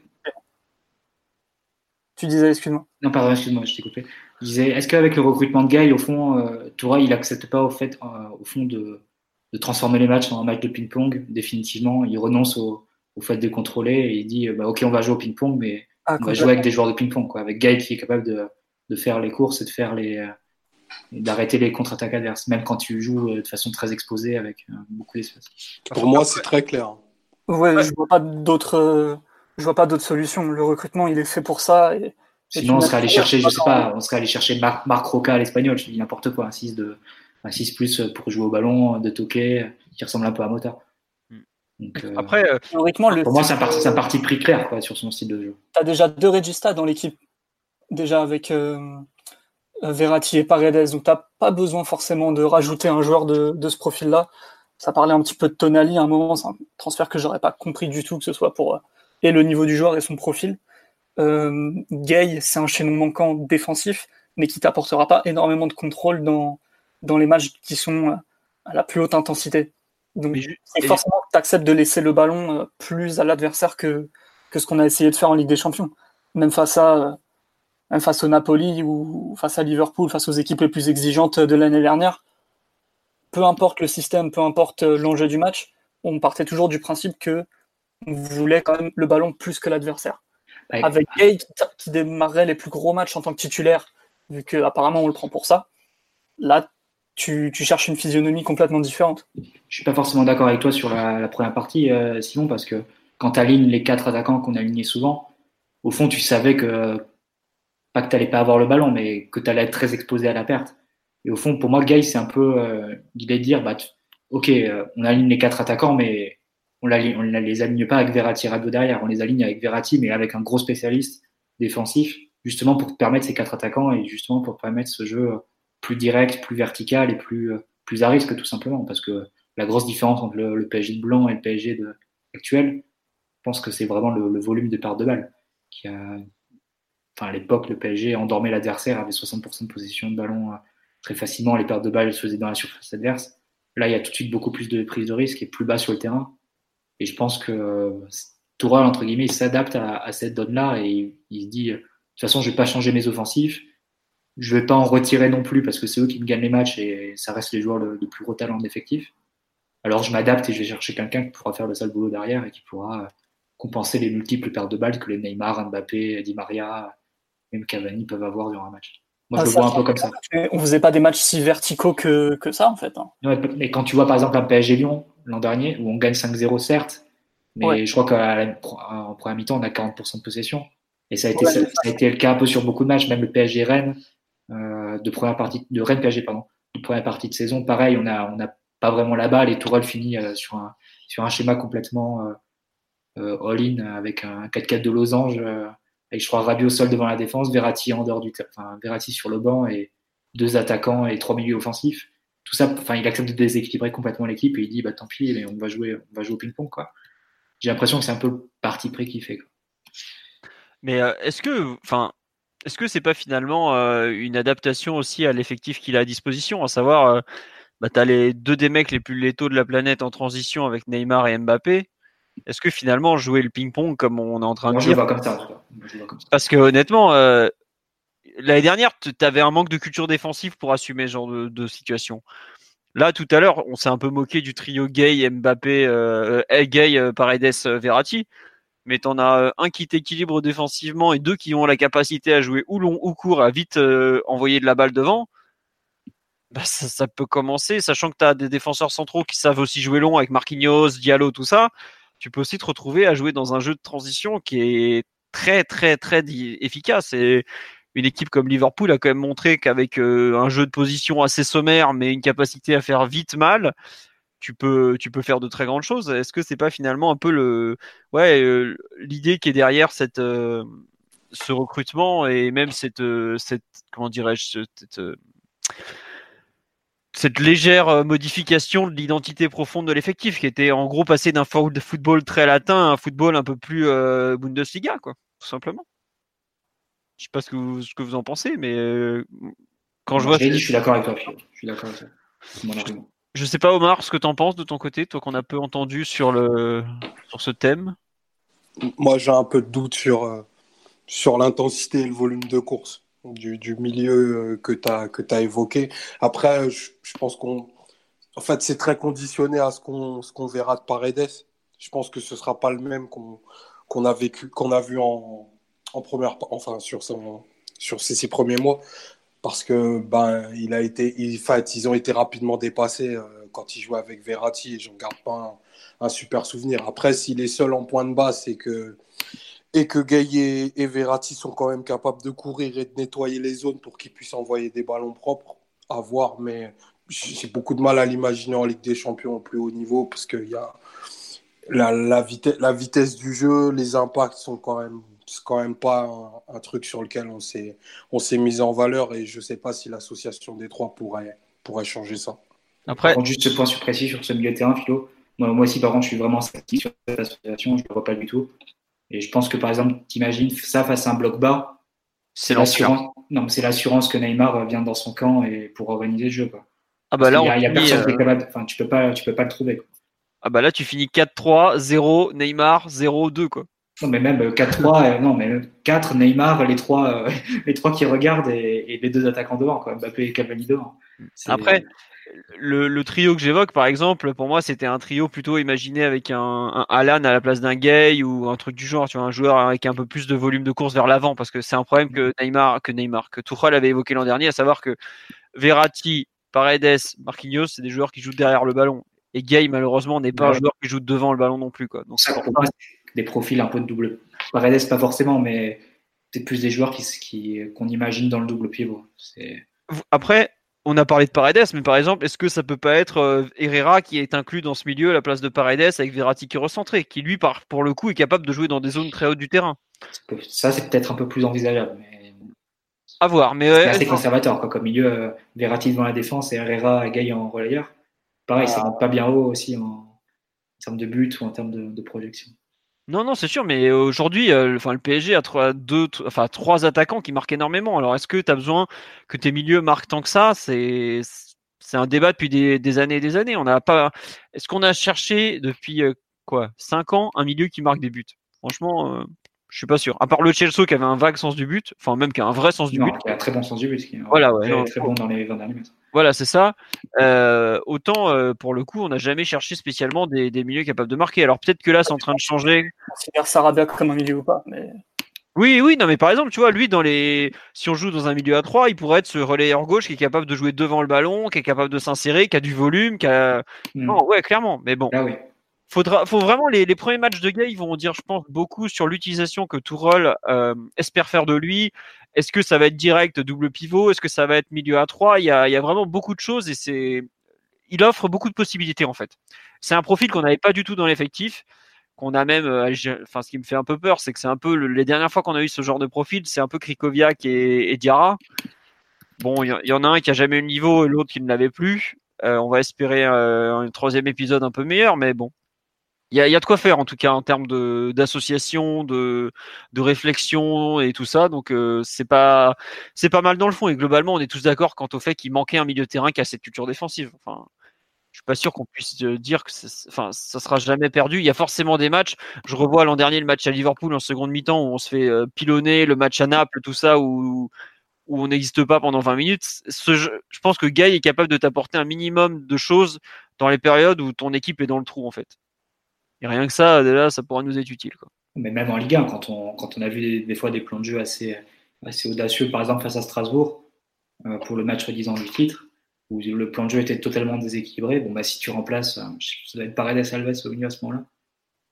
Speaker 4: Tu disais, excuse-moi.
Speaker 2: Non, pardon, excuse-moi, je t'ai coupé. Je disais, est-ce qu'avec le recrutement de Guy, au fond, euh, Toura, il accepte pas au fait, euh, au fond, de, de, transformer les matchs en un match de ping-pong? Définitivement Il renonce au, au, fait de contrôler et il dit, bah, ok, on va jouer au ping-pong, mais ah, on va jouer avec des joueurs de ping-pong, quoi. Avec Guy qui est capable de, de, faire les courses et de faire les, euh, d'arrêter les contre-attaques adverses, même quand tu joues de façon très exposée avec beaucoup d'espace.
Speaker 3: Pour moi, c'est très clair.
Speaker 4: Ouais, je vois pas d'autres, je vois pas d'autres solutions. Le recrutement, il est fait pour ça. Et
Speaker 2: Sinon, on serait allé chercher, je sais pas, on serait allé chercher Marc, Marc Roca à l'espagnol, je dis n'importe quoi, un 6 de, un 6 plus pour jouer au ballon, de toquer, qui ressemble un peu à Mota.
Speaker 1: Donc, euh, Après, euh,
Speaker 2: théoriquement, le pour moi, c'est un, parti, un parti pris clair quoi, sur son style de jeu.
Speaker 4: Tu as déjà deux Regista dans l'équipe, déjà avec euh, Verratti et Paredes, donc tu pas besoin forcément de rajouter un joueur de, de ce profil-là. Ça parlait un petit peu de Tonali à un moment, c'est un transfert que j'aurais pas compris du tout, que ce soit pour et le niveau du joueur et son profil. Euh, Gay, c'est un chaînon manquant défensif, mais qui t'apportera pas énormément de contrôle dans, dans les matchs qui sont à la plus haute intensité. Donc, c'est forcément que tu acceptes de laisser le ballon euh, plus à l'adversaire que, que ce qu'on a essayé de faire en Ligue des Champions. Même face à, euh, même face au Napoli ou face à Liverpool, face aux équipes les plus exigeantes de l'année dernière, peu importe le système, peu importe euh, l'enjeu du match, on partait toujours du principe que on voulait quand même le ballon plus que l'adversaire. Avec Gay qui, démarrerait les plus gros matchs en tant que titulaire, vu qu'apparemment on le prend pour ça, là tu, cherches une physionomie complètement différente.
Speaker 2: Je suis pas forcément d'accord avec toi sur la, première partie, euh, Simon, parce que quand tu alignes les quatre attaquants qu'on a alignés souvent, au fond tu savais que pas que tu n'allais pas avoir le ballon, mais que tu allais être très exposé à la perte. Et au fond, pour moi, le gars, c'est un peu euh, l'idée de dire, bah, ok, euh, on aligne les quatre attaquants, mais on ne les aligne pas avec Verratti et derrière, on les aligne avec Verratti, mais avec un gros spécialiste défensif, justement pour permettre ces quatre attaquants et justement pour permettre ce jeu plus direct, plus vertical et plus, plus à risque tout simplement. Parce que la grosse différence entre le, PSG de blanc et le PSG actuel, je pense que c'est vraiment le, volume de perte de balles. Qui a, enfin, à l'époque, le PSG endormait l'adversaire, avait 60% de possession de ballon euh, très facilement, les pertes de balles se faisaient dans la surface adverse. Là, il y a tout de suite beaucoup plus de prise de risque et plus bas sur le terrain. Et je pense que Tourelle, entre guillemets, il s'adapte à, cette donne-là et il, se dit, de toute façon, je vais pas changer mes offensifs. Je vais pas en retirer non plus parce que c'est eux qui me gagnent les matchs et ça reste les joueurs de, plus gros talent d'effectif. Alors je m'adapte et je vais chercher quelqu'un qui pourra faire le sale boulot derrière et qui pourra compenser les multiples pertes de balles que les Neymar, Mbappé, Di Maria, même Cavani peuvent avoir durant un match. Moi, je ah, le vois un peu comme ça.
Speaker 4: On faisait pas des matchs si verticaux que, que ça, en fait. Hein.
Speaker 2: mais quand tu vois, par exemple, un PSG Lyon, l'an dernier, où on gagne 5-0 certes, mais je crois qu'en première mi-temps, on a 40% de possession. Et ça a, été, ça, a été le cas un peu sur beaucoup de matchs, même le PSG Rennes, euh, de première partie, de Rennes PSG, pardon, de première partie de saison, pareil, on a, on n'a pas vraiment la balle et Tourelle finit euh, sur, un, sur un schéma complètement euh, all-in avec un 4-4 de losange, avec je crois Rabiot sol devant la défense, Verratti en dehors du enfin Verratti sur le banc et deux attaquants et trois milieux offensifs tout ça, enfin, il accepte de déséquilibrer complètement l'équipe et il dit, bah tant pis, mais on va jouer, on va jouer au ping-pong, quoi. J'ai l'impression que c'est un peu le parti pris qu'il fait.
Speaker 1: Mais euh, est-ce que, enfin, est-ce que c'est pas finalement euh, une adaptation aussi à l'effectif qu'il a à disposition, à savoir, euh, bah, tu as les deux des mecs les plus létaux de la planète en transition avec Neymar et Mbappé. Est-ce que finalement jouer le ping-pong comme on est en train de dire,
Speaker 2: comme ça,
Speaker 1: parce que honnêtement, l'année dernière, tu avais un manque de culture défensive pour assumer ce genre de, situation. Là, tout à l'heure, on s'est un peu moqué du trio Gay, Mbappé, euh, Gay, euh, Paredes, euh, Verratti. Mais tu en as un qui t'équilibre défensivement et deux qui ont la capacité à jouer ou long ou court, à vite envoyer de la balle devant. Bah, ça, peut commencer, sachant que tu as des défenseurs centraux qui savent aussi jouer long avec Marquinhos, Diallo, tout ça. Tu peux aussi te retrouver à jouer dans un jeu de transition qui est très, très, très efficace. Et une équipe comme Liverpool a quand même montré qu'avec euh, un jeu de position assez sommaire, mais une capacité à faire vite mal, tu peux, tu peux faire de très grandes choses. Est-ce que c'est pas finalement un peu le, ouais, euh, l'idée qui est derrière cette, euh, ce recrutement et même cette, cette comment dirais-je, cette, cette légère modification de l'identité profonde de l'effectif, qui était en gros passé d'un football très latin à un football un peu plus Bundesliga, quoi, tout simplement. Je sais pas ce que vous, ce que vous en pensez, mais euh, quand je vois.
Speaker 2: je suis d'accord avec toi. Je suis d'accord avec toi.
Speaker 1: Je sais pas, Omar, ce que tu en penses de ton côté, toi qu'on a peu entendu sur, le, sur ce thème.
Speaker 3: Moi, j'ai un peu de doute sur, euh, sur l'intensité et le volume de course du, du milieu que tu as, évoqué. Après, je, pense qu'on. En fait, c'est très conditionné à ce qu'on verra de Paredes. Je pense que ce sera pas le même qu'on a vécu, qu'on a vu en, en première, enfin sur son, sur ses, ses, premiers mois, parce que ben il a été, fait, ils ont été rapidement dépassés euh, quand il jouait avec Verratti et j'en garde pas un, super souvenir. Après, s'il est seul en point de base et que et que Gay et, Verratti sont quand même capables de courir et de nettoyer les zones pour qu'ils puissent envoyer des ballons propres, à voir, mais j'ai beaucoup de mal à l'imaginer en Ligue des Champions au plus haut niveau parce qu'il y a la, la vitesse du jeu, les impacts sont quand même c'est quand même pas un, un, truc sur lequel on s'est on s'est mis en valeur et je sais pas si l'association des trois pourrait pourrait changer ça.
Speaker 2: Après, juste ce point précis sur ce milieu de terrain, Philo. Moi, moi aussi, par contre, je suis vraiment sceptique sur cette association. Je ne le vois pas du tout. Et je pense que par exemple, t'imagines ça face à un bloc bas. C'est l'assurance. Non, c'est l'assurance que Neymar vient dans son camp et pour organiser le jeu. Quoi.
Speaker 1: Ah bah là,
Speaker 2: il y a, personne qui est euh, capable. Enfin, tu peux pas, tu peux pas le trouver. Quoi.
Speaker 1: Ah bah là, tu finis 4-3, 0 Neymar, 0-2 quoi.
Speaker 2: Non, mais même 4-3, euh, non, mais 4 Neymar, les trois, euh, les trois qui regardent et, et, les deux attaquants devant, quoi. Mbappé et Cavani devant.
Speaker 1: Après, le, le, trio que j'évoque, par exemple, pour moi, c'était un trio plutôt imaginé avec un, un Alan à la place d'un Gay ou un truc du genre, tu vois, un joueur avec un peu plus de volume de course vers l'avant, parce que c'est un problème que Neymar, que Neymar, que Tuchel avait évoqué l'an dernier, à savoir que Verratti, Paredes, Marquinhos, c'est des joueurs qui jouent derrière le ballon. Et Gay, malheureusement, n'est pas ouais. un joueur qui joue devant le ballon non plus, quoi. Donc,
Speaker 2: ça, des profils un peu de double. Paredes, pas forcément, mais c'est plus des joueurs qui, qui, qu'on imagine dans le double pivot.
Speaker 1: Après, on a parlé de Paredes, mais par exemple, est-ce que ça peut pas être euh, Herrera qui est inclus dans ce milieu à la place de Paredes avec Verratti qui est recentré, qui lui, par, pour le coup, est capable de jouer dans des zones très hautes du terrain?
Speaker 2: Ça, c'est peut-être un peu plus envisageable. Mais...
Speaker 1: À voir. Mais
Speaker 2: c'est assez conservateur, quoi. Comme milieu, euh, Verratti devant la défense et Herrera Gay en relayeur. Pareil, ah. ça monte pas bien haut aussi en, en, termes de but ou en termes de, de projection.
Speaker 1: Non, non, c'est sûr, mais aujourd'hui, euh, enfin, le PSG a trois, deux, enfin, trois attaquants qui marquent énormément. Alors, est-ce que tu as besoin que tes milieux marquent tant que ça? C'est un débat depuis des, des, années et des années. On n'a pas. Est-ce qu'on a cherché depuis euh, quoi cinq ans un milieu qui marque des buts? Franchement, euh, je suis pas sûr. À part le Chelsea qui avait un vague sens du but, enfin même qui a un vrai sens du
Speaker 2: non,
Speaker 1: but.
Speaker 2: Qui a un très bon sens du but. Qui est
Speaker 1: voilà, ouais,
Speaker 2: très, non, très bon dans les 20 derniers mètres.
Speaker 1: Voilà, c'est ça. Euh, autant euh, pour le coup, on n'a jamais cherché spécialement des, des, milieux capables de marquer. Alors peut-être que là, c'est en train de changer.
Speaker 4: Considère Sarabia comme un milieu ou pas, mais.
Speaker 1: Oui, oui, non, mais par exemple, tu vois, lui, dans les, si on joue dans un milieu à 3, il pourrait être ce relayeur gauche qui est capable de jouer devant le ballon, qui est capable de s'insérer, qui a du volume, qui a. Mm. Non, ouais, clairement. Mais bon.
Speaker 2: Ah oui.
Speaker 1: Faudra, faut vraiment les, premiers matchs de Gay, vont dire, je pense, beaucoup sur l'utilisation que Tourelle euh, espère faire de lui. Est-ce que ça va être direct double pivot? Est-ce que ça va être milieu à 3 il y, a, vraiment beaucoup de choses et c'est, il offre beaucoup de possibilités en fait. C'est un profil qu'on n'avait pas du tout dans l'effectif, qu'on a même, enfin, ce qui me fait un peu peur, c'est que c'est un peu le, les dernières fois qu'on a eu ce genre de profil, c'est un peu Krikoviak et, et Diarra. Bon, il y, y, en a un qui a jamais eu le niveau et l'autre qui ne l'avait plus. Euh, on va espérer euh, un troisième épisode un peu meilleur, mais bon, il y a, y a, de quoi faire en tout cas en termes de d'association, de, de réflexion et tout ça. Donc euh, c'est pas c'est pas mal dans le fond et globalement on est tous d'accord quant au fait qu'il manquait un milieu de terrain qui a cette culture défensive. Enfin, je suis pas sûr qu'on puisse dire que enfin ça sera jamais perdu. Il y a forcément des matchs. Je revois l'an dernier le match à Liverpool en seconde mi-temps où on se fait euh, pilonner, le match à Naples, tout ça où où on n'existe pas pendant 20 minutes. Ce, je pense que Guy est capable de t'apporter un minimum de choses dans les périodes où ton équipe est dans le trou en fait. Et rien que ça, là, ça pourrait nous être utile. Quoi.
Speaker 2: Mais même en Ligue 1, quand on, quand on a vu des, des, fois des plans de jeu assez, assez audacieux, par exemple face à Strasbourg, euh, pour le match redisant du titre, où le plan de jeu était totalement déséquilibré, bon, bah, si tu remplaces, euh, ça doit être Paredes Alves au milieu à ce moment-là.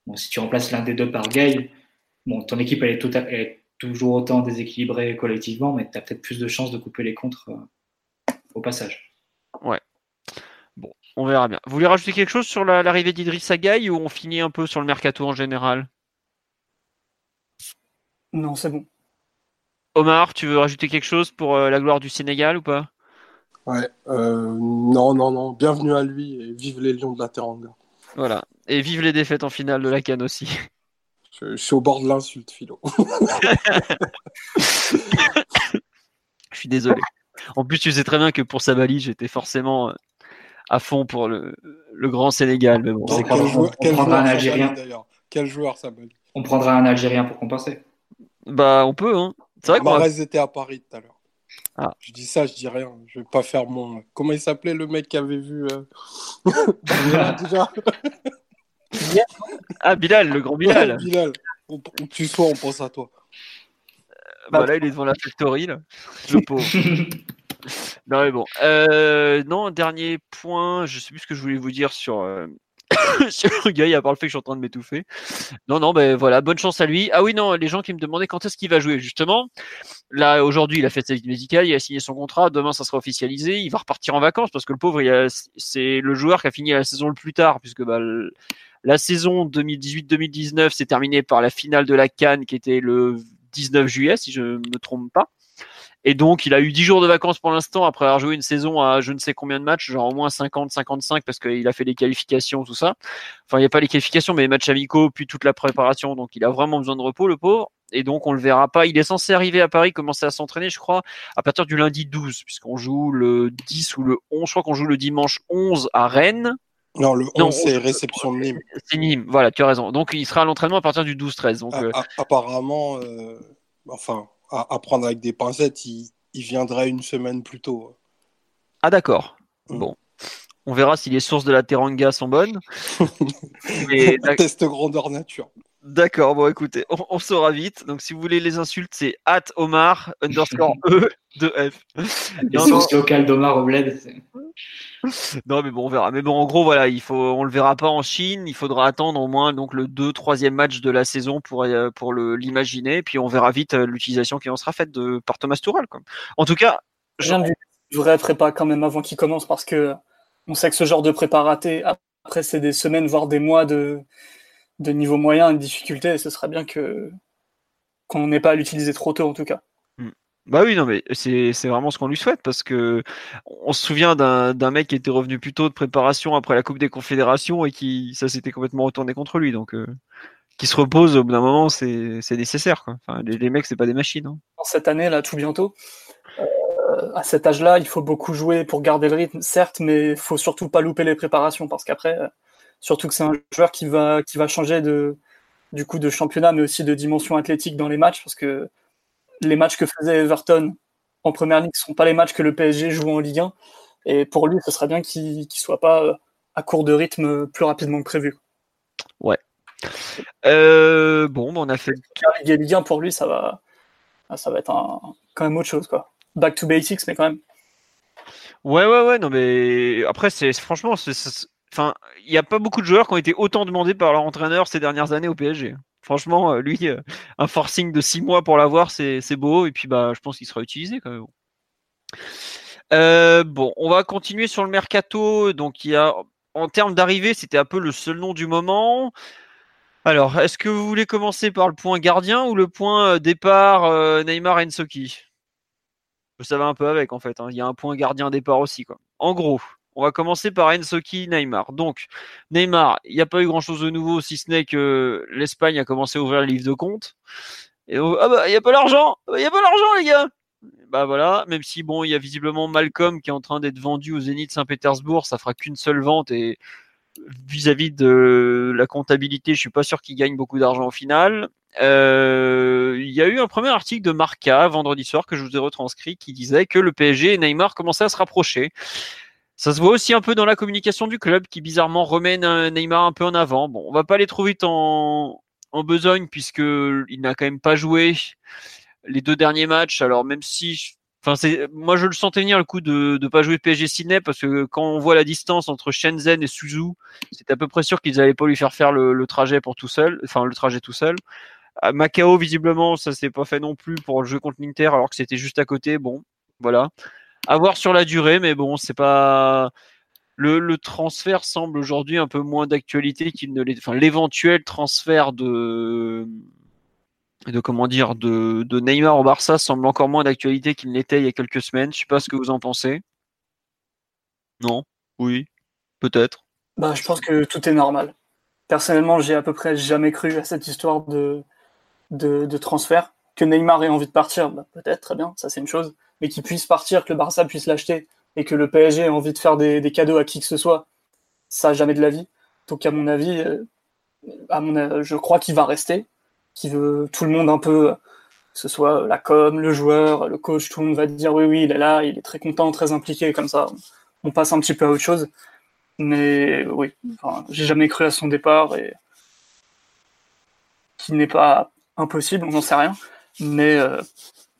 Speaker 2: Bon, si tu remplaces l'un des deux par Gay, bon, ton équipe elle est, tota-, elle est toujours autant déséquilibrée collectivement, mais tu as peut-être plus de chances de couper les contres euh, au passage.
Speaker 1: Ouais. On verra bien. Vous voulez rajouter quelque chose sur l'arrivée la, d'Idriss Agaï ou on finit un peu sur le mercato en général?
Speaker 4: Non, c'est bon.
Speaker 1: Omar, tu veux rajouter quelque chose pour euh, la gloire du Sénégal ou pas?
Speaker 3: Ouais, euh, non, non, non. Bienvenue à lui et vive les Lions de la Teranga.
Speaker 1: Voilà. Et vive les défaites en finale de la Cannes aussi.
Speaker 3: Je, je suis au bord de l'insulte, Philo.
Speaker 1: je suis désolé. En plus, tu sais très bien que pour Sabali, j'étais forcément euh, à fond pour le, le grand Sénégal. Mais bon,
Speaker 2: quel, joueur,
Speaker 3: quel
Speaker 2: on prendra un Algérien.
Speaker 3: Quel joueur ça
Speaker 2: On prendra un Algérien pour compenser.
Speaker 1: Bah, on peut, hein. C'est vrai
Speaker 3: était à Paris tout à l'heure.
Speaker 1: Ah.
Speaker 3: Je dis ça, je dis rien. Je vais pas faire mon. Comment il s'appelait le mec qui avait vu. euh, déjà
Speaker 1: Ah, Bilal, le grand Bilal.
Speaker 3: Ouais, Bilal. Où où tu sois, on pense à toi.
Speaker 1: Bah là, il est devant la factory, là. Le pauvre. non, mais bon. Euh, non, dernier point. Je sais plus ce que je voulais vous dire sur, euh, sur le gars, à part le fait que je suis en train de m'étouffer. Non, non, ben voilà, bonne chance à lui. Ah oui, non, les gens qui me demandaient quand est-ce qu'il va jouer, justement. Là, aujourd'hui, il a fait sa visite médicale, il a signé son contrat. Demain, ça sera officialisé. Il va repartir en vacances parce que le pauvre, c'est le joueur qui a fini la saison le plus tard, puisque bah, la saison 2018-2019 s'est terminée par la finale de la Cannes qui était le 19 juillet, si je me trompe pas. Et donc, il a eu 10 jours de vacances pour l'instant après avoir joué une saison à je ne sais combien de matchs, genre au moins 50, 55 parce qu'il a fait les qualifications, tout ça. Enfin, il n'y a pas les qualifications, mais les matchs amicaux, puis toute la préparation. Donc, il a vraiment besoin de repos, le pauvre. Et donc, on le verra pas. Il est censé arriver à Paris, commencer à s'entraîner, je crois, à partir du lundi 12, puisqu'on joue le 10 ou le 11. Je crois qu'on joue le dimanche 11 à Rennes.
Speaker 3: Non, le 11,
Speaker 1: Non,
Speaker 3: c'est
Speaker 1: on-
Speaker 3: réception de Nîmes.
Speaker 1: C'est Nîmes. Voilà, tu as raison. Donc, il sera à l'entraînement à partir du 12-13. Donc,
Speaker 3: A-
Speaker 1: euh,
Speaker 3: apparemment, euh, enfin, à, à prendre avec des pincettes, il, il viendrait une semaine plus tôt.
Speaker 1: Ah d'accord.
Speaker 3: Mm.
Speaker 1: Bon. On verra si les sources de la Teranga sont bonnes. Mais
Speaker 3: Test grandeur nature.
Speaker 1: D'accord, bon écoutez, on, on saura vite. Donc si vous voulez les insultes, c'est at Omar underscore E de F.
Speaker 2: Les
Speaker 1: Non, non,
Speaker 2: sources locales d'Omar au bled.
Speaker 1: non, mais bon, on verra. Mais bon, en gros, voilà, il faut, on le verra pas en Chine. Il faudra attendre au moins donc le 2 troisième match de la saison pour euh, pour le l'imaginer. Puis on verra vite euh, l'utilisation qui en sera faite de par Thomas Tuchel. Quoi. En tout cas,
Speaker 4: Rien du vrai prépa quand même avant qu'il commence parce que on sait que ce genre de prépa raté, après c'est des semaines voire des mois de, de niveau moyen et de difficulté et ce serait bien que qu'on n'ait pas à l'utiliser trop tôt en tout cas.
Speaker 1: Bah oui, non, mais c'est c'est vraiment ce qu'on lui souhaite parce que on se souvient d'un d'un mec qui était revenu plus tôt de préparation après la Coupe des Confédérations et qui ça s'était complètement retourné contre lui. Donc, euh, qui se repose au bout d'un moment, c'est c'est nécessaire. Quoi. Enfin, les, les mecs, c'est pas des machines. hein.
Speaker 4: Cette année là, tout bientôt, euh, à cet âge-là, il faut beaucoup jouer pour garder le rythme, certes, mais il faut surtout pas louper les préparations parce qu'après, euh, surtout que c'est un joueur qui va qui va changer de du coup de championnat, mais aussi de dimension athlétique dans les matchs parce que les matchs que faisait Everton en première ligue ne sont pas les matchs que le PSG joue en Ligue 1. Et pour lui, ce serait bien qu'il ne soit pas euh, à court de rythme plus rapidement que prévu.
Speaker 1: Euh, bon, bah, on a fait.
Speaker 4: Ligue Ligue 1, pour lui, ça va, ça va être un- quand même autre chose. Quoi. Back to basics, mais quand même.
Speaker 1: Ouais, ouais, ouais. Non, mais après, c'est franchement, enfin, il n'y a pas beaucoup de joueurs qui ont été autant demandés par leur entraîneur ces dernières années au PSG. Franchement, euh, lui, euh, un forcing de six mois pour l'avoir, c'est beau. Et puis, bah, je pense qu'il sera utilisé quand même. Euh, bon, on va continuer sur le mercato. Donc, il y a, en termes d'arrivée, c'était un peu le seul nom du moment. Alors, est-ce que vous voulez commencer par le point gardien ou le point départ Neymar Ensoki Ça va un peu avec en fait. hein. Il y a un point gardien départ aussi. Quoi. En gros, on va commencer par Ensoki Neymar. Donc, Neymar, il n'y a pas eu grand-chose de nouveau si ce n'est que l'Espagne a commencé à ouvrir le livre de compte. Et ah bah, il n'y a pas l'argent Il n'y a pas l'argent, les gars bah voilà, même si bon, il y a visiblement Malcolm qui est en train d'être vendu au Zénith Saint-Pétersbourg, ça fera qu'une seule vente et vis-à-vis de la comptabilité, je suis pas sûr qu'il gagne beaucoup d'argent au final. Euh, il y a eu un premier article de Marca vendredi soir que je vous ai retranscrit qui disait que le PSG et Neymar commençaient à se rapprocher. Ça se voit aussi un peu dans la communication du club qui bizarrement remet Neymar un peu en avant. Bon, on va pas aller trop vite en, besogne puisque il n'a quand même pas joué les deux derniers matchs. Alors même si, enfin moi je le sentais venir le coup de de pas jouer PSG Sydney parce que quand on voit la distance entre Shenzhen et Suzhou, c'est à peu près sûr qu'ils allaient pas lui faire faire le, trajet pour tout seul, enfin le trajet tout seul. À Macao visiblement ça s'est pas fait non plus pour le jeu contre l'Inter alors que c'était juste à côté. Bon, voilà. À voir sur la durée, mais bon c'est pas le, transfert semble aujourd'hui un peu moins d'actualité qu'il ne l'est. Enfin, l'éventuel transfert de de comment dire de, de, Neymar au Barça semble encore moins d'actualité qu'il n'était il y a quelques semaines. Je sais pas ce que vous en pensez. Non, oui, peut-être.
Speaker 4: Bah, je pense que tout est normal. Personnellement, j'ai à peu près jamais cru à cette histoire de, de, de transfert. Que Neymar ait envie de partir, bah, peut-être, très bien, ça c'est une chose. Mais qu'il puisse partir, que le Barça puisse l'acheter et que le PSG ait envie de faire des, des, cadeaux à qui que ce soit, ça jamais de la vie. Donc à mon avis, à mon, je crois qu'il va rester qui veut tout le monde un peu Que ce soit la com, le joueur, le coach, tout le monde va dire oui, oui, il est là, il est très content, très impliqué, comme ça, on passe un petit peu à autre chose. Mais oui, enfin, j'ai jamais cru à son départ et qui n'est pas impossible, on n'en sait rien. Mais euh,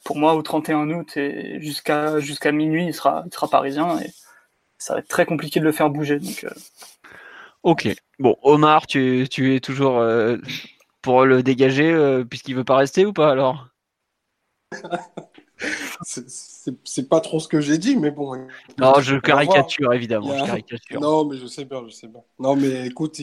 Speaker 4: pour moi, au 31 août et jusqu'à jusqu'à minuit, il sera, il sera parisien et ça va être très compliqué de le faire bouger. Donc, euh.
Speaker 1: Ok. Bon, Omar, tu, tu es toujours euh, pour le dégager puisqu'il veut pas rester ou pas alors?
Speaker 3: C'est pas trop ce que j'ai dit, mais bon.
Speaker 1: Non, je caricature évidemment. Je caricature.
Speaker 3: Non, mais je sais bien, je sais bien. Non, mais écoute,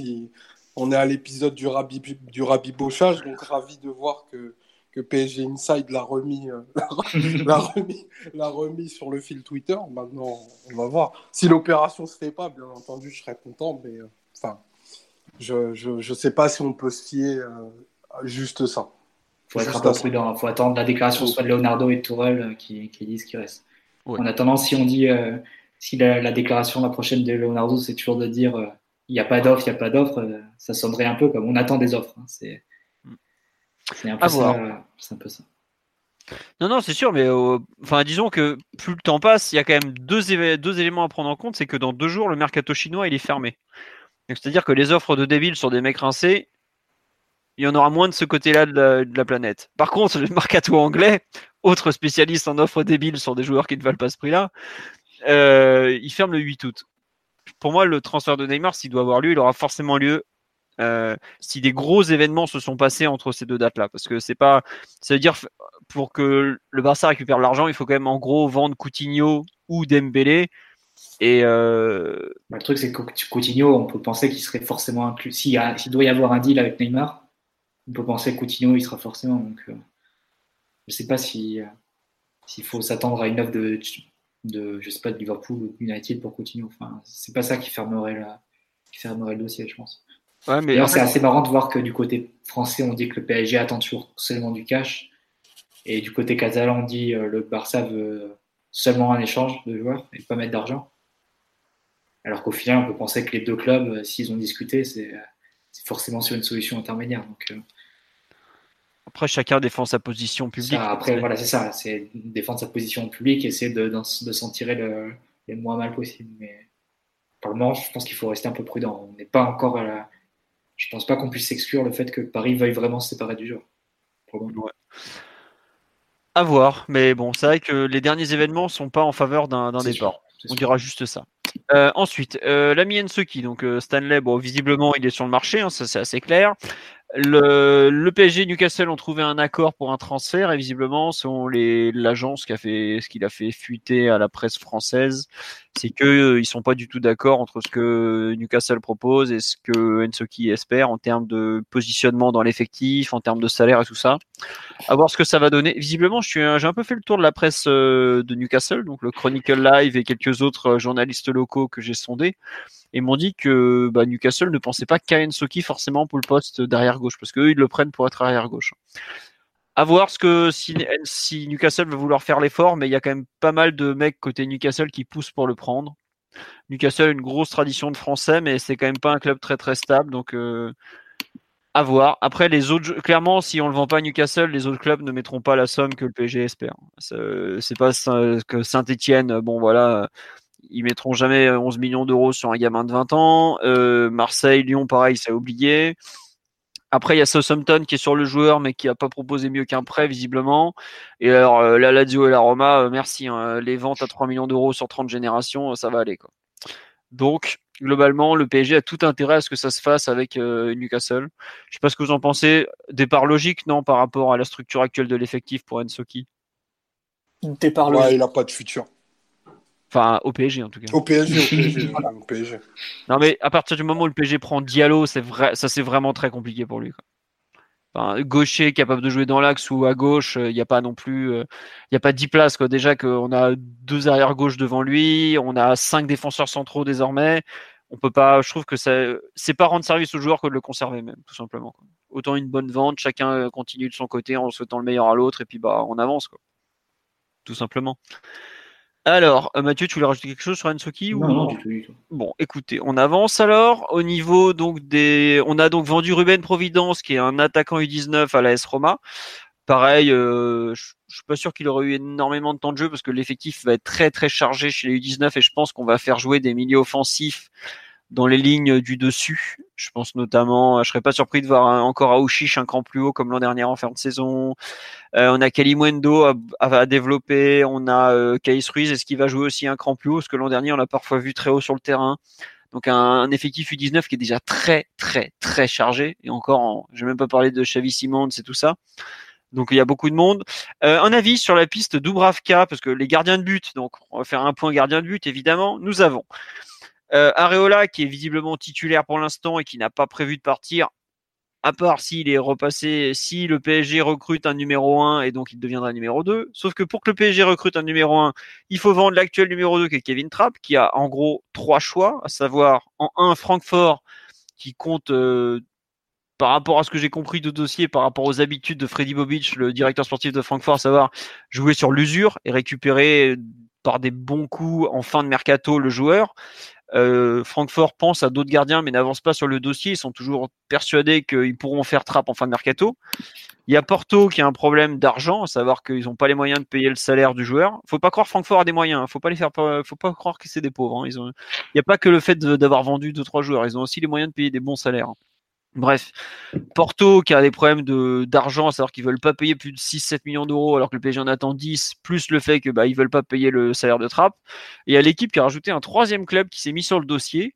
Speaker 3: on est à l'épisode du, rabi... du rabibochage, donc ravi de voir que, que PSG Inside l'a remis, euh, l'a remis, remis sur le fil Twitter. Maintenant, on va voir. Si l'opération se fait pas, bien entendu, je serais content, mais euh, enfin, je, je, je, sais pas si on peut se fier euh, à juste ça
Speaker 2: faut être un peu prudent. Il faut attendre la déclaration soit de Leonardo et de Tourelle euh, qui, qui disent qu'il reste. En attendant, si on dit, euh, si la, déclaration la prochaine de Leonardo, c'est toujours de dire euh, il n'y a pas d'offre, il n'y a pas d'offre, ça sonnerait un peu comme on attend des offres. Hein. C'est un, peu ça, un peu ça.
Speaker 1: Non, non, c'est sûr, mais enfin, disons que plus le temps passe, il y a quand même deux, deux éléments à prendre en compte. C'est que dans deux jours, le mercato chinois il est fermé. C'est-à-dire que les offres de débiles sur des mecs rincés, il y en aura moins de ce côté-là de, la, planète. Par contre, le mercato anglais, autre spécialiste en offres débiles sur des joueurs qui ne valent pas ce prix-là, euh, il ferme le 8 août. Pour moi, le transfert de Neymar, s'il doit avoir lieu, il aura forcément lieu euh, si des gros événements se sont passés entre ces deux dates-là. Parce que c'est pas. Ça veut dire, pour que le Barça récupère l'argent, il faut quand même en gros vendre Coutinho ou Dembélé. Et euh...
Speaker 2: Le truc, c'est que Coutinho, on peut penser qu'il serait forcément inclus. S'il doit y avoir un deal avec Neymar, on peut penser que Coutinho il sera forcément. Donc, euh, je sais pas si euh, s'il faut s'attendre à une offre de, de, je sais pas, de Liverpool ou United pour Coutinho. Enfin, c'est pas ça qui fermerait, la, qui fermerait le dossier, je pense. Ouais, mais c'est assez marrant de voir que du côté français, on dit que le PSG attend toujours seulement du cash. Et du côté catalan, on dit que euh, le Barça veut seulement un échange de joueurs et pas mettre d'argent. Alors qu'au final, on peut penser que les deux clubs, s'ils ont discuté, c'est forcément sur une solution intermédiaire. Donc,
Speaker 1: après, chacun défend sa position publique.
Speaker 2: après, voilà, c'est ça. C'est défendre sa position publique et essayer de, de, s'en tirer le, moins mal possible. Mais pour le moment, je pense qu'il faut rester un peu prudent. On n'est pas encore à la. Je pense pas qu'on puisse exclure le fait que Paris veuille vraiment se séparer du jeu. Ouais.
Speaker 1: À voir, mais bon, c'est vrai que les derniers événements sont pas en faveur d'un départ. On dira juste ça. Euh, ensuite, euh, l'ami Ensuki, donc euh, Stanley, bon, visiblement il est sur le marché, hein, ça c'est assez clair. Le, le, PSG Newcastle ont trouvé un accord pour un transfert et visiblement, selon l'agence qui a fait ce qu'il a fait fuiter à la presse française, c'est que euh, ils sont pas du tout d'accord entre ce que Newcastle propose et ce que Ensoki espère en termes de positionnement dans l'effectif, en termes de salaire et tout ça. À voir ce que ça va donner. Visiblement, j'ai un peu fait le tour de la presse euh, de Newcastle, donc le Chronicle Live et quelques autres journalistes locaux que j'ai sondés et m'ont dit que bah, Newcastle ne pensait pas qu'à Soki forcément pour le poste d'arrière gauche, parce qu'eux ils le prennent pour être arrière gauche. À voir ce que si, Newcastle veut vouloir faire l'effort, mais il y a quand même pas mal de mecs côté Newcastle qui poussent pour le prendre. Newcastle a une grosse tradition de français, mais c'est quand même pas un club très très stable, donc euh, à voir. Après, les autres, clairement, si on le vend pas à Newcastle, les autres clubs ne mettront pas la somme que le PSG espère. C'est pas que Saint-Etienne, bon voilà, ils mettront jamais 11 millions d'euros sur un gamin de 20 ans. Euh, Marseille, Lyon, pareil, c'est oublié. Après, il y a Southampton qui est sur le joueur, mais qui n'a pas proposé mieux qu'un prêt, visiblement. Et alors, euh, la Lazio et la Roma, euh, merci. Hein, les ventes à 3 millions d'euros sur 30 générations, ça va aller. Quoi. Donc, globalement, le PSG a tout intérêt à ce que ça se fasse avec Newcastle. Je sais pas ce que vous en pensez. Départ logique, non, par rapport à la structure actuelle de l'effectif pour Ensoki
Speaker 4: Départ logique.
Speaker 3: Ouais, il n'a pas de futur.
Speaker 1: Enfin, au PSG en tout cas.
Speaker 3: Au PSG, au PSG,
Speaker 1: Non, mais à partir du moment où le PSG prend Diallo, c'est vrai, ça c'est vraiment très compliqué pour lui. Enfin, gaucher capable de jouer dans l'axe ou à gauche, il n'y a pas non plus, il n'y a pas 10 places quoi. Déjà qu'on a deux arrières gauche devant lui, on a cinq défenseurs centraux désormais. On peut pas, je trouve que c'est pas rendre service au joueur que de le conserver même, tout simplement. Autant une bonne vente, chacun continue de son côté en souhaitant le meilleur à l'autre et puis bah on avance quoi. Tout simplement. Alors, euh, Mathieu, tu voulais rajouter quelque chose sur Ensoki
Speaker 2: ou non, du tout,
Speaker 1: Bon, écoutez, on avance alors. Au niveau donc des, on a donc vendu Ruben Providence, qui est un attaquant U19 à la S Roma. pareil, je, je suis pas sûr qu'il aurait eu énormément de temps de jeu parce que l'effectif va être très très chargé chez les U19 et je pense qu'on va faire jouer des milieux offensifs dans les lignes du dessus. Je pense notamment, je serais pas surpris de voir encore Aouchiche un cran plus haut comme l'an dernier en fin de saison. Euh, on a Kalimwendo à, à, développer, on a euh, Ruiz, est-ce qu'il va jouer aussi un cran plus haut? Parce que l'an dernier, on l'a parfois vu très haut sur le terrain. Donc un, effectif U19 qui est déjà très très très chargé. Et encore, je vais même pas parler de Xavi Simons et tout ça. Donc il y a beaucoup de monde. Euh, un avis sur la piste Dubravka, parce que les gardiens de but, donc on va faire un point gardien de but évidemment. Nous avons euh, Areola qui est visiblement titulaire pour l'instant et qui n'a pas prévu de partir, à part s'il est repassé, si le PSG recrute un numéro 1 et donc il deviendra numéro 2. Sauf que pour que le PSG recrute un numéro 1, il faut vendre l'actuel numéro 2 qui est Kevin Trapp, qui a en gros trois choix, à savoir en 1 Francfort qui compte euh, par rapport à ce que j'ai compris de dossier, par rapport aux habitudes de Freddy Bobic, le directeur sportif de Francfort, à savoir jouer sur l'usure et récupérer par des bons coups en fin de mercato le joueur. Euh, Francfort pense à d'autres gardiens mais n'avance pas sur le dossier. Ils sont toujours persuadés qu'ils pourront faire trappe en fin de mercato. Il y a Porto qui a un problème d'argent, à savoir qu'ils n'ont pas les moyens de payer le salaire du joueur. Faut pas croire Francfort a des moyens. Faut pas les faire, faut pas croire que c'est des pauvres. Hein. Il n'y a pas que le fait d'avoir vendu deux trois joueurs. Ils ont aussi les moyens de payer des bons salaires. Bref, Porto qui a des problèmes d'argent, à savoir qu'ils veulent pas payer plus de 6-7 millions d'euros alors que le PSG en attend 10, plus le fait que bah veulent pas payer le salaire de Trapp. Et il y a l'équipe qui a rajouté un troisième club qui s'est mis sur le dossier.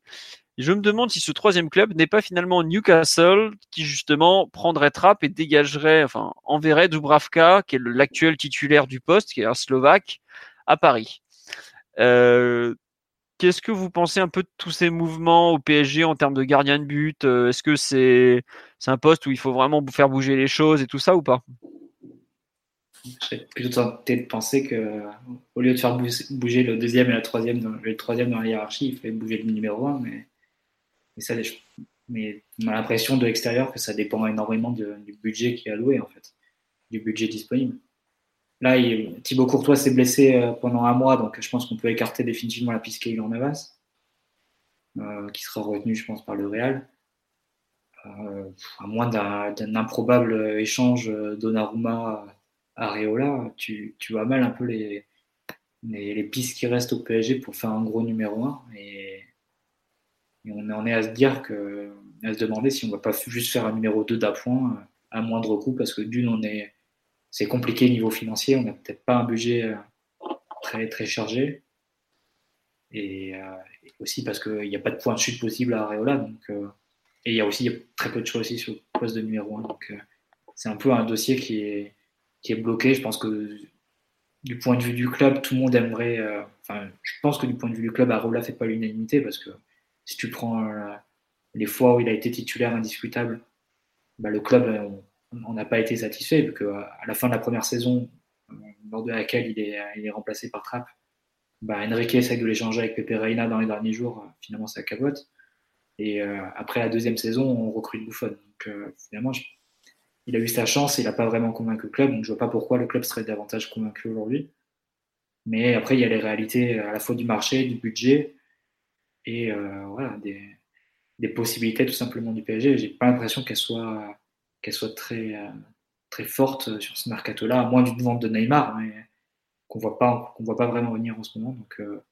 Speaker 1: je me demande si ce troisième club n'est pas finalement Newcastle qui justement prendrait Trapp et dégagerait, enfin enverrait Dubravka, qui est l'actuel titulaire du poste, qui est un Slovaque, à Paris. Euh, Qu'est-ce que vous pensez un peu de tous ces mouvements au PSG en termes de gardien de but euh, Est-ce que c'est un poste où il faut vraiment faire bouger les choses et tout ça ou pas?
Speaker 2: Je plutôt tenté de penser que au lieu de faire bouger le deuxième et la troisième le troisième dans la hiérarchie, il fallait bouger le numéro un, mais, mais ça, mais on a l'impression de l'extérieur que ça dépend énormément du budget qui est alloué en fait, du budget disponible. Là, Thibaut Courtois s'est blessé euh, pendant un mois, donc je pense qu'on peut écarter définitivement la piste en Navas, euh, qui sera retenu, je pense, par le Real. Euh, à moins d'un improbable échange Donnarumma à Reola, tu, vois mal un peu les, les, pistes qui restent au PSG pour faire un gros numéro 1. Et, on en est à se dire à se demander si on ne va pas juste faire un numéro 2 d'appoint à moindre coût, parce que d'une, on est c'est compliqué niveau financier. On n'a peut-être pas un budget euh, très, très chargé. Et, euh, aussi parce qu'il n'y a pas de point de chute possible à Areola. Donc, euh, et il y a aussi très peu de choix aussi sur le poste de numéro 1. Donc c'est un peu un dossier qui est, qui est bloqué. Je pense que du point de vue du club, tout le monde aimerait. enfin, je pense que du point de vue du club, Areola ne fait pas l'unanimité parce que si tu prends les fois où il a été titulaire indiscutable, bah, le club, n'a pas été satisfait, vu qu'à la fin de la première saison, lors de laquelle il est, il est remplacé par Trapp, bah, Enrique essaie de l'échanger avec Pepe Reina dans les derniers jours, finalement ça capote. Et euh, après la deuxième saison, on recrute Buffon. Donc euh, finalement, il a eu sa chance, il n'a pas vraiment convaincu le club, donc je ne vois pas pourquoi le club serait davantage convaincu aujourd'hui. Mais après, il y a les réalités à la fois du marché, du budget et euh, voilà, des, des, possibilités tout simplement du PSG. J'ai pas l'impression qu'elles soient qu'elle soit très, euh, très forte sur ce mercato-là, moins d'une vente de Neymar, mais qu'on voit pas, qu'on voit pas vraiment venir en ce moment. Donc, euh,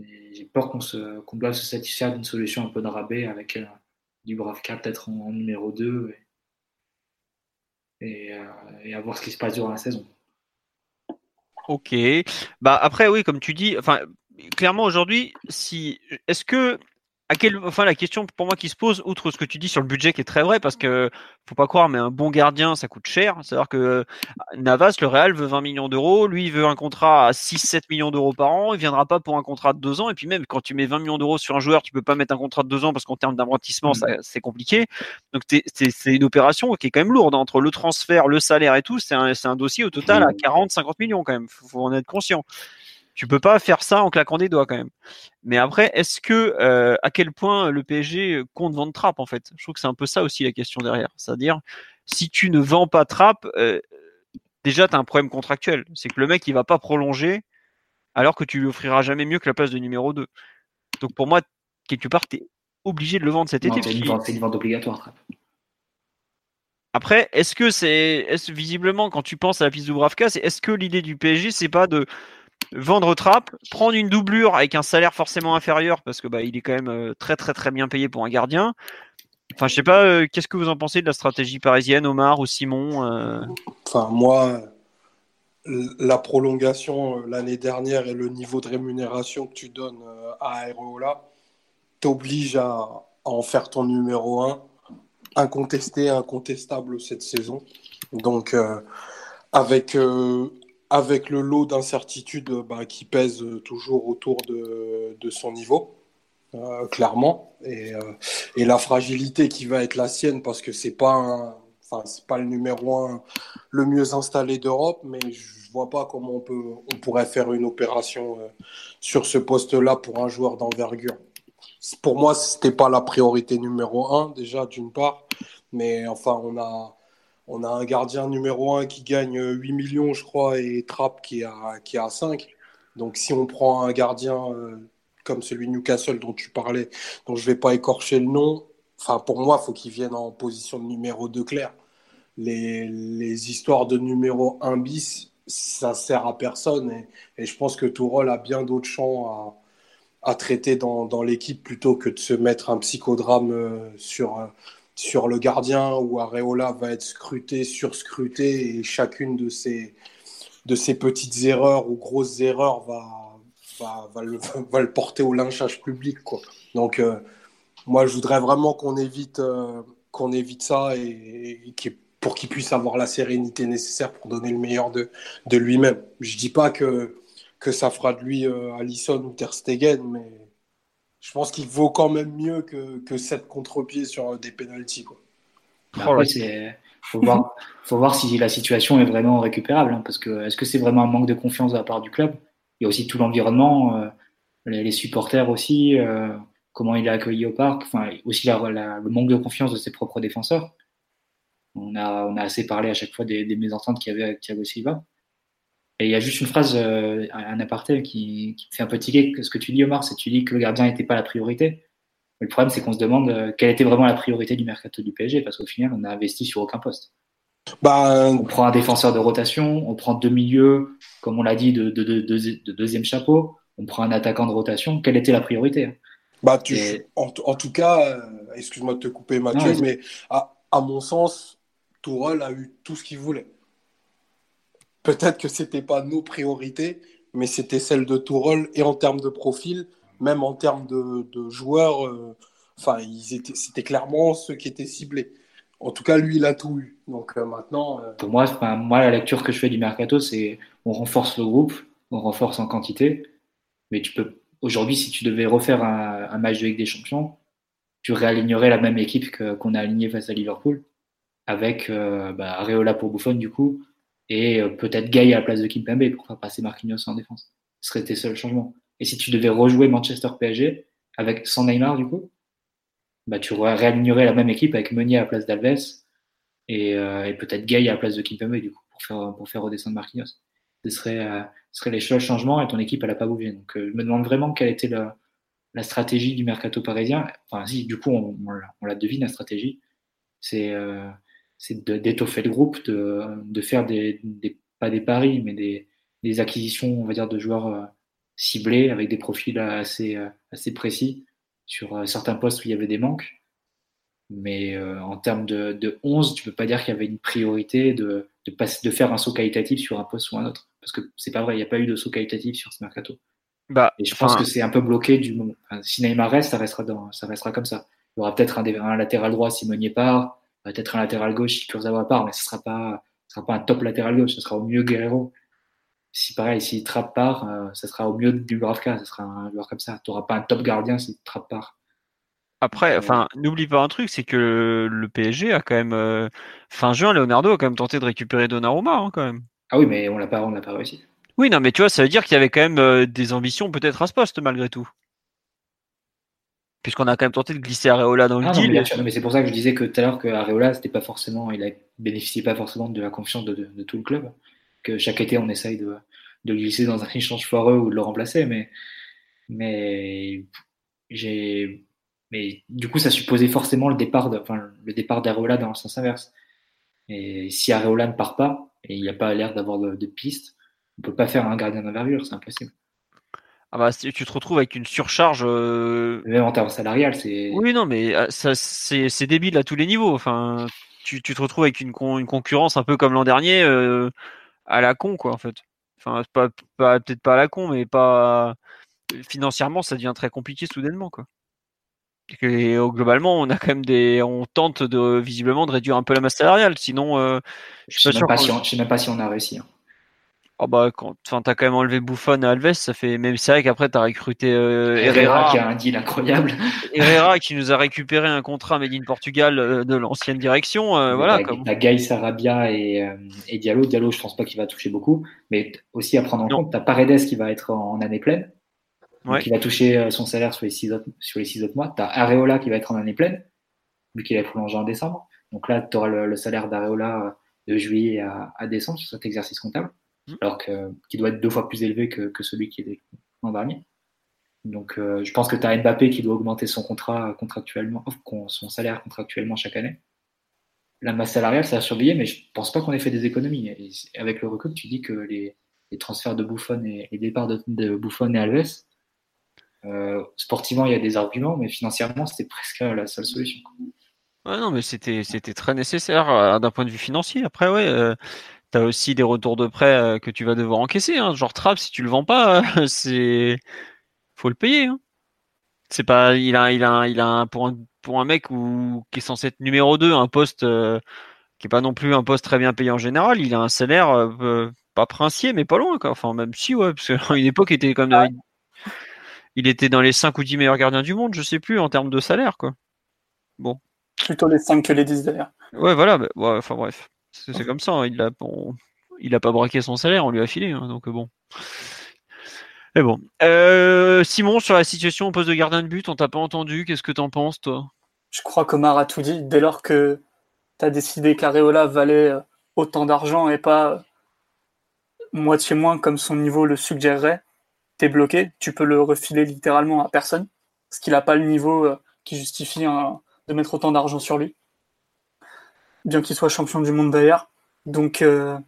Speaker 2: j'ai peur qu'on se, qu'on doive se satisfaire d'une solution un peu de rabais avec euh, du Bravka peut-être en, numéro 2 et, et, à voir ce qui se passe durant la saison.
Speaker 1: Ok. Bah après oui, comme tu dis, enfin clairement aujourd'hui, si est-ce que à quel, enfin, la question pour moi qui se pose, outre ce que tu dis sur le budget qui est très vrai, parce que faut pas croire, mais un bon gardien, ça coûte cher. C'est-à-dire que euh, Navas, le Real veut 20 millions d'euros, lui, il veut un contrat à 6-7 millions d'euros par an, il viendra pas pour un contrat de deux ans. Et puis même, quand tu mets 20 millions d'euros sur un joueur, tu peux pas mettre un contrat de deux ans parce qu'en termes d'amortissement, c'est compliqué. Donc c'est une opération qui est quand même lourde hein. entre le transfert, le salaire et tout. C'est un, un, dossier au total à 40-50 millions quand même. Faut, faut en être conscient tu peux pas faire ça en claquant des doigts quand même. Mais après, est-ce que euh, à quel point le PSG compte vendre Trapp en fait? Je trouve que c'est un peu ça aussi la question derrière. C'est-à-dire, si tu ne vends pas Trapp, euh, déjà tu as un problème contractuel. C'est que le mec il va pas prolonger alors que tu lui offriras jamais mieux que la place de numéro 2. Donc pour moi, quelque part, tu es obligé de le vendre cet été.
Speaker 2: C'est une, vente obligatoire, Trapp.
Speaker 1: Après, est-ce que c'est est visiblement quand tu penses à la piste Dubravka, c'est est-ce que l'idée du PSG c'est pas de vendre Trapp, prendre une doublure avec un salaire forcément inférieur parce que bah il est quand même euh, très très très bien payé pour un gardien. Enfin, je sais pas, euh, qu'est-ce que vous en pensez de la stratégie parisienne, Omar ou Simon euh?
Speaker 3: Enfin, moi, la prolongation l'année dernière et le niveau de rémunération que tu donnes à Aerola t'oblige à, en faire ton numéro 1 incontesté, incontestable cette saison. Donc, avec, avec le lot d'incertitudes bah, qui pèse toujours autour de, de son niveau, euh, clairement, et, euh, et, la fragilité qui va être la sienne parce que c'est pas enfin c'est pas le numéro un le mieux installé d'Europe, mais je vois pas comment on peut on pourrait faire une opération euh, sur ce poste-là pour un joueur d'envergure. Pour moi, c'était pas la priorité numéro un déjà d'une part, mais enfin on a on a un gardien numéro 1 qui gagne 8 millions, je crois, et Trapp qui a 5. Donc si on prend un gardien euh, comme celui de Newcastle dont tu parlais, dont je ne vais pas écorcher le nom, enfin pour moi, il faut qu'il vienne en position de numéro 2 clair. Les, histoires de numéro 1 bis, ça sert à personne. Et, je pense que Tourol a bien d'autres champs à, à traiter dans, dans l'équipe plutôt que de se mettre un psychodrame euh, sur, euh, sur le gardien où Areola va être scruté, surscruté et chacune de ces, de petites erreurs ou grosses erreurs va, va, va, le, va le, porter au lynchage public. Quoi. Donc, euh, moi, je voudrais vraiment qu'on évite, euh, évite ça et, pour qu'il puisse avoir la sérénité nécessaire pour donner le meilleur de, de lui-même. Je dis pas que, que ça fera de lui euh, Allison ou Ter Stegen, mais je pense qu'il vaut quand même mieux que, que 7 contre-pieds sur des pénalties. Quoi.
Speaker 2: Après, c'est faut voir, faut voir si la situation est vraiment récupérable. Hein, parce que est-ce que c'est vraiment un manque de confiance de la part du club? Il y a aussi tout l'environnement, euh, les, les, supporters aussi, euh, comment il est accueilli au parc, enfin aussi la, la, le manque de confiance de ses propres défenseurs. On a, on a assez parlé à chaque fois des, des mésententes qu'il y avait avec Thiago Silva. Et il y a juste une phrase, euh, un aparté qui, fait un peu tiquer. Ce que tu dis, Omar, c'est que tu dis que le gardien n'était pas la priorité. Mais le problème, c'est qu'on se demande euh, quelle était vraiment la priorité du mercato du PSG, parce qu'au final, on n'a investi sur aucun poste.
Speaker 3: Bah,
Speaker 2: on prend un défenseur de rotation, on prend deux milieux, comme on l'a dit, de, de, de, de, deuxième chapeau, on prend un attaquant de rotation. Quelle était la priorité
Speaker 3: bah, tu, Et... en, en, tout cas, euh, excuse-moi de te couper, Mathieu, non, mais à, à, mon sens, Tourelle a eu tout ce qu'il voulait. Peut-être que c'était pas nos priorités, mais c'était celle de Tourelle et en termes de profil, même en termes de, joueurs, euh, enfin, c'était clairement ceux qui étaient ciblés. En tout cas, lui, il a tout eu. Donc euh, maintenant. Euh...
Speaker 2: Pour moi, moi, la lecture que je fais du mercato, c'est on renforce le groupe, on renforce en quantité, mais tu peux aujourd'hui, si tu devais refaire un, match de Ligue des Champions, tu réalignerais la même équipe qu'on a alignée face à Liverpool, avec bah, Areola pour Buffon du coup, et euh, peut-être Gay à la place de Kimpembe pour faire passer Marquinhos en défense. Ce serait tes seuls changements. Et si tu devais rejouer Manchester PSG avec sans Neymar du coup, bah tu réalignerais la même équipe avec Meunier à la place d'Alves et, euh, et peut-être Gay à la place de Kimpembe du coup pour faire pour faire redescendre Marquinhos. Ce serait euh, ce serait les seuls changements et ton équipe elle a pas bougé. Donc euh, je me demande vraiment quelle était la, la stratégie du mercato parisien. Enfin si du coup on, on, on la devine la stratégie. C'est euh, c'est d'étoffer le groupe, de, de faire des, des, pas des paris, mais des, des, acquisitions, on va dire, de joueurs euh, ciblés avec des profils assez, euh, assez précis sur euh, certains postes où il y avait des manques. Mais euh, en termes de, de 11, tu peux pas dire qu'il y avait une priorité de, de, passer, de faire un saut qualitatif sur un poste ou un autre. Parce que c'est pas vrai, il n'y a pas eu de saut qualitatif sur ce mercato.
Speaker 1: Bah,
Speaker 2: Et je pense que c'est un peu bloqué du moment. Enfin, si Neymar reste, ça restera, dans, ça restera comme ça. Il y aura peut-être un, un latéral droit si Meunier part, peut-être un latéral gauche si Kurzawa part, mais ce sera pas, ce sera pas un top latéral gauche, ce sera au mieux Guerrero. Si pareil, si Trapp part, euh, ce sera au mieux du Bravka, ce sera un joueur comme ça. Tu n'auras pas un top gardien si Trapp part.
Speaker 1: Après, enfin, euh... n'oublie pas un truc, c'est que le, le, PSG a quand même euh, fin juin, Leonardo a quand même tenté de récupérer Donnarumma, hein, quand même.
Speaker 2: Ah oui, mais on l'a pas, on l'a pas réussi.
Speaker 1: Oui, non, mais tu vois, ça veut dire qu'il y avait quand même euh, des ambitions peut-être à ce poste malgré tout puisqu'on a quand même tenté de glisser Areola dans le
Speaker 2: ah,
Speaker 1: deal.
Speaker 2: Non, mais, mais c'est pour ça que je disais que tout à l'heure que Areola, c'était pas forcément, il a bénéficié pas forcément de la confiance de, de, de, tout le club. Que chaque été, on essaye de, de le glisser dans un échange foireux ou de le remplacer, mais, mais j'ai, mais du coup, ça supposait forcément le départ, de, enfin, le départ d'Areola dans le sens inverse. Et si Areola ne part pas, et il n'y a pas l'air d'avoir de, de, piste, on peut pas faire un gardien d'envergure, c'est impossible.
Speaker 1: Ah bah, tu te retrouves avec une surcharge. Euh...
Speaker 2: Même en termes salarial, c'est.
Speaker 1: Oui, non, mais ah, ça, c'est, c'est débile à tous les niveaux. Enfin, tu, tu te retrouves avec une, con, une concurrence un peu comme l'an dernier, euh, à la con, quoi, en fait. Enfin, pas, pas, peut-être pas à la con, mais pas. Financièrement, ça devient très compliqué soudainement, quoi. Et globalement, on a quand même des, on tente de visiblement de réduire un peu la masse salariale. Sinon, euh,
Speaker 2: je sais, pas si on, sais même pas si on a réussi. Hein.
Speaker 1: Oh bah quand enfin t'as quand même enlevé Buffon à Alves, ça fait même c'est vrai qu'après t'as recruté euh,
Speaker 2: Herrera, qui a un deal incroyable.
Speaker 1: Herrera qui nous a récupéré un contrat made in Portugal euh, de l'ancienne direction, euh, voilà.
Speaker 2: T'as comme... Gaï Sarabia et, et, Diallo. Diallo, je pense pas qu'il va toucher beaucoup, mais aussi à prendre en non. compte, t'as Paredes qui va être en année pleine, ouais. qui va toucher son salaire sur les six autres sur les six autres mois. T'as Areola qui va être en année pleine, vu qu'il a prolongé en décembre. Donc là, tu auras le, le salaire d'Areola de juillet à, à décembre sur cet exercice comptable. Mmh. alors que, qui doit être deux fois plus élevé que, que celui qui est l'an dernier. Donc, euh, je pense que tu as Mbappé qui doit augmenter son contrat contractuellement, son salaire contractuellement chaque année. La masse salariale, ça a surveillé, mais je pense pas qu'on ait fait des économies. Et avec le recul, tu dis que les, les transferts de Buffon et les départs de, de Buffon et Alves, euh, sportivement, il y a des arguments, mais financièrement, c'était presque la seule solution.
Speaker 1: Ouais, non, mais c'était c'était très nécessaire euh, d'un point de vue financier. Après, ouais, euh, T'as aussi des retours de prêt euh, que tu vas devoir encaisser. Hein. Genre Trapp, si tu le vends pas, c'est faut le payer. Hein. C'est pas, il a, il a, il a pour un pour un mec où, qui est censé être numéro 2, un poste euh, qui est pas non plus un poste très bien payé en général. Il a un salaire euh, pas princier, mais pas loin. Quoi. Enfin, même si, ouais, parce qu'à une époque, il était comme ouais. il était dans les 5 ou 10 meilleurs gardiens du monde, je sais plus, en termes de salaire, quoi. Bon.
Speaker 4: Plutôt les 5 que les 10 d'ailleurs.
Speaker 1: Ouais, voilà. Bah, ouais, enfin bref. C'est comme ça, hein. il a, bon, il a pas braqué son salaire, on lui a filé, hein, donc bon. Mais bon. Euh, Simon, sur la situation au poste de gardien de but, on t'a pas entendu, qu'est-ce que t'en penses, toi?
Speaker 4: Je crois qu'Omar a tout dit. Dès lors que tu as décidé qu'Areola valait euh, autant d'argent et pas euh, moitié moins comme son niveau le suggérerait, t'es bloqué, tu peux le refiler littéralement à personne, parce qu'il n'a pas le niveau qui justifie de mettre autant d'argent sur lui bien qu'il soit champion du monde d'ailleurs. Donc euh,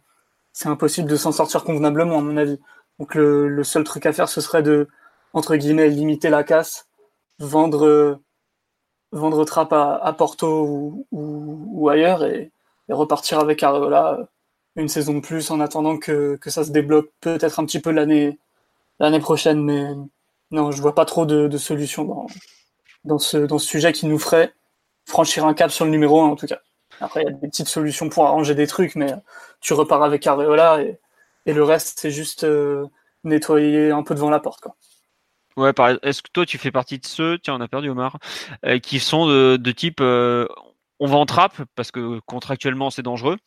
Speaker 4: c'est impossible de s'en sortir convenablement à mon avis. Donc le, seul truc à faire ce serait de entre guillemets limiter la casse, vendre vendre Trapp à, à Porto ou, ou, ou ailleurs et, repartir avec Areola euh, une saison de plus en attendant que, que ça se débloque peut-être un petit peu l'année l'année prochaine. Mais non, je vois pas trop de, de solutions dans, dans, ce, dans ce sujet qui nous ferait franchir un cap sur le numéro 1 en tout cas. Après, il y a des petites solutions pour arranger des trucs, mais tu repars avec Areola et, et le reste, c'est juste euh, nettoyer un peu devant la porte. Quoi.
Speaker 1: Ouais, est-ce que toi, tu fais partie de ceux, tiens, on a perdu Omar, euh, qui sont de, de type euh, on va en trappe parce que contractuellement c'est dangereux,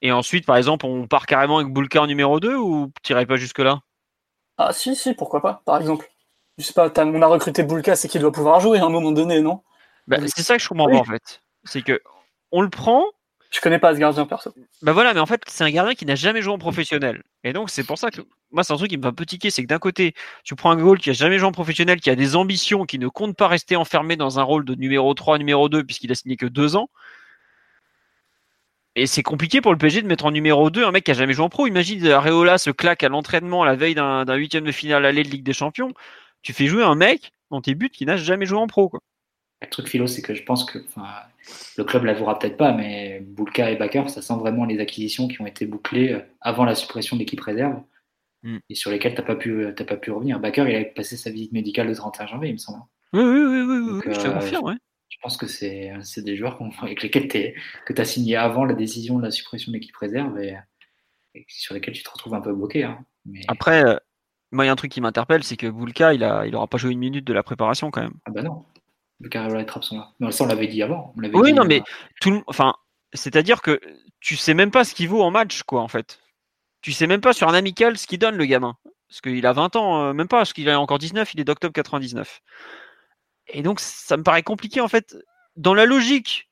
Speaker 1: et ensuite, par exemple, on part carrément avec Boulka en numéro 2 ou tu pas jusque-là?
Speaker 4: Ah, si, si, pourquoi pas, par exemple. Je sais pas, on a recruté Boulka, c'est qu'il doit pouvoir jouer à un moment donné, non?
Speaker 1: Bah, C'est ça que je comprends oui. pas en fait. C'est que on le prend.
Speaker 4: Je connais pas ce gardien perso.
Speaker 1: Bah voilà, mais en fait, c'est un gardien qui n'a jamais joué en professionnel. Et donc, c'est pour ça que moi, c'est un truc qui me va petit c'est que d'un côté, tu prends un goal qui a jamais joué en professionnel, qui a des ambitions, qui ne compte pas rester enfermé dans un rôle de numéro 3, numéro 2, puisqu'il a signé que deux ans. Et c'est compliqué pour le PSG de mettre en numéro 2 un mec qui a jamais joué en pro. Imagine Areola se claque à l'entraînement à la veille d'un huitième de finale aller de Ligue des Champions. Tu fais jouer un mec dans tes buts qui n'a jamais joué en pro. Quoi.
Speaker 2: Le truc philo, c'est que je pense que le club l'avouera peut-être pas, mais Boulka et Bakker, ça sent vraiment les acquisitions qui ont été bouclées euh, avant la suppression de l'équipe réserve mm. et sur lesquelles tu n'as pas, pu, euh, pas pu revenir. Bakker, il a passé sa visite médicale le 31 janvier, il me semble.
Speaker 1: Oui, oui, oui, oui, Donc, oui je te euh, confirme. Ouais.
Speaker 2: Je pense que c'est des joueurs avec lesquels que tu as signé avant la décision de la suppression de l'équipe réserve et, et, sur lesquels tu te retrouves un peu bloqué. Hein.
Speaker 1: Mais... Après, moi, il y a un truc qui m'interpelle, c'est que Boulka, il n'aura il aura pas joué une minute de la préparation quand même.
Speaker 2: Ah bah non le Carola et Trapp sont là. Ça, on l'avait dit avant. On
Speaker 1: oui,
Speaker 2: dit
Speaker 1: non, mais tout, enfin, c'est-à-dire que tu sais même pas ce qu'il vaut en match, quoi, en fait. Tu sais même pas sur un amical ce qu'il donne, le gamin. Parce qu'il a 20 ans, euh, même pas, parce qu'il a encore 19, il est d'octobre 99. Et donc, ça me paraît compliqué, en fait. Dans la logique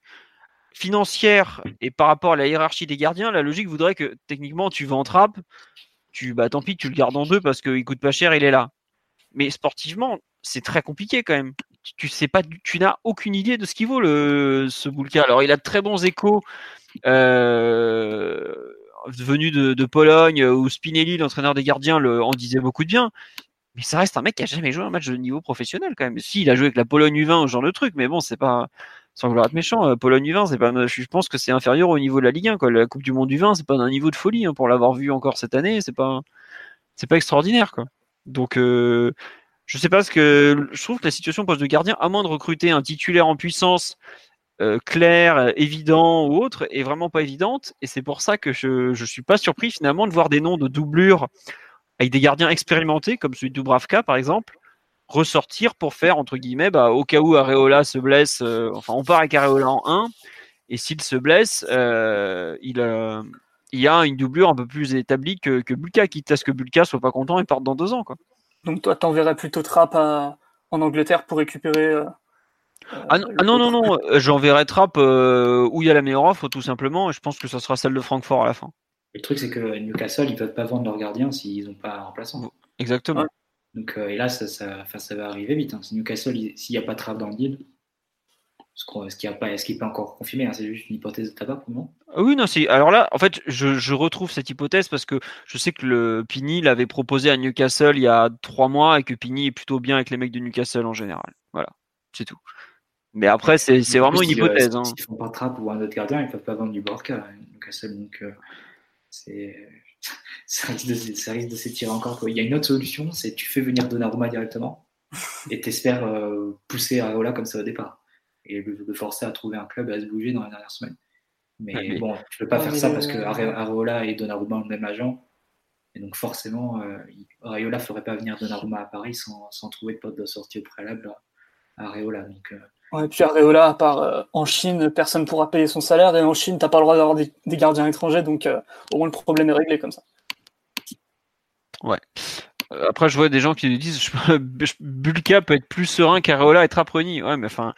Speaker 1: financière et par rapport à la hiérarchie des gardiens, la logique voudrait que techniquement, tu vas en trappe, tu, bah tant pis, tu le gardes en deux parce qu'il coûte pas cher, il est là. Mais sportivement, c'est très compliqué quand même tu sais pas, tu n'as aucune idée de ce qu'il vaut le ce Boulka. Alors il a de très bons échos euh, venu de, de, Pologne, où Spinelli, l'entraîneur des gardiens, le, en disait beaucoup de bien. Mais ça reste un mec qui a jamais joué un match de niveau professionnel quand même. Si, il a joué avec la Pologne U20, ce genre de truc, mais bon, c'est pas sans vouloir être méchant, euh, Pologne U20, c'est pas, je pense que c'est inférieur au niveau de la Ligue 1. Quoi. La Coupe du Monde U20, c'est pas d'un niveau de folie hein, pour l'avoir vu encore cette année. C'est pas, c'est pas extraordinaire, quoi. Donc, euh, je sais pas ce que je trouve que la situation poste de gardien, à moins de recruter un titulaire en puissance euh, clair, évident ou autre, est vraiment pas évidente. Et c'est pour ça que je, je suis pas surpris finalement de voir des noms de doublure avec des gardiens expérimentés comme celui de Dubravka par exemple ressortir pour faire entre guillemets bah, au cas où Areola se blesse euh, enfin on part avec Areola en 1 et s'il se blesse euh, il, y a une doublure un peu plus établie que, que Bulka quitte à ce que Bulka soit pas content et parte dans deux ans quoi.
Speaker 4: Donc toi t'enverrais plutôt Trapp en Angleterre pour récupérer
Speaker 1: ah, non, ah non, non, non, j'enverrai Trapp où il y a la meilleure offre tout simplement et je pense que ça sera celle de Francfort à la fin
Speaker 2: le truc, c'est que Newcastle, ils peuvent pas vendre leur gardien s'ils n'ont pas un remplaçant.
Speaker 1: Exactement.
Speaker 2: Donc, euh, et là, ça, ça, ça, va arriver vite. Hein. Si Newcastle, s'il n'y a pas trave dans le deal, est-ce qu'il est qu peut encore confirmer hein? C'est juste une hypothèse de tabac pour moi
Speaker 1: ah Oui, non, c'est. Alors là, en fait, je, je, retrouve cette hypothèse parce que je sais que le Pini l'avait proposé à Newcastle il y a trois mois et que Pini est plutôt bien avec les mecs de Newcastle en général. Voilà, c'est tout. Mais après, c'est vraiment une hypothèse.
Speaker 2: Euh,
Speaker 1: hein.
Speaker 2: S'ils font pas de ou un autre gardien, ils peuvent pas vendre du Borca Newcastle. Donc, euh, ça risque de, s'étirer encore. Il y a une autre solution, c'est tu fais venir Donnarumma directement et t'espères euh, pousser Areola comme ça au départ et le, forcer à trouver un club à se bouger dans la dernière semaine. Mais, bon, tu peux pas faire ça parce que Areola et Donnarumma ont le même agent. Et donc forcément, euh, Areola ferait pas venir Donnarumma à Paris sans, sans trouver de pote de sortie au préalable à Areola. Donc, euh,
Speaker 4: et puis Areola, à part euh, en Chine, personne ne pourra payer son salaire. Et en Chine, tu n'as pas le droit d'avoir des, gardiens étrangers. Donc, euh, au moins, le problème est réglé comme ça.
Speaker 1: Ouais. Après, je vois des gens qui nous disent Bulka peut être plus serein qu'Areola et Trapponi. Ouais, mais enfin,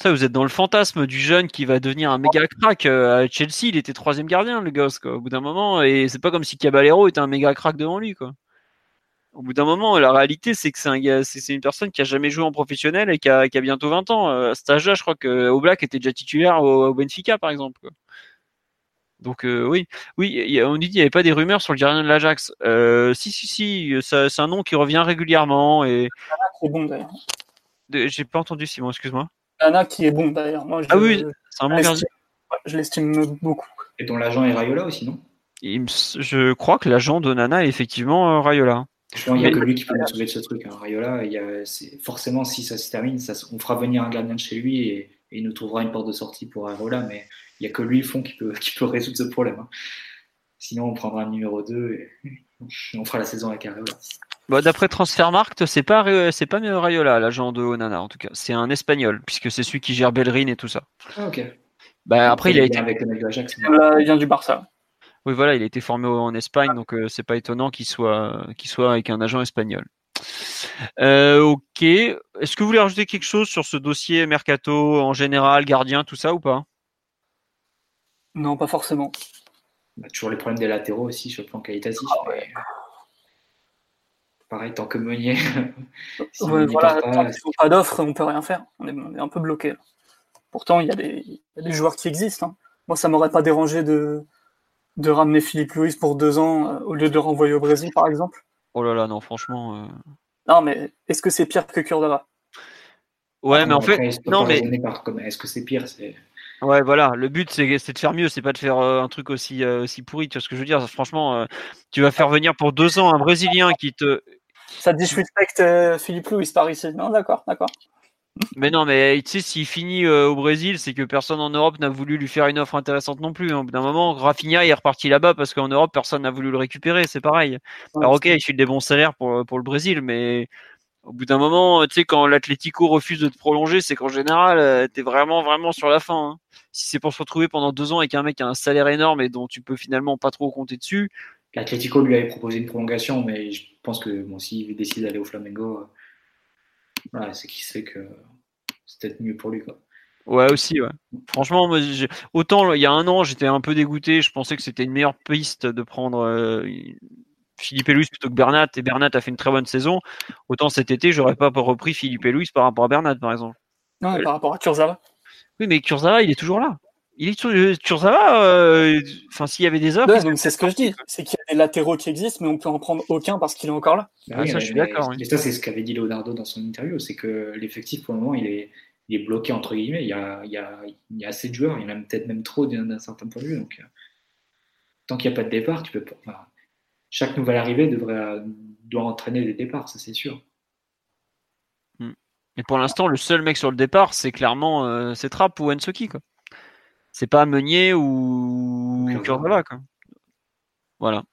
Speaker 1: ça, vous êtes dans le fantasme du jeune qui va devenir un méga crack. À Chelsea, il était troisième gardien, le gosse, quoi, au bout d'un moment. Et c'est pas comme si Caballero était un méga crack devant lui, quoi au bout d'un moment, la réalité, c'est que c'est un c'est une personne qui a jamais joué en professionnel et qui a, qui a bientôt 20 ans. À cet âge-là, je crois que Oblak était déjà titulaire au, Benfica, par exemple. Donc euh, oui, oui, on dit qu'il n'y avait pas des rumeurs sur le gardien de l'Ajax. Euh, si, si, si, c'est un nom qui revient régulièrement et.
Speaker 4: C'est bon d'ailleurs.
Speaker 1: J'ai pas entendu Simon, excuse-moi.
Speaker 4: Anna qui est bon d'ailleurs.
Speaker 1: ah oui, c'est un bon gardien.
Speaker 4: Je l'estime beaucoup.
Speaker 2: Et dont l'agent est Rayola aussi, non?
Speaker 1: Je crois que l'agent de Nana est effectivement euh, Rayola.
Speaker 2: Il n'y a que lui qui peut nous sauver de ce truc. Hein. Rayola, il y a, forcément, si ça se termine, ça, on fera venir un gardien de chez lui et, il nous trouvera une porte de sortie pour Rayola, mais il n'y a que lui, fond, qui peut, qui peut résoudre ce problème. Hein. Sinon, on prendra un numéro 2 et on fera la saison avec Rayola.
Speaker 1: Bah, D'après Transfermarkt, c'est pas c'est pas Rayola, l'agent de Onana en tout cas. C'est un espagnol, puisque c'est celui qui gère Bellerin et tout ça.
Speaker 2: Ah, ok.
Speaker 1: Bah, après, il a été.
Speaker 2: Avec
Speaker 4: il vient du Barça.
Speaker 1: Oui, voilà, il a été formé en Espagne, donc euh, c'est pas étonnant qu'il soit, qu'il soit avec un agent espagnol. Euh, ok. Est-ce que vous voulez rajouter quelque chose sur ce dossier mercato en général, gardien, tout ça ou pas?
Speaker 4: Non, pas forcément.
Speaker 2: Bah, toujours les problèmes des latéraux aussi sur le plan qualitatif. Ah pareil, tant que Meunier.
Speaker 4: voilà, tant qu'ils n'ont pas d'offre, on peut rien faire. On est, un peu bloqué. Pourtant, il y, a des, joueurs qui existent. Hein. Moi, ça m'aurait pas dérangé de, de ramener Philippe Louis pour deux ans euh, au lieu de le renvoyer au Brésil, par exemple
Speaker 1: Oh là là, non, franchement. Euh.
Speaker 4: Non, mais est-ce que c'est pire que Kurzawa
Speaker 1: Ouais, mais en fait, non, mais
Speaker 2: est-ce que c'est pire
Speaker 1: Ouais, voilà. Le but, c'est de faire mieux. C'est pas de faire euh, un truc aussi aussi pourri. Tu vois ce que je veux dire? Franchement, tu vas faire venir pour deux ans un Brésilien qui te.
Speaker 4: Ça disrespecte Philippe Louis par ici. Non, d'accord, d'accord.
Speaker 1: Mais non, mais tu sais, s'il finit euh, au Brésil, c'est que personne en Europe n'a voulu lui faire une offre intéressante non plus. Au bout d'un moment, Rafinha est reparti là-bas parce qu'en Europe, personne n'a voulu le récupérer. C'est pareil. Alors, ok, il file des bons salaires pour, pour le Brésil, mais au bout d'un moment, tu sais, quand l'Atlético refuse de te prolonger, c'est qu'en général, euh, t'es vraiment, vraiment sur la fin. Hein. Si c'est pour se retrouver pendant deux ans avec un mec qui a un salaire énorme et dont tu peux finalement pas trop compter dessus.
Speaker 2: L'Atlético lui avait proposé une prolongation, mais je pense que bon, s'il décide d'aller au Flamengo, euh, c'est qui sait que c'est peut-être mieux pour lui. Quoi.
Speaker 1: Ouais, aussi, ouais. Franchement, autant il y a un an, j'étais un peu dégoûté. Je pensais que c'était une meilleure piste de prendre euh, Philippe et Louis plutôt que Bernat. Et Bernat a fait une très bonne saison. Autant cet été, j'aurais pas repris Philippe et Louis par rapport à Bernat, par exemple.
Speaker 4: Non, par rapport à Kurzawa.
Speaker 1: Oui, mais Kurzawa, il est toujours là. Il est sur ça va. Enfin, s'il y avait des offres.
Speaker 4: c'est ce que je dis. C'est qu'il y a des latéraux qui existent, mais on peut en prendre aucun parce qu'il est encore là.
Speaker 2: Bah ah, ça, je suis d'accord. Mais ça, c'est ce qu'avait dit Leonardo dans son interview, c'est que l'effectif pour le moment, il est, il est bloqué entre guillemets. Il y a, il y a, il y a assez de joueurs. Il y en a peut-être même trop d'un certain point de vue. Donc, tant qu'il n'y a pas de départ, tu peux pas. chaque nouvelle arrivée devrait doit entraîner des départs, ça c'est sûr.
Speaker 1: Hmm. Et pour l'instant, le seul mec sur le départ, c'est clairement euh, c'est Trapp ou Ensoki. Quoi. C'est pas Meunier ou Kurzawa. Quoi. Voilà.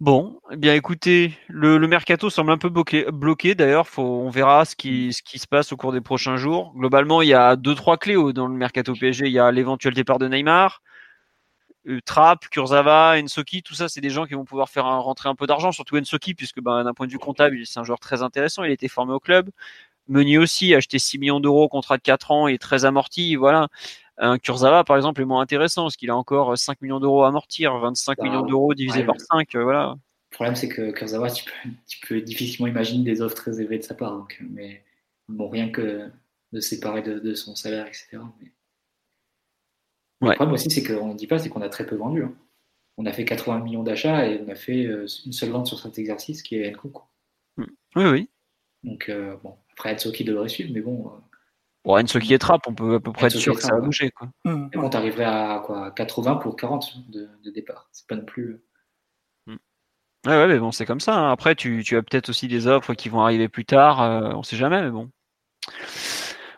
Speaker 1: Bon, eh bien écoutez, le, mercato semble un peu bloqué. bloqué. D'ailleurs, on verra ce qui, ce qui se passe au cours des prochains jours. Globalement, il y a deux trois clés dans le mercato PSG. Il y a l'éventuel départ de Neymar, euh, Trapp, Kurzawa, Ensoki, tout ça, c'est des gens qui vont pouvoir faire rentrer un peu d'argent, surtout Ensoki, puisque ben, d'un point de vue comptable, c'est un joueur très intéressant, il a été formé au club. Meunier aussi, acheté 6 millions d'euros, contrat de 4 ans, et très amorti, voilà. Un Kurzawa, par exemple, est moins intéressant, parce qu'il a encore 5 millions d'euros à amortir, 25 millions bah, d'euros divisé par 5, euh, voilà.
Speaker 2: Le problème, c'est que Kurzawa, tu peux, difficilement imaginer des offres très élevées de sa part, donc, mais bon, rien que de séparer de, son salaire, etc. Le problème aussi, c'est qu'on ne dit pas, c'est qu'on a très peu vendu. Hein. On a fait 80 millions d'achats et on a fait euh, une seule vente sur cet exercice qui est Enco.
Speaker 1: Mm. Oui, oui.
Speaker 2: Donc, euh, bon, après, devrait suivre, mais bon.
Speaker 1: Euh, bon, Ensoki est trappe, on peut à peu près être sûr que ça va bouger. Quoi.
Speaker 2: Et bon, t'arriverais à quoi, 80 pour 40 de, départ? C'est pas non plus.
Speaker 1: Mm. Ouais, ouais, mais bon, c'est comme ça. Hein. Après, tu, tu as peut-être aussi des offres qui vont arriver plus tard. on sait jamais, mais bon.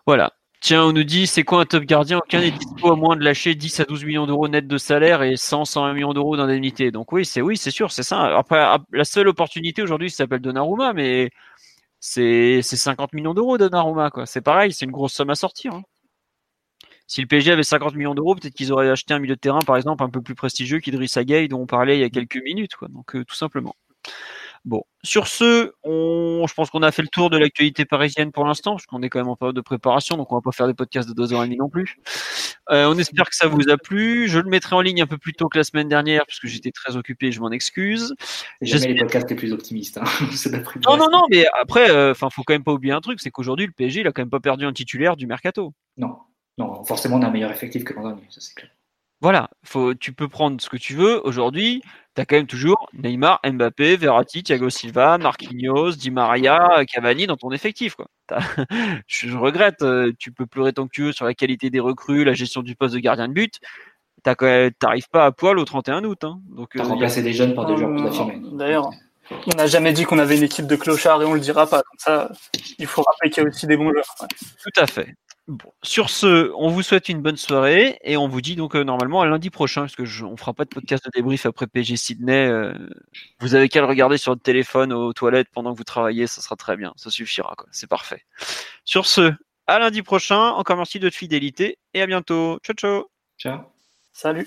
Speaker 1: Voilà. Tiens, on nous dit c'est quoi un top gardien? Aucun n'est dispo à moins de lâcher 10 à 12 millions d'euros net de salaire et 100 101 millions d'euros d'indemnité. Donc oui, c'est oui, c'est sûr, c'est ça. Après, la seule opportunité aujourd'hui, ça s'appelle Donnarumma, mais c'est 50 millions d'euros Donnarumma quoi. C'est pareil, c'est une grosse somme à sortir. Hein. Si le PSG avait 50 millions d'euros, peut-être qu'ils auraient acheté un milieu de terrain, par exemple, un peu plus prestigieux qu'Idrissa Gueye, dont on parlait il y a quelques minutes. Donc, euh, tout simplement. Bon, sur ce, on, je pense qu'on a fait le tour de l'actualité parisienne pour l'instant, parce qu'on est quand même en période de préparation, donc on va pas faire des podcasts de 2h30 non plus. Euh, on espère que ça vous a plu. Je le mettrai en ligne un peu plus tôt que la semaine dernière, parce que j'étais très occupé, je m'en excuse.
Speaker 2: Jamais les podcasts les plus optimistes. Hein.
Speaker 1: non, non, non, mais après, euh, enfin, faut quand même pas oublier un truc, c'est qu'aujourd'hui, le PSG, il a quand même pas perdu un titulaire du mercato.
Speaker 2: Non, non, forcément, on a un meilleur effectif que l'an dernier, ça c'est clair.
Speaker 1: Voilà, faut, tu peux prendre ce que tu veux. Aujourd'hui, tu as quand même toujours Neymar, Mbappé, Verratti, Thiago Silva, Marquinhos, Di Maria, Cavani dans ton effectif. Quoi. Je, regrette, euh, tu peux pleurer tant que tu veux sur la qualité des recrues, la gestion du poste de gardien de but. Tu n'arrives pas à poil au 31 août. Hein.
Speaker 2: Donc, as euh, remplacé des jeunes par des joueurs plus affirmés.
Speaker 4: D'ailleurs, on n'a jamais dit qu'on avait une équipe de clochards et on le dira pas. Comme ça, il faut rappeler qu'il y a aussi des bons joueurs.
Speaker 1: Tout à fait. Bon, sur ce, on vous souhaite une bonne soirée et on vous dit donc euh, normalement à lundi prochain, parce que je, on fera pas de podcast de débrief après PG Sydney. Euh, vous avez qu'à le regarder sur votre téléphone aux toilettes pendant que vous travaillez, ça sera très bien, ça suffira, quoi. c'est parfait. Sur ce, à lundi prochain, encore merci de votre fidélité et à bientôt. Ciao ciao.
Speaker 2: Ciao.
Speaker 4: Salut.